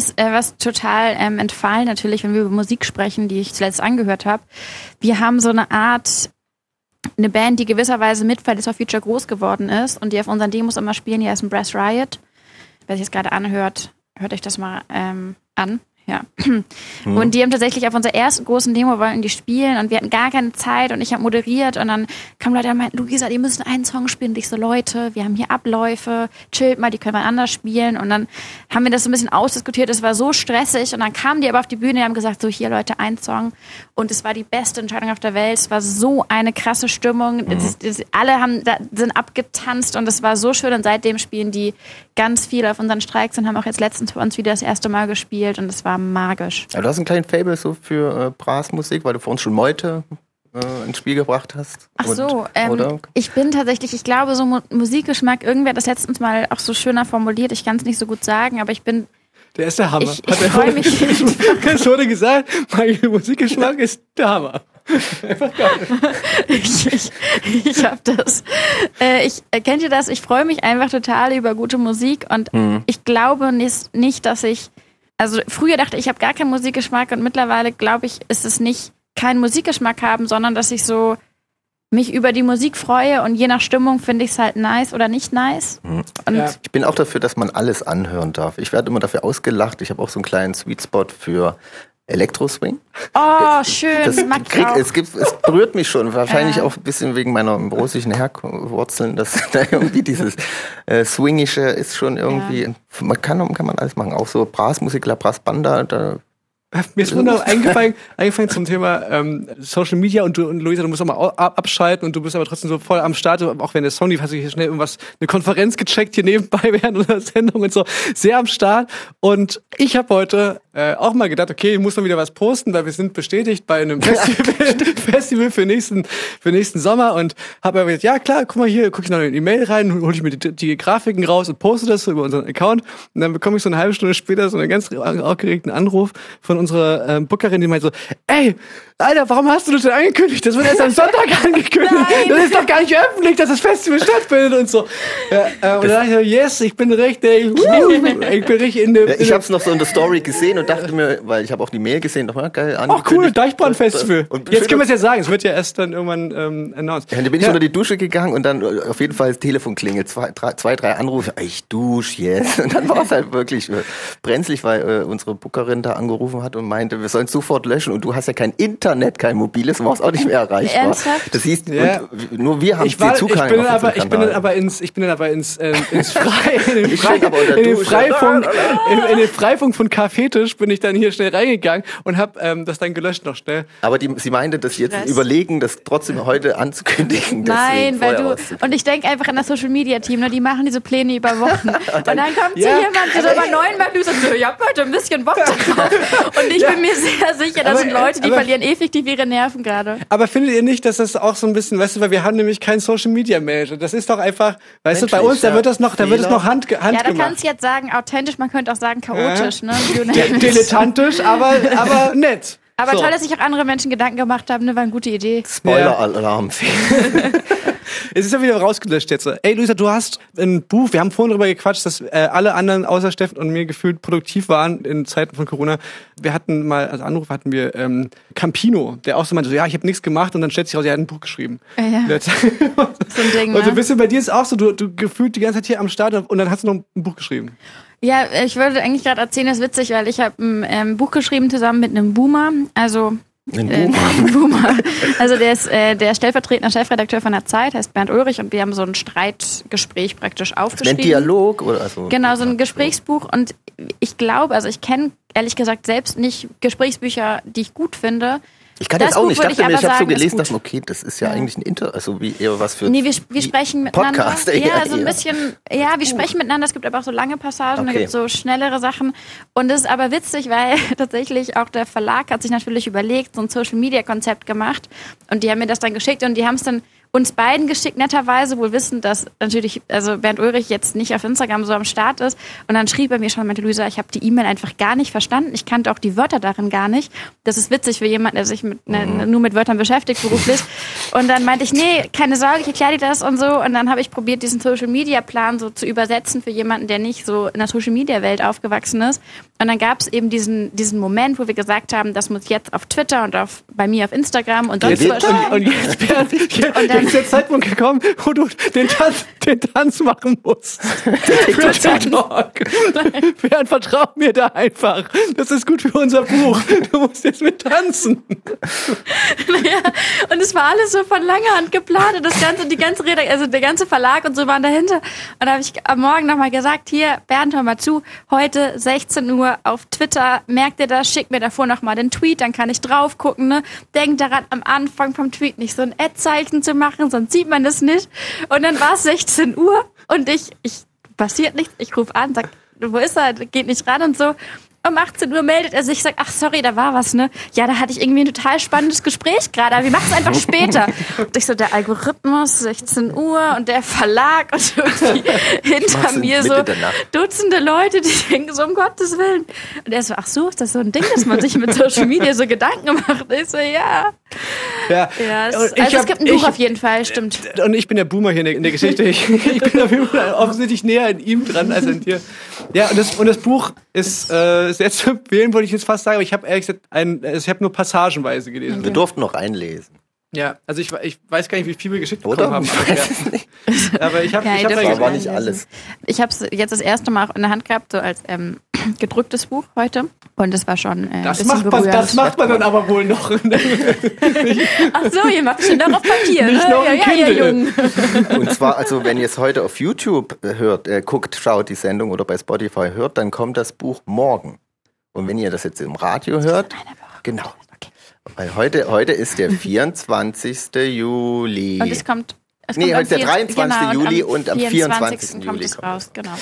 ist äh, was total ähm, entfallen, natürlich, wenn wir über Musik sprechen, die ich zuletzt angehört habe. Wir haben so eine Art, eine Band, die gewisserweise mit Fridays for Future groß geworden ist und die auf unseren Demos immer spielen, die heißen Brass Riot. Wer sich das gerade anhört, hört euch das mal ähm, an. Ja. Und die haben tatsächlich auf unserer ersten großen Demo wollten die spielen und wir hatten gar keine Zeit und ich habe moderiert und dann kamen Leute und meinten, Luisa, die müssen einen Song spielen. Und ich so, Leute, wir haben hier Abläufe, chillt mal, die können wir anders spielen. Und dann haben wir das so ein bisschen ausdiskutiert, es war so stressig und dann kamen die aber auf die Bühne und haben gesagt, so hier Leute, ein Song. Und es war die beste Entscheidung auf der Welt. Es war so eine krasse Stimmung. Das, das, alle haben, da, sind abgetanzt und es war so schön und seitdem spielen die ganz viel auf unseren Streiks und haben auch jetzt letztens für uns wieder das erste Mal gespielt und es war magisch. Ja, du hast einen kleinen Fable so für äh, Blasmusik, weil du vor uns schon Meute äh, ins Spiel gebracht hast. Ach Und- so, ähm, oder? ich bin tatsächlich, ich glaube, so Mu Musikgeschmack, irgendwer hat das letztens mal auch so schöner formuliert, ich kann es nicht so gut sagen, aber ich bin, Der ist der Hammer. Ich- ich Hat er- freu mich. *laughs* Es wurde gesagt, mein Musikgeschmack ist der Hammer. *laughs* ich, ich, ich habe das, äh, ich, äh, kennt ihr das? Ich freue mich einfach total über gute Musik und ich glaube nicht, nicht, dass ich, also früher dachte ich, ich habe gar keinen Musikgeschmack und mittlerweile glaube ich, ist es nicht keinen Musikgeschmack haben, sondern dass ich so mich über die Musik freue und je nach Stimmung finde ich es halt nice oder nicht nice. Und Ja. Ich bin auch dafür, dass man alles anhören darf. Ich werde immer dafür ausgelacht. Ich habe auch so einen kleinen Sweet Spot für Elektro-Swing. oh, *laughs* schön, Das mag ich krieg, auch. es, gibt, es berührt mich schon. Wahrscheinlich Ja. auch ein bisschen wegen meiner russischen Herwurzeln, dass *laughs* da irgendwie dieses äh, Swingische ist schon irgendwie. Man kann, kann man alles machen. Auch so Brassmusik, La Brass Banda, da Mir ist wunderbar eingefallen, eingefallen zum Thema ähm, Social Media und du und Luisa, du musst auch mal abschalten und du bist aber trotzdem so voll am Start, auch wenn der lief, hast du hier schnell irgendwas, eine Konferenz gecheckt hier nebenbei *laughs* während unserer Sendung und so, sehr am Start. Und ich habe heute äh, auch mal gedacht, okay, ich muss mal wieder was posten, weil wir sind bestätigt bei einem *laughs* Festival, Festival für nächsten für nächsten Sommer und habe aber gesagt, ja klar, guck mal hier, gucke ich noch in die Mail rein, hole ich mir die, die Grafiken raus und poste das so über unseren Account und dann bekomme ich so eine halbe Stunde später so einen ganz aufgeregten Anruf von unserer ähm, Bookerin, die meint so, ey, Alter, warum hast du das denn angekündigt? Das wird erst am Sonntag *laughs* angekündigt. Das ist doch gar nicht öffentlich, dass das Festival stattfindet und so. Ja, äh, und dann dachte ich so, yes, ich bin richtig, *laughs* ich bin richtig in der, Ja, ich habe es noch so in der Story gesehen und dachte mir, weil ich habe auch die Mail gesehen, nochmal geil Ach cool. Deichbrand-Festival. Und Jetzt können wir es ja sagen, es wird ja erst dann irgendwann ähm, announced. Ja, dann bin ich Ja. unter die Dusche gegangen und dann äh, auf jeden Fall das Telefon klingelt. Zwei, drei, zwei, drei Anrufe. Ich dusch jetzt. *laughs* Und dann war es halt wirklich äh, brenzlig, weil äh, unsere Bookerin da angerufen hat und meinte, wir sollen sofort löschen. Und du hast ja kein Internet, kein mobiles, du warst auch nicht mehr erreichbar. Ernsthaft? Das hieß, Ja. und nur wir haben ich, war, ich Zugang bin dann auf aber, ich bin dann aber ins, ich bin dann aber ins, äh, *laughs* ins Frei, in den, Ich Frei, in den. Freifunk, *laughs* in, in den Freifunk von K-Fetisch bin ich dann hier schnell reingegangen und habe ähm, das dann gelöscht noch schnell. Aber die, sie meinte, dass sie jetzt Stress. überlegen, das trotzdem heute anzukündigen. Nein, weil du, und ich denke einfach an das Social Media Team, ne, die machen diese Pläne über Wochen. *laughs* und dann kommt so Ja. jemand, der so über neun Mal und sagt so, ich hab heute ein bisschen Bock drauf. Und ich bin mir sehr sicher, das Aber- sind Leute, die aber- verlieren effektiv ihre Nerven gerade. Aber findet ihr nicht, dass das auch so ein bisschen, weißt du, weil wir haben nämlich keinen Social Media Manager. Das ist doch einfach, weißt du, bei uns, da wird das noch, da wird es noch hand, Ja, da handgemacht. kannst du jetzt sagen, authentisch, man könnte auch sagen chaotisch, ne? De it. dilettantisch, aber, *laughs* aber nett. Aber So. toll, dass sich auch andere Menschen Gedanken gemacht haben, ne? War eine gute Idee. Spoiler-Alarm. *laughs* *laughs* Es ist ja wieder rausgelöscht jetzt. Ey, Luisa, du hast ein Buch, wir haben vorhin darüber gequatscht, dass äh, alle anderen außer Steffen und mir gefühlt produktiv waren in Zeiten von Corona. Wir hatten mal, als Anruf hatten wir ähm, Campino, der auch so meinte, so, ja, ich habe nichts gemacht und dann stellt sich raus, er hat ein Buch geschrieben. Ja, ja. *laughs* So ein Ding, Und so ein ne? bisschen bei dir ist auch so, du, du gefühlt die ganze Zeit hier am Start und dann hast du noch ein Buch geschrieben. Ja, ich wollte eigentlich gerade erzählen, das ist witzig, weil ich habe ein ähm, Buch geschrieben zusammen mit einem Boomer. Also Ein äh, Boomer? ein. Also der ist äh, der stellvertretende Chefredakteur von der Zeit, heißt Bernd Ulrich, und wir haben so ein Streitgespräch praktisch Ein aufgeschrieben. Dialog oder also. Genau, so ein Gesprächsbuch. Und ich glaube, also ich kenne ehrlich gesagt selbst nicht Gesprächsbücher, die ich gut finde. Ich kann Das jetzt auch Buch nicht. Ich dachte mir, ich habe so gelesen, dachte, okay, das ist ja, Ja. eigentlich ein Inter, also wie eher was für. Nee, wir, wir sprechen miteinander. Podcast, *laughs* ja, eher, so ein eher. bisschen, ja, wir sprechen miteinander. Es gibt aber auch so lange Passagen, da Okay. gibt es so schnellere Sachen. Und das ist aber witzig, weil *laughs* tatsächlich auch der Verlag hat sich natürlich überlegt, so ein Social Media Konzept gemacht. Und die haben mir das dann geschickt und die haben es dann uns beiden geschickt, netterweise, wohl wissend, dass natürlich, also Bernd Ulrich jetzt nicht auf Instagram so am Start ist. Und dann schrieb er mir schon, meinte Luisa, ich habe die E-Mail einfach gar nicht verstanden. Ich kannte auch die Wörter darin gar nicht. Das ist witzig für jemanden, der sich mit, ne, nur mit Wörtern beschäftigt beruflich. Und dann meinte ich, nee, keine Sorge, ich erkläre dir das und so. Und dann habe ich probiert, diesen Social Media Plan so zu übersetzen für jemanden, der nicht so in der Social Media Welt aufgewachsen ist. Und dann gab es eben diesen, diesen Moment, wo wir gesagt haben, das muss jetzt auf Twitter und auf, bei mir auf Instagram und sonst Jetzt, was. und, und jetzt, *laughs* Und dann- ist der Zeitpunkt gekommen, wo du den Tanz, den Tanz machen musst. *laughs* Für TikTok. Bernd, *laughs* vertrau mir da einfach. Das ist gut für unser Buch. Du musst jetzt mit tanzen. Ja, und es war alles so von langer Hand geplant und das ganze, die ganze Rede, also der ganze Verlag und so waren dahinter. Und da habe ich am Morgen nochmal gesagt, hier, Bernd, hör mal zu, heute 16 Uhr auf Twitter, merk dir das, schick mir davor nochmal den Tweet, dann kann ich drauf gucken, ne? Denk daran, am Anfang vom Tweet nicht so ein Ad-Zeichen zu machen, sonst sieht man das nicht. Und dann war es 16 Uhr und ich, ich, passiert nichts, ich rufe an, sag, wo ist er, geht nicht ran und so. Um 18 Uhr meldet er sich, sagt, ach sorry, da war was, ne? Ja, da hatte ich irgendwie ein total spannendes Gespräch gerade, aber wir machen es einfach *laughs* später. Und ich so, der Algorithmus, 16 Uhr und der Verlag und irgendwie *laughs* hinter mir so. Dutzende Leute, die denken so, um Gottes Willen. Und er so, ach so, ist das so ein Ding, dass man sich mit Social Media so Gedanken macht? Ich so, ja. Ja. ja es, also es hab- gibt ein Buch ich- auf jeden Fall, stimmt. Und ich bin der Boomer hier in der, in der Geschichte. Ich, ich bin auf jeden Fall offensichtlich näher an ihm dran als an dir. Ja, und das, und das Buch ist äh, sehr zu empfehlen, wollte ich jetzt fast sagen, aber ich habe ehrlich gesagt ein, also ich habe nur passagenweise gelesen. Wir durften noch einlesen. Ja, also ich, ich weiß gar nicht, wie viel wir geschickt Oder? bekommen haben. Ich Aber, weiß es nicht. ja. *laughs* aber ich habe Ja, ich hab war gelesen. nicht alles. Ich habe es jetzt das erste Mal auch in der Hand gehabt, so als ähm, *clears throat* gedrucktes Buch heute. Und es war schon äh, ein Das bisschen macht, man, das macht man dann aber wohl noch. *laughs* Ach so, ihr macht schon noch auf Papier. Nicht ne? noch ja, ja, ja. Jung. Und zwar, also wenn ihr es heute auf YouTube äh, hört, äh, guckt, schaut die Sendung oder bei Spotify hört, dann kommt das Buch morgen. Und wenn ihr das jetzt im Radio hört, genau. Weil heute, heute ist der *laughs* 24. Juli. Und es kommt. Es Nee, kommt am heute ist der 24. 23. genau, Juli und am 24. kommt Juli es kommt raus, genau.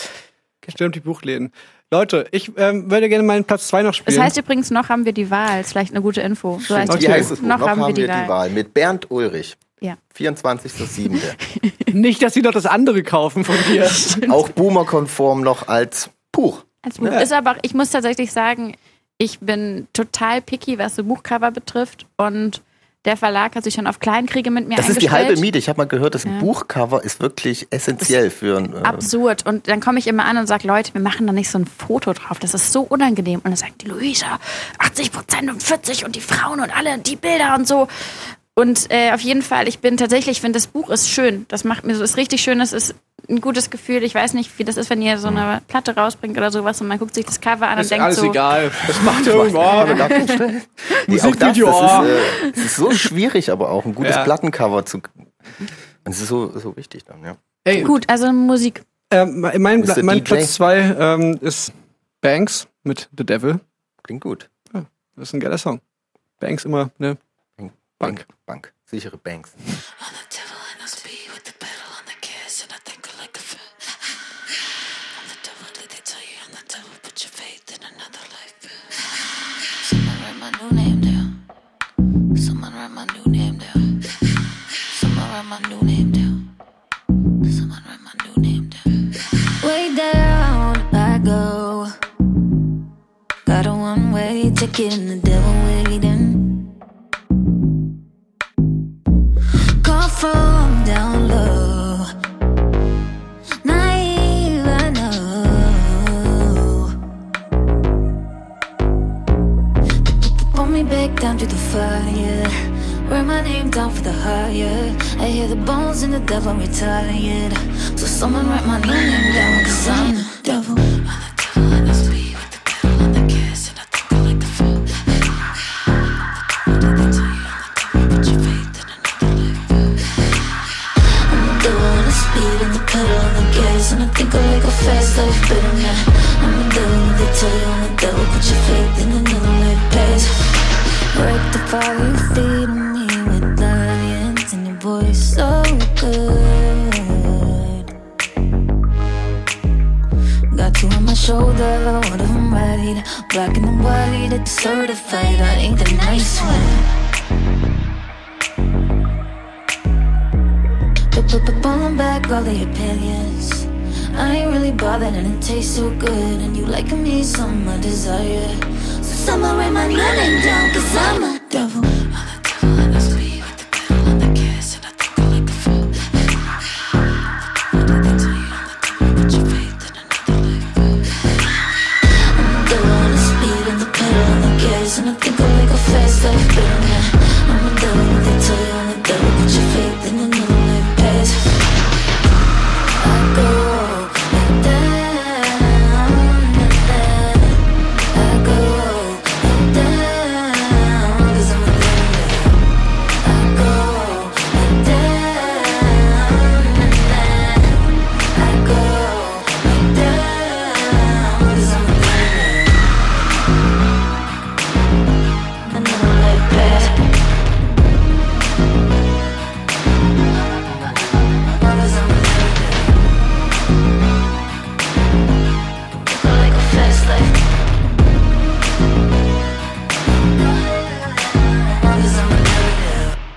Stimmt, die Buchläden. Leute, ich ähm, würde gerne meinen Platz 2 noch spielen. Das heißt übrigens, noch haben wir die Wahl. Ist vielleicht eine gute Info. So heißt Okay. Wie heißt es? Noch, haben wir die Wahl. Wahl. Mit Bernd Ulrich. Ja. 24.07. *laughs* nicht, dass sie noch das andere kaufen von dir. *laughs* Auch boomerkonform noch als Buch. Als Buch. Ist aber, ich muss tatsächlich sagen, ich bin total picky, was so Buchcover betrifft. Und der Verlag hat sich schon auf Kleinkriege mit mir Das ist die halbe Miete. Ich habe mal gehört, das Ja. Buchcover ist wirklich essentiell für ein. Äh, absurd. Und dann komme ich immer an und sage, Leute, wir machen da nicht so ein Foto drauf. Das ist so unangenehm. Und dann sagt die Luisa, 80 Prozent und 40 und die Frauen und alle, die Bilder und so. Und äh, auf jeden Fall, ich bin tatsächlich, ich finde, das Buch ist schön. Das macht mir so, ist richtig schön. Das ist ein gutes Gefühl. Ich weiß nicht, wie das ist, wenn ihr so eine Platte rausbringt oder sowas und man guckt sich das Cover an Ist und denkt alles so, egal. *laughs* Das macht irgendwo. aber da- nee, auch das, Musikvideo, das, ist, äh, das ist so schwierig, aber auch ein gutes Ja. Plattencover zu. Und es ist so, so wichtig dann, ja. Ey, gut, also Musik. ähm, mein, mein. Platz 2 ähm, ist Banks mit The Devil. Klingt gut. Das ist ein geiler Song. Banks immer, ne? Bank. Bank. Sichere Banks. Got a one way ticket and the devil waiting. Call from down low. Naive, I know. Pull me back down to the fire. Write my name down for the higher. I hear the bones and the devil retired. So someone write my name down, cause I'm the devil. I like a fast life better now. I'm the devil, they tell you? I'm the devil, put your faith in another life pass. Rectify you feeding me with lions and your voice so good. Got you on my shoulder, one of them right. Black and white, it's certified. I ain't the nice one. But but pulling back all the opinions. I ain't really bothered and it tastes so good. And you like me, some I desire. So summer rain my name down, cause. I'm a devil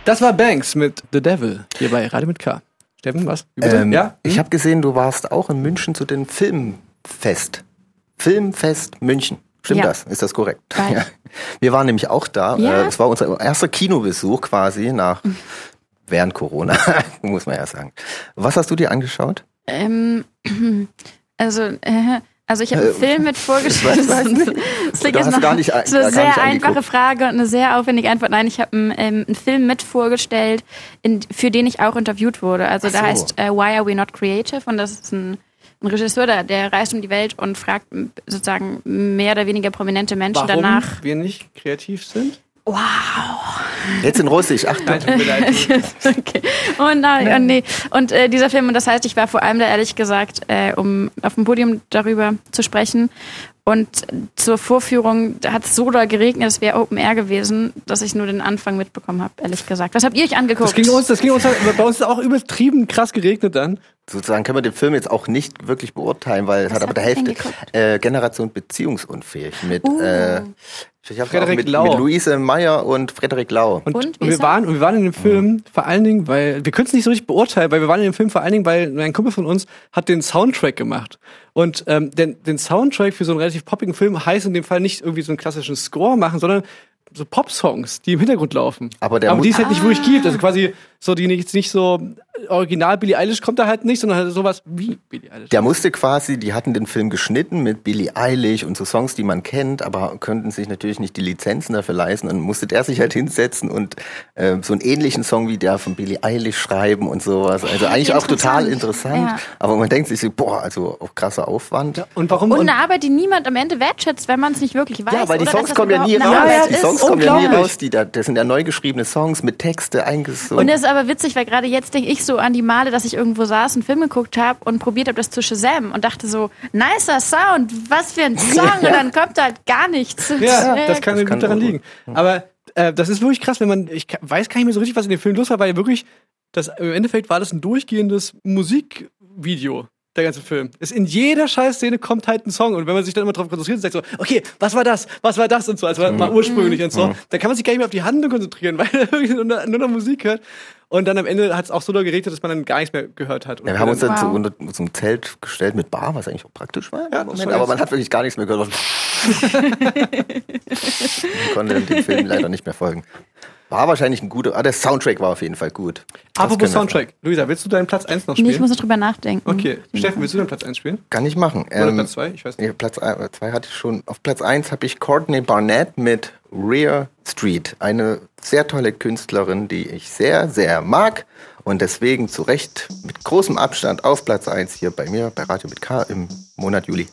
Das war Banks mit The Devil hier bei Radio mit K. Steffen, was? Ähm, ja? Ich habe gesehen, du warst auch in München zu den Filmfest. Filmfest München. Stimmt Ja. das? Ist das korrekt? *laughs* Ja. Wir waren nämlich auch da. Ja. Äh, Es war unser erster Kinobesuch quasi nach während Corona, *laughs* muss man ja sagen. Was hast du dir angeschaut? Ähm, *clears throat* also, äh, also ich habe einen Äh, Film mit *laughs* vorgestellt. *laughs* Das klingt Du jetzt noch, gar nicht- ist eine sehr einfache Frage und eine sehr aufwendige Antwort. Nein, ich habe einen, ähm, einen Film mit vorgestellt, in, für den ich auch interviewt wurde. Also Ach der so. heißt äh, Why Are We Not Creative und das ist ein, ein Regisseur, der, der reist um die Welt und fragt sozusagen mehr oder weniger prominente Menschen Warum danach. wir nicht kreativ sind? Wow. Jetzt in Russisch. Achtung. Mir leid. *laughs* okay. Oh nein, oh nee. Und äh, dieser Film, und das heißt, ich war vor allem da ehrlich gesagt, äh, um auf dem Podium darüber zu sprechen. Und zur Vorführung hat es so da geregnet, es wäre Open Air gewesen, dass ich nur den Anfang mitbekommen habe, ehrlich gesagt. Was habt ihr euch angeguckt? Das ging uns, das ging uns halt, bei uns ist auch übertrieben krass geregnet dann. Sozusagen können wir den Film jetzt auch nicht wirklich beurteilen, weil es hat aber der Hälfte äh, Generation beziehungsunfähig mit, Uh. äh, ich Frederik auch mit, Lau. mit Luise Meyer und Frederik Lau. Und, Und, und, wir waren, und wir waren in dem Film vor allen Dingen, weil, wir können es nicht so richtig beurteilen, weil wir waren in dem Film vor allen Dingen, weil ein Kumpel von uns hat den Soundtrack gemacht. Und ähm, den, den Soundtrack für so einen relativ poppigen Film heißt in dem Fall nicht irgendwie so einen klassischen Score machen, sondern so Pop-Songs, die im Hintergrund laufen. Aber der Aber die es halt nicht wirklich gibt. Also quasi so, die nicht, nicht so original Billie Eilish kommt da halt nicht, sondern halt sowas wie Billie Eilish. Der musste quasi, die hatten den Film geschnitten mit Billie Eilish und so Songs, die man kennt, aber könnten sich natürlich nicht die Lizenzen dafür leisten. Und musste der sich halt hinsetzen und äh, so einen ähnlichen Song wie der von Billie Eilish schreiben und sowas. Also eigentlich auch total interessant. Ja. Aber man denkt sich so, boah, also auch krasser Aufwand. Und warum? Und eine Arbeit, die niemand am Ende wertschätzt, wenn man es nicht wirklich weiß. Ja, weil die? Songs kommen ja nie raus. Arbeit die. Songs kommen ja nie raus. Die da, das sind ja neu geschriebene Songs mit Texte eingesungen. Und das aber witzig, weil gerade jetzt denke ich so an die Male, dass ich irgendwo saß, einen Film geguckt habe und probiert habe, das zu Shazam und dachte so, nicer Sound, was für ein *laughs* Song und dann kommt da halt gar nichts. Ja, das kann, Das gut kann daran liegen. Aber äh, das ist wirklich krass, wenn man, ich weiß gar nicht mehr so richtig, was in dem Film los war, weil wirklich, das, im Endeffekt war das ein durchgehendes Musikvideo. Der ganze Film. Es in jeder Scheißszene kommt halt ein Song. Und wenn man sich dann immer drauf konzentriert und sagt so, okay, was war das? Was war das? Und so, als war mal ursprünglich und so, dann kann man sich gar nicht mehr auf die Handlung konzentrieren, *laughs* weil er wirklich nur, noch- nur noch Musik hört. Und dann am Ende hat es auch so doll geregnet, dass man dann gar nichts mehr gehört hat. Und Ja, wir haben uns dann Wow. so unter so ein Zelt gestellt mit Bar, was eigentlich auch praktisch war. Ja, Moment, aber man hat wirklich gar nichts mehr gehört. *laughs* *laughs* man konnte dem Film leider nicht mehr folgen. War wahrscheinlich ein guter, ah, der Soundtrack war auf jeden Fall gut. Das Apropos Soundtrack. Luisa, willst du deinen Platz 1 noch Nee, spielen? ich muss noch drüber nachdenken. okay. Steffen, willst du deinen Platz 1 spielen? Kann ich machen. Oder Ähm, Platz 2? Ich weiß nicht. nee, Platz 2 hatte ich schon. Auf Platz 1 habe ich Courtney Barnett mit Rear Street. Eine sehr tolle Künstlerin, die ich sehr, sehr mag. Und deswegen zu Recht mit großem Abstand auf Platz 1 hier bei mir, bei Radio mit K im Monat Juli.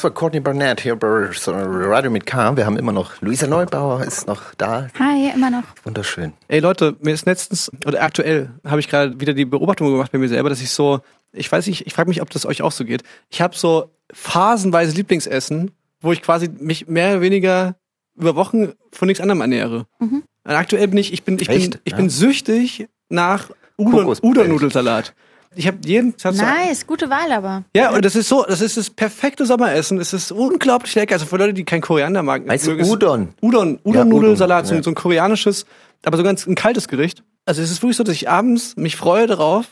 Das war Courtney Barnett hier bei Radio mit K. Wir haben immer noch Luisa Neubauer ist noch da. Hi, immer noch. Wunderschön. Ey Leute, mir ist letztens, oder aktuell, habe ich gerade wieder die Beobachtung gemacht bei mir selber, dass ich so, ich weiß nicht, ich frage mich, ob das euch auch so geht. Ich habe so phasenweise Lieblingsessen, wo ich quasi mich mehr oder weniger über Wochen von nichts anderem ernähre. Und aktuell bin ich, ich bin, ich bin, Echt? ich Ja. bin süchtig nach Udon. Udon-Nudelsalat. Ich habe jeden Tag so- Nice, gute Wahl aber. Ja, und das ist so, das ist das perfekte Sommeressen. Es ist unglaublich lecker. Also für Leute, die kein Koriander mag. Mögen es- Udon. Udon, Udon-Nudelsalat, Udon, ja. so, so ein koreanisches, aber so ganz ein kaltes Gericht. Also es ist wirklich so, dass ich abends mich freue darauf,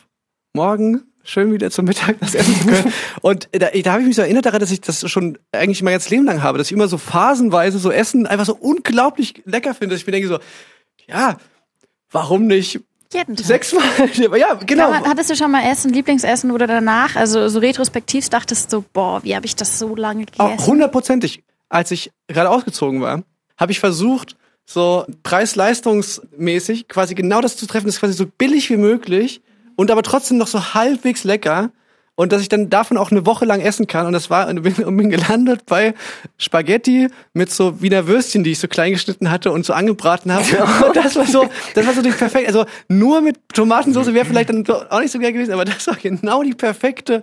morgen schön wieder zum Mittag das essen zu können. *laughs* Und da, da habe ich mich so erinnert daran, dass ich das schon eigentlich mein ganzes Leben lang habe, dass ich immer so phasenweise so Essen einfach so unglaublich lecker finde, dass ich mir denke so, ja, warum nicht Jeden Tag. sechsmal? *laughs* ja, genau. Aber hattest du schon mal Essen, Lieblingsessen oder danach, also so retrospektiv dachtest du, boah, wie habe ich das so lange Auch gegessen? hundertprozentig. Als ich gerade ausgezogen war, habe ich versucht, so preis-leistungsmäßig quasi genau das zu treffen, das ist quasi so billig wie möglich und aber trotzdem noch so halbwegs lecker und dass ich dann davon auch eine Woche lang essen kann. Und das war und bin, und bin gelandet bei Spaghetti mit so Wiener Würstchen, die ich so klein geschnitten hatte und so angebraten habe. Und das war so, das war so die perfekte, also nur mit Tomatensauce wäre vielleicht dann auch nicht so geil gewesen, aber das war genau die perfekte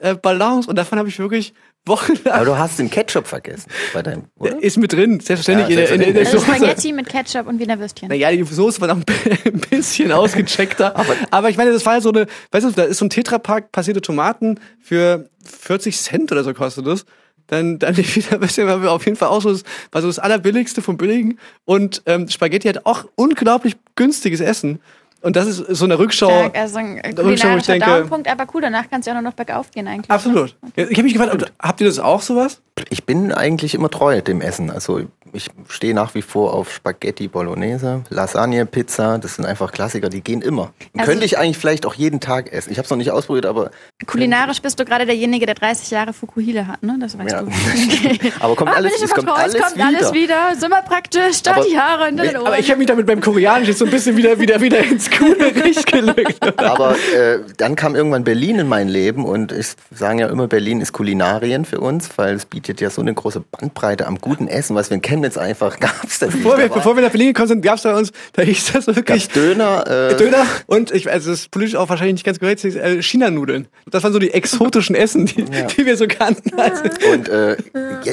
äh, Balance. Und davon habe ich wirklich wochenlang Aber du hast den Ketchup vergessen bei deinem, oder? ist mit drin, selbstverständlich Ja, in, der, in, der, in der also Soße. Spaghetti mit Ketchup und Wiener Würstchen. Naja, die Soße war noch ein *laughs* bisschen ausgecheckter. aber, ich meine, das war so eine, weißt du, da ist so ein Tetrapack passierte Tomaten für 40 Cent oder so kostet das. Dann, dann *laughs* die Wiener Würstchen war auf jeden Fall auch so das, war so das allerbilligste vom Billigen. Und ähm, Spaghetti hat auch unglaublich günstiges Essen. Und das ist so eine Rückschau. Stark, also ein Rückschau, wo ich denke, Downpunkt, aber cool, danach kannst du ja auch noch bergauf gehen eigentlich. Ne? absolut. Ja, Ich habe mich gefragt, habt ihr das auch sowas? Ich bin eigentlich immer treu dem Essen. Also ich stehe nach wie vor auf Spaghetti Bolognese, Lasagne, Pizza. Das sind einfach Klassiker, die gehen immer. Also- Könnte ich eigentlich vielleicht auch jeden Tag essen. Ich habe es noch nicht ausprobiert, aber, Kulinarisch bist du gerade derjenige, der 30 Jahre Fukuhila hat, ne? Das weißt Ja. du. Okay. *laughs* aber kommt Ah, alles, es kommt alles kommt wieder. alles wieder. Sind wir praktisch, da die Haare in den Ohren. Aber ich habe mich damit beim Koreanisch jetzt so ein bisschen wieder, wieder, wieder ins coole *laughs* Licht gelegt. Aber äh, dann kam irgendwann Berlin in mein Leben und ich sage ja immer, Berlin ist Kulinarien für uns, weil es bietet ja so eine große Bandbreite am guten Essen, was wir in Chemnitz einfach *laughs* gab's. Das Bevor wir, nicht. Bevor wir nach Berlin gekommen sind, gab es bei uns, da hieß das wirklich gab's Döner. Äh, Döner und ich, also das ist politisch auch wahrscheinlich nicht ganz korrekt, äh, China-Nudeln. Das waren so die exotischen Essen, die, die wir so kannten. Also, Und äh, ja,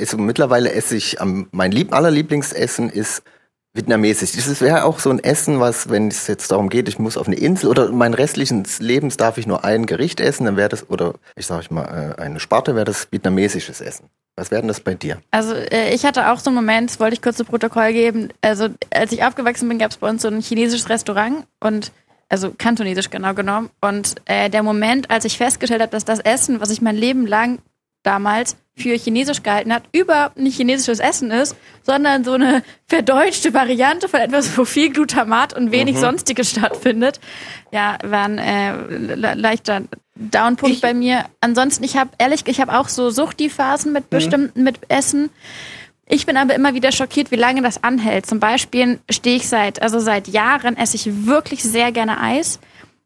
also mittlerweile esse ich am, mein lieb, allerlieblingsessen ist vietnamesisch. Das wäre auch so ein Essen, was, wenn es jetzt darum geht, ich muss auf eine Insel oder meinen restlichen Lebens darf ich nur ein Gericht essen, dann wäre das, oder ich sage mal, äh, eine Sparte wäre das vietnamesisches Essen. Was wäre denn das bei dir? Also äh, ich hatte auch so einen Moment, wollte ich kurz zu Protokoll geben. Also als ich aufgewachsen bin, gab es bei uns so ein chinesisches Restaurant und also kantonesisch genau genommen. Und äh, der Moment, als ich festgestellt habe, dass das Essen, was ich mein Leben lang damals für chinesisch gehalten hat, überhaupt nicht chinesisches Essen ist, sondern so eine verdeutschte Variante von etwas, wo viel Glutamat und wenig Mhm. Sonstiges stattfindet. Ja, war ein äh, le- leichter Downpunkt bei mir. Ansonsten, ich habe ehrlich, ich habe auch so Suchti-Phasen mit bestimmten, mit Essen. Ich bin aber immer wieder schockiert, wie lange das anhält. Zum Beispiel stehe ich seit, also seit Jahren esse ich wirklich sehr gerne Eis.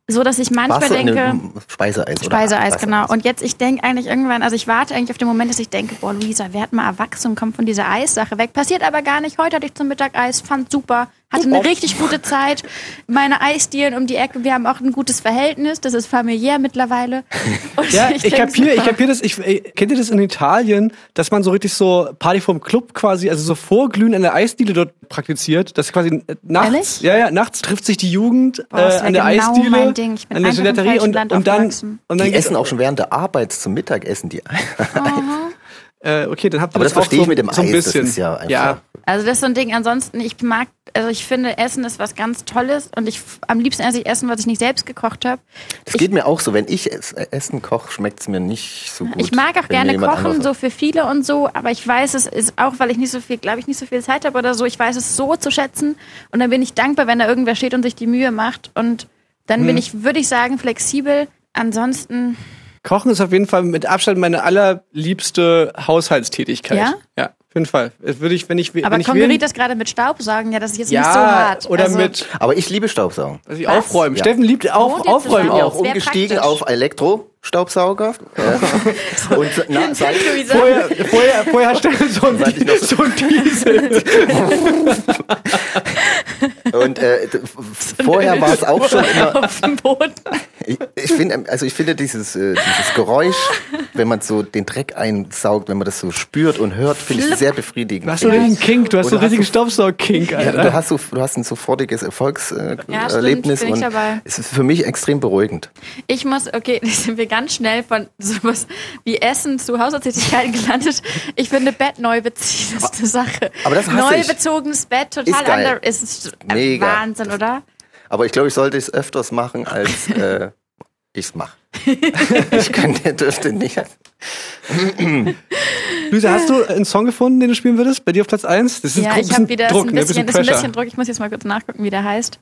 So dass ich manchmal in denke. Speiseeis? Speiseeis, genau. Und jetzt, ich denke eigentlich irgendwann, also ich warte eigentlich auf den Moment, dass ich denke, boah, Luisa, werd mal erwachsen und komm von dieser Eissache weg. Passiert aber gar nicht. Heute hatte ich zum Mittag Eis, fand super, hatte eine richtig gute Zeit. Meine Eisdielen um die Ecke, wir haben auch ein gutes Verhältnis, das ist familiär mittlerweile. *laughs* Und Ja, ich denk kapiere, ich kapiere das. Ich, äh, kennt ihr das in Italien, dass man so richtig so Party vom Club quasi, also so Vorglühen an der Eisdiele dort praktiziert? Das quasi äh, nachts, Ehrlich? ja, ja, nachts trifft sich die Jugend Boah, äh, an der genau Eisdiele, mein Ding. Ich bin an der Gelaterie und, und dann und dann Die essen auch schon während der Arbeit zum Mittagessen die äh, okay, dann habt ihr Aber das auch verstehe so, ich mit dem so ein Eis, das bisschen. ist ja einfach- ja, Also das ist so ein Ding. Ansonsten, ich mag, also ich finde, Essen ist was ganz Tolles und ich am liebsten esse ich Essen, was ich nicht selbst gekocht habe. Das geht mir auch so. Wenn ich es- äh, Essen koche, schmeckt es mir nicht so gut. Ich mag auch gerne kochen, so für viele und so, aber ich weiß es ist auch, weil ich nicht so viel, glaube ich, nicht so viel Zeit habe oder so, ich weiß es so zu schätzen und dann bin ich dankbar, wenn da irgendwer steht und sich die Mühe macht und dann Hm. bin ich, würde ich sagen, flexibel. Ansonsten, Kochen ist auf jeden Fall mit Abstand meine allerliebste Haushaltstätigkeit. Ja? Ja, auf jeden Fall. Das würde ich, wenn ich, aber wenn ich konkurriert das gerade mit Staubsaugen, ja, das ist jetzt ja, nicht so hart. oder also, mit, Aber ich liebe Staubsaugen. also ich Was? aufräumen. Ja. Steffen liebt auf, ihr aufräumen auch. Umgestiegen praktisch. auf Elektrostaubsauger. *laughs* Ja. Und na, seit. Vorher, vorher, vorher hat Steffen so ein, so ein Diesel. *laughs* und äh, vorher war es auch schon immer. auf dem Boden. Ich, ich finde, also ich finde dieses, äh, dieses Geräusch, wenn man so den Dreck einsaugt, wenn man das so spürt und hört, finde ich sehr befriedigend. Du hast so einen richtigen Kink, du hast so einen richtigen Staubsauger-Kink, Ja, Alter. du, hast so, du hast ein sofortiges Erfolgserlebnis äh, Ja, und dabei. es ist für mich extrem beruhigend. Ich muss, okay, *laughs* jetzt sind wir ganz schnell von sowas wie Essen zu Haushaltstätigkeiten *laughs* gelandet. Ich finde Bett neu beziehen ist eine Sache. aber das hasse Neu ich. bezogenes Bett, total Ist geil. anders. Ist Mega. Wahnsinn, oder? Aber ich glaube, ich sollte es öfters machen, als *laughs* äh, *laughs* ich es mache. ich könnte, dürfte nicht. Luisa, hast du einen Song gefunden, den du spielen würdest? Bei dir auf Platz 1? Das ist ja, ein ich bisschen habe wieder Druck, ein ne? bisschen, bisschen das ist ein bisschen Druck. Ich muss jetzt mal kurz nachgucken, wie der heißt.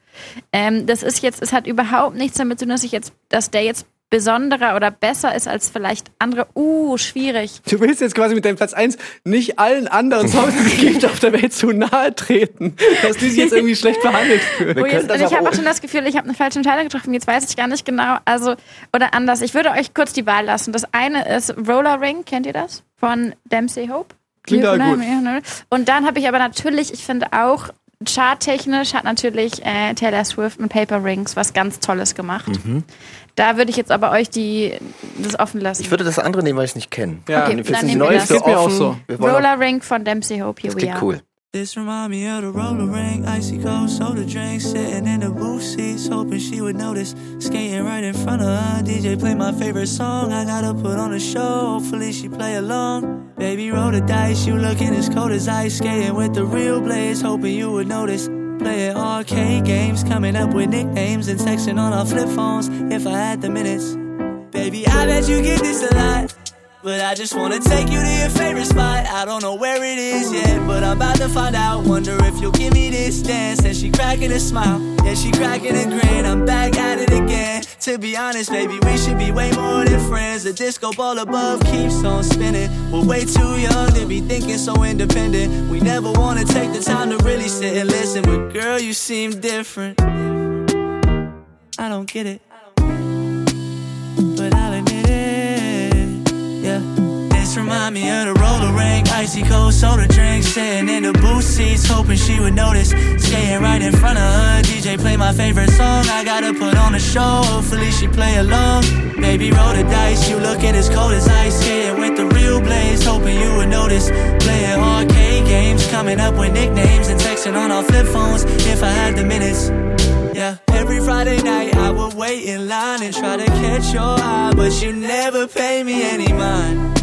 Ähm, das ist jetzt, es hat überhaupt nichts damit zu tun, dass ich jetzt, dass der jetzt besonderer oder besser ist als vielleicht andere. Uh, schwierig. Du willst jetzt quasi mit deinem Platz 1 nicht allen anderen Songs, *laughs* die es gibt auf der Welt, zu nahe treten, dass die sich jetzt irgendwie schlecht behandelt fühlen. Oh, jetzt, also ich habe auch *laughs* schon das Gefühl, ich habe eine falsche Entscheidung getroffen. Jetzt weiß ich gar nicht genau. Also, oder anders. Ich würde euch kurz die Wahl lassen. Das eine ist Roller Ring, kennt ihr das? Von Dempsey Hope. Klingt aber gut. Und dann habe ich aber natürlich, ich finde auch, charttechnisch hat natürlich äh, Taylor Swift mit Paper Rings was ganz Tolles gemacht. Da würde ich jetzt aber euch die das offen lassen. Ich würde das andere nehmen, weil ich es nicht kenne. Ja. Okay, dann das nehmen wir Neue das. für Geht mir auch offen. so. Roller Ring von Dempsey Hope, here Das we are. cool. This remind me of the roller rink, icy cold soda drink, sitting in the booth seats, hoping she would notice. Skating right in front of her, DJ play my favorite song. I gotta put on a show, hopefully she play along. Baby roll the dice, you looking as cold as ice, skating with the real blades, hoping you would notice. Playing arcade games, coming up with nicknames and texting on our flip phones. If I had the minutes, baby, I bet you get this a lot. But I just wanna take you to your favorite spot. I don't know where it is yet, but I'm about to find out. Wonder if you'll give me this dance. And she cracking a smile, yeah, she cracking a grin. I'm back at it again. To be honest, baby, we should be way more than friends. The disco ball above keeps on spinning. We're way too young to be thinking so independent. We never wanna take the time to really sit and listen. But girl, you seem different. I don't get it Remind me of the roller rink, icy cold soda drink, sitting in the booth seats, hoping she would notice. Skating right in front of her, DJ play my favorite song. I gotta put on a show, hopefully she play along. Baby, roll the dice, you looking as cold as ice, skating with the real blaze, hoping you would notice. Playing arcade games, coming up with nicknames and texting on our flip phones. If I had the minutes. Yeah, every Friday night I would wait in line and try to catch your eye, but you never pay me any mind.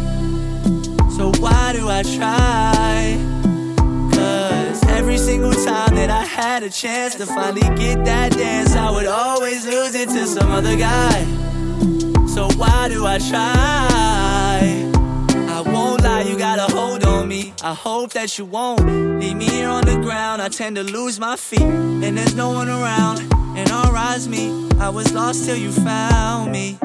So why do I try? Cause every single time that I had a chance to finally get that dance, I would always lose it to some other guy. So why do I try? I won't lie. you got a hold on me. I hope that you won't leave me here on the ground. I tend to lose my feet, and there's no one around. And all rise me, I was lost till you found me.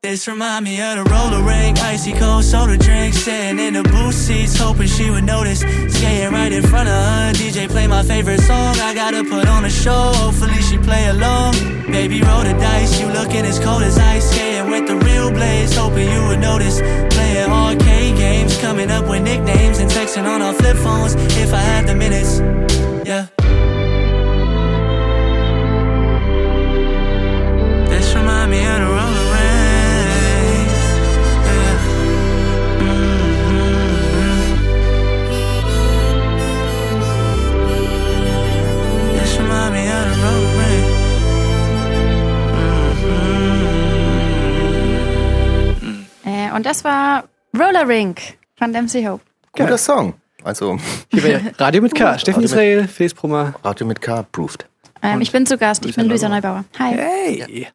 This remind me of the roller rink, icy cold soda drink, sitting in the booth seats, hoping she would notice. Skating right in front of her, DJ play my favorite song. I gotta put on a show, hopefully she play along. Baby, roll the dice, you looking as cold as ice, skating with the real blaze, hoping you would notice. Playing arcade games, coming up with nicknames and texting on our flip phones. If I had the minutes, yeah. Und das war Roller Rink von Dempsey Hope. Guter Song. Also *laughs* bei Radio mit K. Steffen Israel, Felix Brummer. Radio mit K approved. Ähm, ich bin zu Gast, ich bin Luisa Luisa Neubauer. Hi. Hey!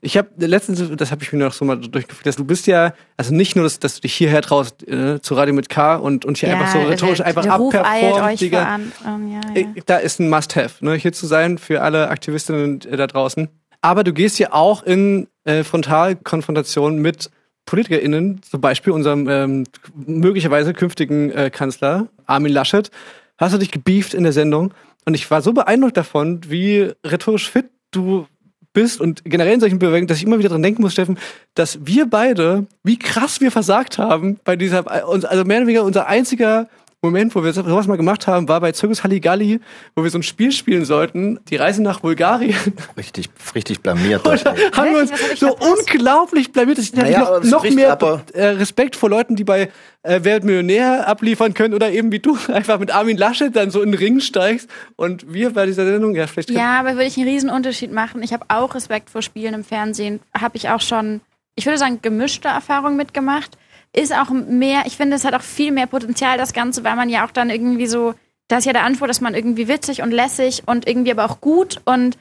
Ich habe letztens, das habe ich mir noch so mal durchgeführt, dass du bist ja, also nicht nur, dass, dass du dich hierher traust äh, zu Radio mit K und, und hier einfach so rhetorisch der, einfach abperformt. euch Digga. Ähm, ja, ja. Ich- Da ist ein Must-Have, ne, hier zu sein für alle Aktivistinnen äh, da draußen. Aber du gehst ja auch in äh, Frontalkonfrontation mit PolitikerInnen, zum Beispiel unserem ähm, möglicherweise künftigen äh, Kanzler Armin Laschet. Hast du dich gebieft in der Sendung? Und ich war so beeindruckt davon, wie rhetorisch fit du bist und generell in solchen Bewegungen, dass ich immer wieder dran denken muss, Steffen, dass wir beide, wie krass wir versagt haben bei dieser, also mehr oder weniger unser einziger Moment, wo wir sowas mal gemacht haben, war bei Zirkus Halligalli, wo wir so ein Spiel spielen sollten, die Reise nach Bulgarien. Richtig, richtig blamiert. Und da haben wir uns so verpasst? unglaublich blamiert. Ich hatte Naja, noch, noch mehr aber- äh, Respekt vor Leuten, die bei äh, Wer Millionär abliefern können oder eben wie du *laughs* einfach mit Armin Laschet dann so in den Ring steigst und wir bei dieser Sendung, ja, vielleicht Ja, aber würde ich einen riesen Unterschied machen. Ich habe auch Respekt vor Spielen im Fernsehen. Habe ich auch schon, ich würde sagen, gemischte Erfahrungen mitgemacht. Ist auch mehr, ich finde, es hat auch viel mehr Potenzial, das Ganze, weil man ja auch dann irgendwie so, da ist ja der Anspruch, dass man irgendwie witzig und lässig und irgendwie aber auch gut und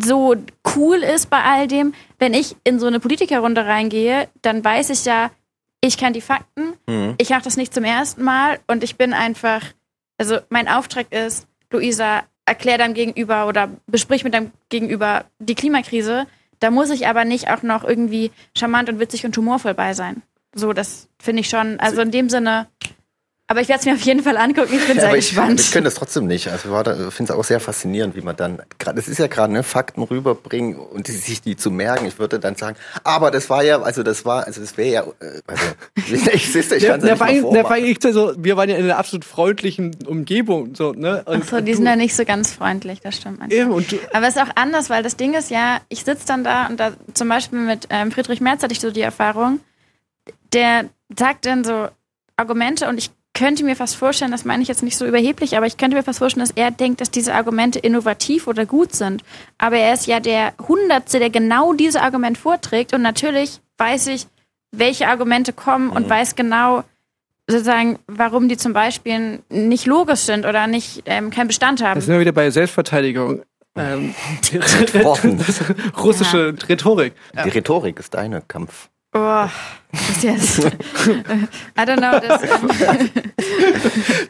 so cool ist bei all dem. Wenn ich in so eine Politikerrunde reingehe, dann weiß ich ja, ich kenne die Fakten, Mhm. ich mache das nicht zum ersten Mal und ich bin einfach, also mein Auftrag ist, Luisa, erklär deinem Gegenüber oder besprich mit deinem Gegenüber die Klimakrise. Da muss ich aber nicht auch noch irgendwie charmant und witzig und humorvoll bei sein. So, das finde ich schon, also in dem Sinne. Aber ich werde es mir auf jeden Fall angucken. Ich bin Ja, sehr aber ich, gespannt. ich könnte das trotzdem nicht. Also ich finde es auch sehr faszinierend, wie man dann, gerade, es ist ja gerade, ne, Fakten rüberbringen und die, sich die zu merken. Ich würde dann sagen, aber das war ja, also das war, also das wäre ja, äh, also, *laughs* ich, du, ich Ja, kann es ja vor nicht vormachen. allem ich so, wir waren ja in einer absolut freundlichen Umgebung, so, ne? Und, Achso, die und sind ja nicht so ganz freundlich, das stimmt. manchmal. Eben, und du, Aber es ist auch anders, weil das Ding ist ja, ich sitze dann da und da zum Beispiel mit ähm, Friedrich Merz hatte ich so die Erfahrung, der sagt dann so Argumente und ich könnte mir fast vorstellen, das meine ich jetzt nicht so überheblich, aber ich könnte mir fast vorstellen, dass er denkt, dass diese Argumente innovativ oder gut sind. Aber er ist ja der Hundertste, der genau dieses Argument vorträgt und natürlich weiß ich, welche Argumente kommen und weiß genau, sozusagen, warum die zum Beispiel nicht logisch sind oder nicht ähm, keinen Bestand haben. da sind wir wieder bei Selbstverteidigung. Ähm, *laughs* *laughs* russische Rhetorik. Die Rhetorik ist deine Kampf. Oh, ist jetzt. *laughs* I don't know. Das, ähm,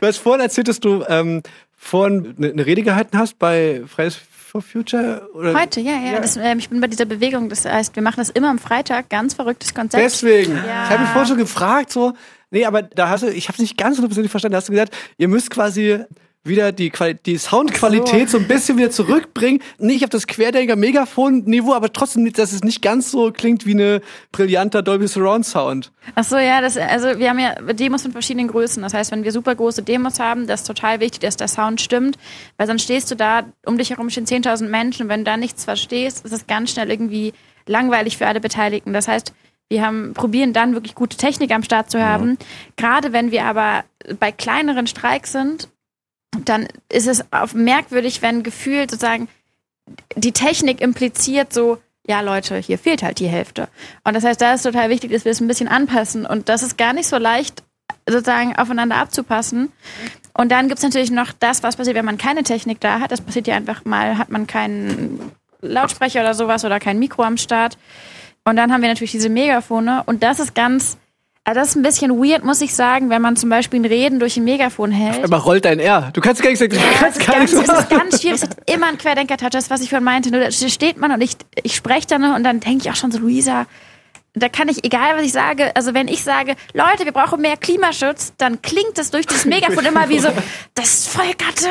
Du hast vorhin erzählt, dass du ähm, vorhin eine, eine Rede gehalten hast bei Fridays for Future? Oder? heute, ja, ja. Das, ähm, ich bin bei dieser Bewegung. Das heißt, wir machen das immer am Freitag. Ganz verrücktes Konzept. Deswegen. Ja. Ich habe mich vorhin schon gefragt, so. Nee, aber da hast du, ich habe es nicht ganz hundertprozentig verstanden, da hast du gesagt, ihr müsst quasi wieder die, Quali die Soundqualität so. ein bisschen wieder zurückbringen. Nicht auf das Querdenker-Megafon-Niveau, aber trotzdem, dass es nicht ganz so klingt wie eine brillanter Dolby Surround Sound. Ach so, ja, das, also wir haben ja Demos von verschiedenen Größen. Das heißt, wenn wir super große Demos haben, das ist total wichtig, dass der Sound stimmt, weil sonst stehst du da, um dich herum stehen 10.000 Menschen und wenn du da nichts verstehst, ist es ganz schnell irgendwie langweilig für alle Beteiligten. Das heißt, wir haben, probieren dann wirklich gute Technik am Start zu haben. Gerade wenn wir aber bei kleineren Streiks sind, dann ist es merkwürdig, wenn gefühlt sozusagen die Technik impliziert so, ja Leute, hier fehlt halt die Hälfte. Und das heißt, da ist total wichtig, dass wir es ein bisschen anpassen. Und das ist gar nicht so leicht, sozusagen aufeinander abzupassen. Und dann gibt's natürlich noch das, was passiert, wenn man keine Technik da hat. Das passiert ja einfach mal, hat man keinen Lautsprecher oder sowas oder kein Mikro am Start. Und dann haben wir natürlich diese Megafone. Und das ist ganz, Also das ist ein bisschen weird, muss ich sagen, wenn man zum Beispiel ein Reden durch ein Megafon hält. Aber rollt dein R. Du kannst gar nichts, du Ja, kannst ist, gar ganz, nichts es ist ganz schwierig. Es hat immer ein Querdenker-Touch, das, was ich vorhin meinte. Nur da steht man und ich, ich spreche dann und dann denke ich auch schon so, Luisa, da kann ich, egal was ich sage, also wenn ich sage, Leute, wir brauchen mehr Klimaschutz, dann klingt das durch das *laughs* Megafon immer wie so, das Volk hatte,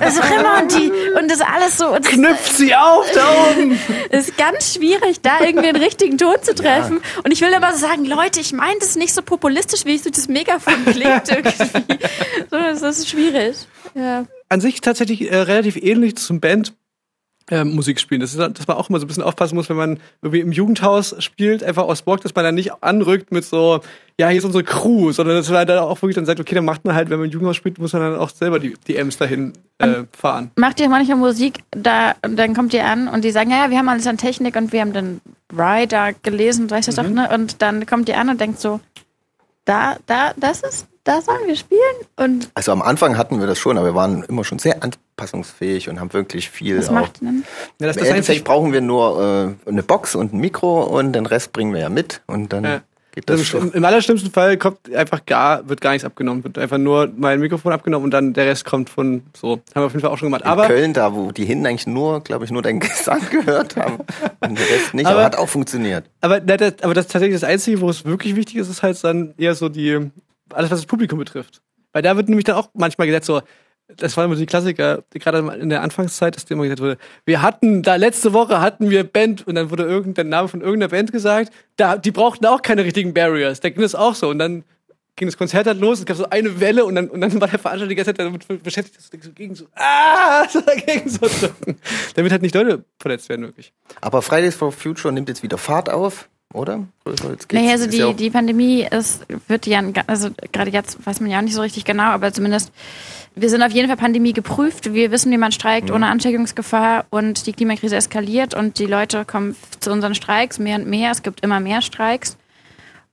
das ist auch immer und die, und das alles so. Das Knüpft sie auf da oben. *laughs* ist ganz schwierig, da irgendwie den richtigen Ton zu treffen. Und ich will aber so sagen, Leute, ich meine das nicht so populistisch, wie es durch das Megafon klingt irgendwie. *laughs* So, das ist schwierig. Ja. An sich tatsächlich äh, relativ ähnlich zum Band. Äh, Musik spielen. Das ist, dass man auch immer so ein bisschen aufpassen muss, wenn man irgendwie im Jugendhaus spielt, einfach aus Bock, dass man dann nicht anrückt mit so, ja, hier ist unsere Crew, sondern dass man dann auch wirklich dann sagt, okay, dann macht man halt, wenn man im Jugendhaus spielt, muss man dann auch selber die, die Ems dahin äh, fahren. Macht ihr manchmal Musik, da, und dann kommt ihr an und die sagen, ja, ja, wir haben alles an Technik und wir haben den Rider gelesen, weißt du das doch, ne? Und dann kommt ihr an und denkt so, da, da, das ist, da sollen wir spielen und Also am Anfang hatten wir das schon, aber wir waren immer schon sehr anpassungsfähig und haben wirklich viel was auch. macht denn? Ja, das, Endeffekt brauchen wir nur äh, eine Box und ein Mikro und den Rest bringen wir ja mit und dann Ja. geht das also schon. im allerschlimmsten Fall kommt einfach gar, wird gar nichts abgenommen, wird einfach nur mein Mikrofon abgenommen und dann der Rest kommt von so. Haben wir auf jeden Fall auch schon gemacht. In Aber Köln, da wo die hinten eigentlich nur, glaube ich, nur deinen *laughs* Gesang gehört haben und der Rest nicht, aber, Aber- hat auch funktioniert. Aber, aber das ist tatsächlich das Einzige, wo es wirklich wichtig ist, ist halt dann eher so die, alles was das Publikum betrifft. Weil da wird nämlich dann auch manchmal gesagt so, das waren immer die Klassiker, gerade in der Anfangszeit, dass immer gesagt wurde, wir hatten, da letzte Woche hatten wir Band und dann wurde irgendein Name von irgendeiner Band gesagt, da, die brauchten auch keine richtigen Barriers, da ging das auch so und dann ging das Konzert halt los, es gab so eine Welle und dann, und dann war der Veranstalter die ganze Zeit damit beschäftigt, dass so gegen so, ah, *laughs* so dagegen so drücken. Damit halt nicht Leute verletzt werden, wirklich. Aber Fridays for Future nimmt jetzt wieder Fahrt auf, oder? Nee, also die, ja die Pandemie ist, wird ja, also gerade jetzt weiß man ja auch nicht so richtig genau, aber zumindest, wir sind auf jeden Fall Pandemie geprüft. Wir wissen, wie man streikt ohne Ansteckungsgefahr und die Klimakrise eskaliert und die Leute kommen zu unseren Streiks mehr und mehr. Es gibt immer mehr Streiks.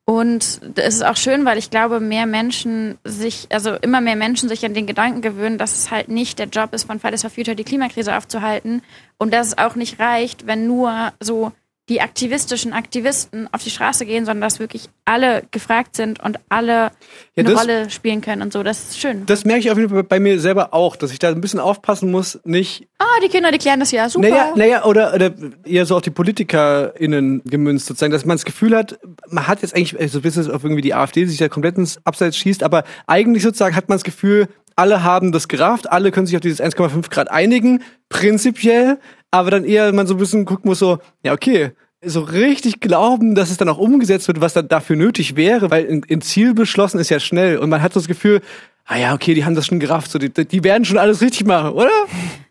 Und es ist auch schön, weil ich glaube, mehr Menschen sich, also immer mehr Menschen sich an den Gedanken gewöhnen, dass es halt nicht der Job ist von Fridays for Future, die Klimakrise aufzuhalten und dass es auch nicht reicht, wenn nur so die aktivistischen Aktivisten auf die Straße gehen, sondern dass wirklich alle gefragt sind und alle Ja, eine das- Rolle spielen können und so. Das ist schön. Das merke ich auf jeden Fall bei mir selber auch, dass ich da ein bisschen aufpassen muss, nicht Ah, die Kinder, die klären das ja super. Naja, naja oder, oder eher so auf die PolitikerInnen gemünzt, sozusagen, dass man das Gefühl hat, man hat jetzt eigentlich, also bis es auf irgendwie die AfD sich da komplett ins Abseits schießt, aber eigentlich sozusagen hat man das Gefühl, alle haben das gerafft, alle können sich auf dieses 1,5 Grad einigen, prinzipiell, aber dann eher man so ein bisschen gucken muss, so, ja, okay, so richtig glauben, dass es dann auch umgesetzt wird, was dann dafür nötig wäre, weil ein, ein Ziel beschlossen ist ja schnell und man hat so das Gefühl, ah ja, okay, die haben das schon gerafft, so, die, die werden schon alles richtig machen, oder?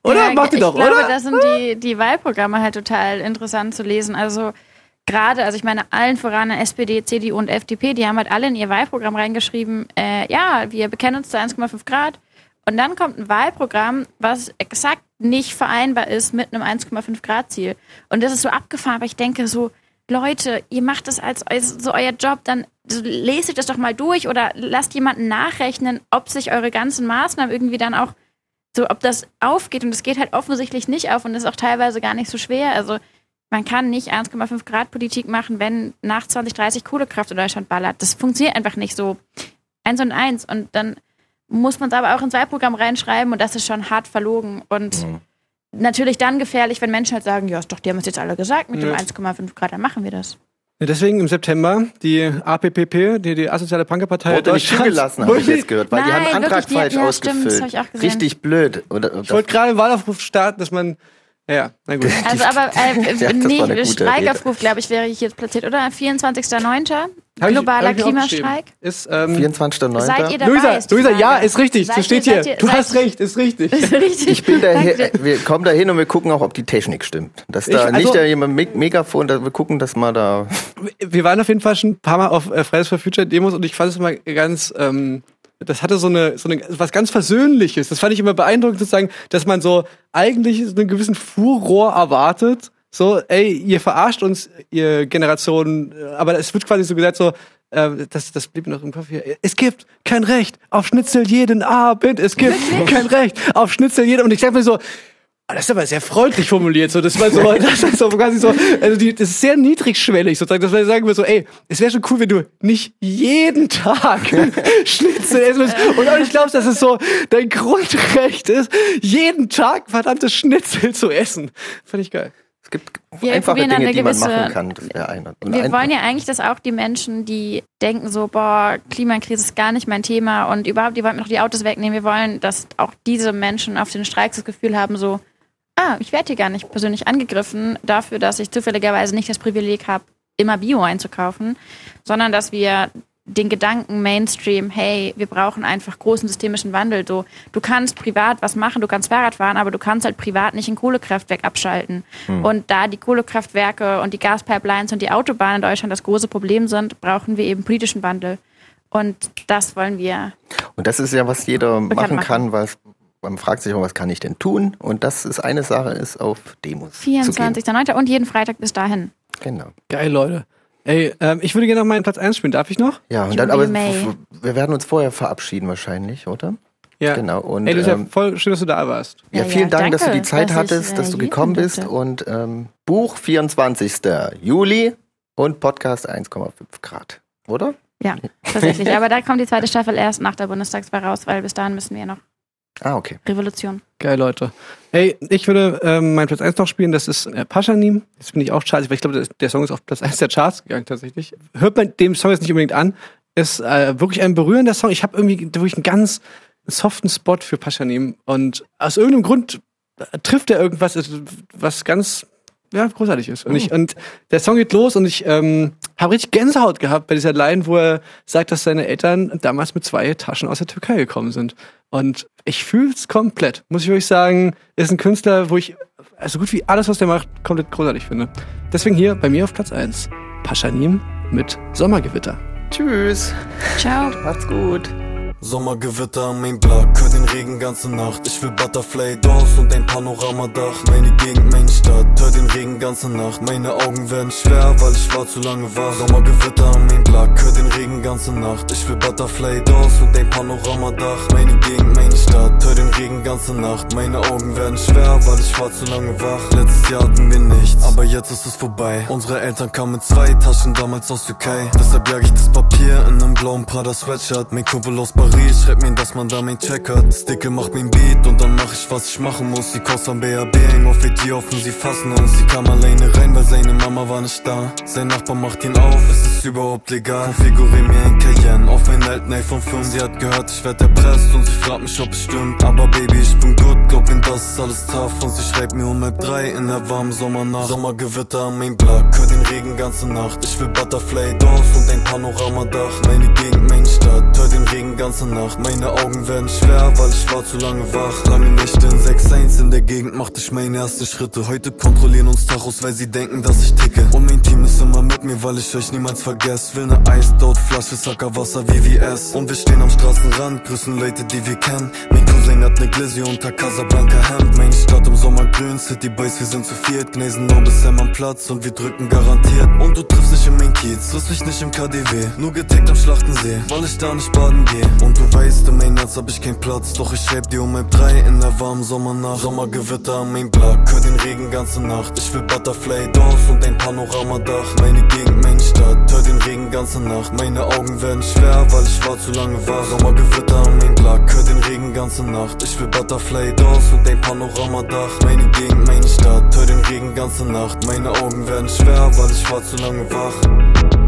Oder? Ja, Macht ihr ich doch, glaube, oder? da sind die, die Wahlprogramme halt total interessant zu lesen. Also gerade, also ich meine, allen voran SPD, CDU und FDP, die haben halt alle in ihr Wahlprogramm reingeschrieben, äh, ja, wir bekennen uns zu 1,5 Grad. Und dann kommt ein Wahlprogramm, was exakt nicht vereinbar ist mit einem 1,5 Grad Ziel. Und das ist so abgefahren, aber ich denke so, Leute, ihr macht das als, als so euer Job, dann lest euch das doch mal durch oder lasst jemanden nachrechnen, ob sich eure ganzen Maßnahmen irgendwie dann auch so, ob das aufgeht. Und es geht halt offensichtlich nicht auf und ist auch teilweise gar nicht so schwer. Also man kann nicht 1,5 Grad Politik machen, wenn nach 2030 Kohlekraft in Deutschland ballert. Das funktioniert einfach nicht so. Eins und eins. Und dann muss man es aber auch ins Wahlprogramm reinschreiben und das ist schon hart verlogen. Und natürlich dann gefährlich, wenn Menschen halt sagen, ja, ist doch, die haben es jetzt alle gesagt mit dem Ja. 1,5 Grad, dann machen wir das. Ja, deswegen im September die APPP, die, die asoziale Punkerpartei Wurde nicht zugelassen, habe ich jetzt gehört, weil die haben Nein, einen Antrag wirklich, die- falsch ja, stimmt, das ausgefüllt. hab ich auch gesehen. Richtig blöd. Oder, Ich wollte gerade einen Wahlaufruf starten, dass man, ja, na gut. Also aber äh, *laughs* Ja, nee, Streikaufruf, glaube ich, wäre ich jetzt platziert, oder? 24.09. Globaler Klimastreik. Ist, ähm, 24.09. Seid ihr dabei? Luisa, ist Luisa, ja, ist richtig. Seid das steht ihr- hier. ihr- du hast recht, ist richtig. *laughs* Richtig. Ich bin daher, wir kommen da hin und wir gucken auch, ob die Technik stimmt. Dass da Ich- also- nicht da jemand Me Megafon, da, wir gucken, dass mal da. Wir waren auf jeden Fall schon ein paar Mal auf äh, Fridays for Future Demos und ich fand es immer ganz, ähm, das hatte so eine, so eine, was ganz Versöhnliches. Das fand ich immer beeindruckend sozusagen, dass man so eigentlich so einen gewissen Furor erwartet. So, ey, ihr verarscht uns, ihr Generation, äh, aber es wird quasi so gesagt, so, äh, das, das blieb noch im Kopf hier. Es gibt kein Recht auf Schnitzel jeden Abend. Es gibt kein Recht auf Schnitzel jeden. Und ich dachte mir so, Ah, das ist aber sehr freundlich formuliert. So, das war so, *laughs* das ist so quasi so, also die, das ist sehr niedrigschwellig sozusagen. Das sagen wir so, ey, es wäre schon cool, wenn du nicht jeden Tag *laughs* Schnitzel essen würdest. Und auch nicht glaubst, dass es so dein Grundrecht ist, jeden Tag verdammtes Schnitzel zu essen. Fand ich geil. Gibt Wir einfache Dinge, eine die man machen kann. Das wäre einer. Und Wir wollen ja eigentlich, dass auch die Menschen, die denken so, boah, Klimakrise ist gar nicht mein Thema und überhaupt, die wollen mir noch die Autos wegnehmen. Wir wollen, dass auch diese Menschen auf den Streiks das Gefühl haben, so, ah, ich werde hier gar nicht persönlich angegriffen dafür, dass ich zufälligerweise nicht das Privileg habe, immer Bio einzukaufen, sondern dass wir den Gedanken Mainstream, hey, wir brauchen einfach großen systemischen Wandel. So, du kannst privat was machen, du kannst Fahrrad fahren, aber du kannst halt privat nicht ein Kohlekraftwerk abschalten. Hm. Und da die Kohlekraftwerke und die Gaspipelines und die Autobahnen in Deutschland das große Problem sind, brauchen wir eben politischen Wandel. Und das wollen wir. Und das ist ja, was jeder machen machen. kann, was man fragt sich immer, was kann ich denn tun? Und das ist eine Sache, ist auf Demos zu gehen. 24.09. und jeden Freitag bis dahin. Genau. Geil, Leute. Ey, ähm, ich würde gerne noch meinen Platz 1 spielen. Darf ich noch? Ja, und dann aber wir werden uns vorher verabschieden wahrscheinlich, oder? Ja. Genau. Und Ey, das ist ja ähm, voll schön, dass du da warst. ja, Ja, vielen ja, Dank, dass du danke, die Zeit dass ich, hattest, äh, dass du gekommen bist. durfte. Und ähm, Buch 24. Juli und Podcast 1,5 Grad, oder? Ja, tatsächlich. Aber da kommt die zweite Staffel erst nach der Bundestagswahl raus, weil bis dahin müssen wir noch Ah, okay. Revolution. Geil, Leute. Hey, ich würde ähm, meinen Platz 1 noch spielen, das ist äh, Paschanim. Das finde ich auch schade, weil ich glaube, der Song ist auf Platz 1 der Charts gegangen tatsächlich. Hört man dem Song jetzt nicht unbedingt an. Ist äh, wirklich ein berührender Song. Ich habe irgendwie wirklich einen ganz soften Spot für Paschanim. Und aus irgendeinem Grund äh, trifft er irgendwas, was ganz ja, großartig ist. Und, ich, und der Song geht los und ich ähm, habe richtig Gänsehaut gehabt bei dieser Line, wo er sagt, dass seine Eltern damals mit zwei Taschen aus der Türkei gekommen sind. Und ich fühl's komplett. Muss ich wirklich sagen, ist ein Künstler, wo ich also gut wie alles, was der macht, komplett großartig finde. Deswegen hier bei mir auf Platz 1. Paschanim mit Sommergewitter. Tschüss. Ciao. Macht's gut. Sommergewitter am Main Block, hör den Regen ganze Nacht. Ich will Butterfly Doors und ein Panoramadach. Meine Gegend, meine Stadt, hör den Regen ganze Nacht. Meine Augen werden schwer, weil ich war zu lange wach. Sommergewitter am Main Block, hör den Regen ganze Nacht. Ich will Butterfly Doors und ein Panoramadach. Meine Gegend, meine Stadt, hör den Regen ganze Nacht. Meine Augen werden schwer, weil ich war zu lange wach. Letztes Jahr hatten wir nichts, aber jetzt ist es vorbei. Unsere Eltern kamen mit zwei Taschen damals aus Türkei. Deshalb jag ich das Papier in einem blauen Prada Sweatshirt. Mein Kumpel aus Paris schreibt mir, dass man da mein Check hat. Das macht mir ein Beat und dann mach ich, was ich machen muss. Die Kost am BAB hängen auf die offen, sie fassen uns. Sie kam alleine rein, weil seine Mama war nicht da. Sein Nachbar macht ihn auf, es ist überhaupt legal. Konfigurier mir ein Cayenne auf meinen alten iPhone 5. Sie hat gehört, ich werd erpresst und sie fragt mich, ob es stimmt. Aber Baby, ich bin gut, glaub mir, das ist alles tough. Und sie schreibt mir um halb drei in der warmen Sommernacht. Sommergewitter am Main Block, hör den Regen ganze Nacht. Ich will Butterfly Doors und ein Panoramadach. Meine Gegend, meine Stadt, hör den Regen ganze Nacht. Meine Augen werden schwer, weil ich war zu lange wach. Lange Nächte in 6-1 in der Gegend machte ich meine ersten Schritte. Heute kontrollieren uns Tachos, weil sie denken, dass ich ticke. Und mein Team ist immer mit mir, weil ich euch niemals vergesse. Will ne Eisdot-Flasche, Sackerwasser, VVS. Und wir stehen am Straßenrand, grüßen Leute, die wir kennen. Mein Cousin hat ne Glizzy unter Casablanca Hemd. Meine Stadt im Sommer grün, City Boys, wir sind zu viert. Gnesen noch bis Sam am Platz und wir drücken garantiert. Und du triffst nicht in mein Kiez, triffst mich nicht im KDW. Nur getaggt am Schlachtensee, weil ich da nicht baden gehe. Und du weißt, in mein Herz hab ich keinen Platz. Doch ich schreib dir um halb drei in der warmen Sommernacht. Sommergewitter am Main Block, hör den Regen ganze Nacht. Ich will Butterfly Doors und ein Panoramadach. Meine Gegend, meine Stadt, hör den Regen ganze Nacht. Meine Augen werden schwer, weil ich war zu lange wach. Sommergewitter am Main Block, hör den Regen ganze Nacht. Ich will Butterfly Doors und ein Panoramadach. Meine Gegend, meine Stadt, hör den Regen ganze Nacht. Meine Augen werden schwer, weil ich war zu lange wach.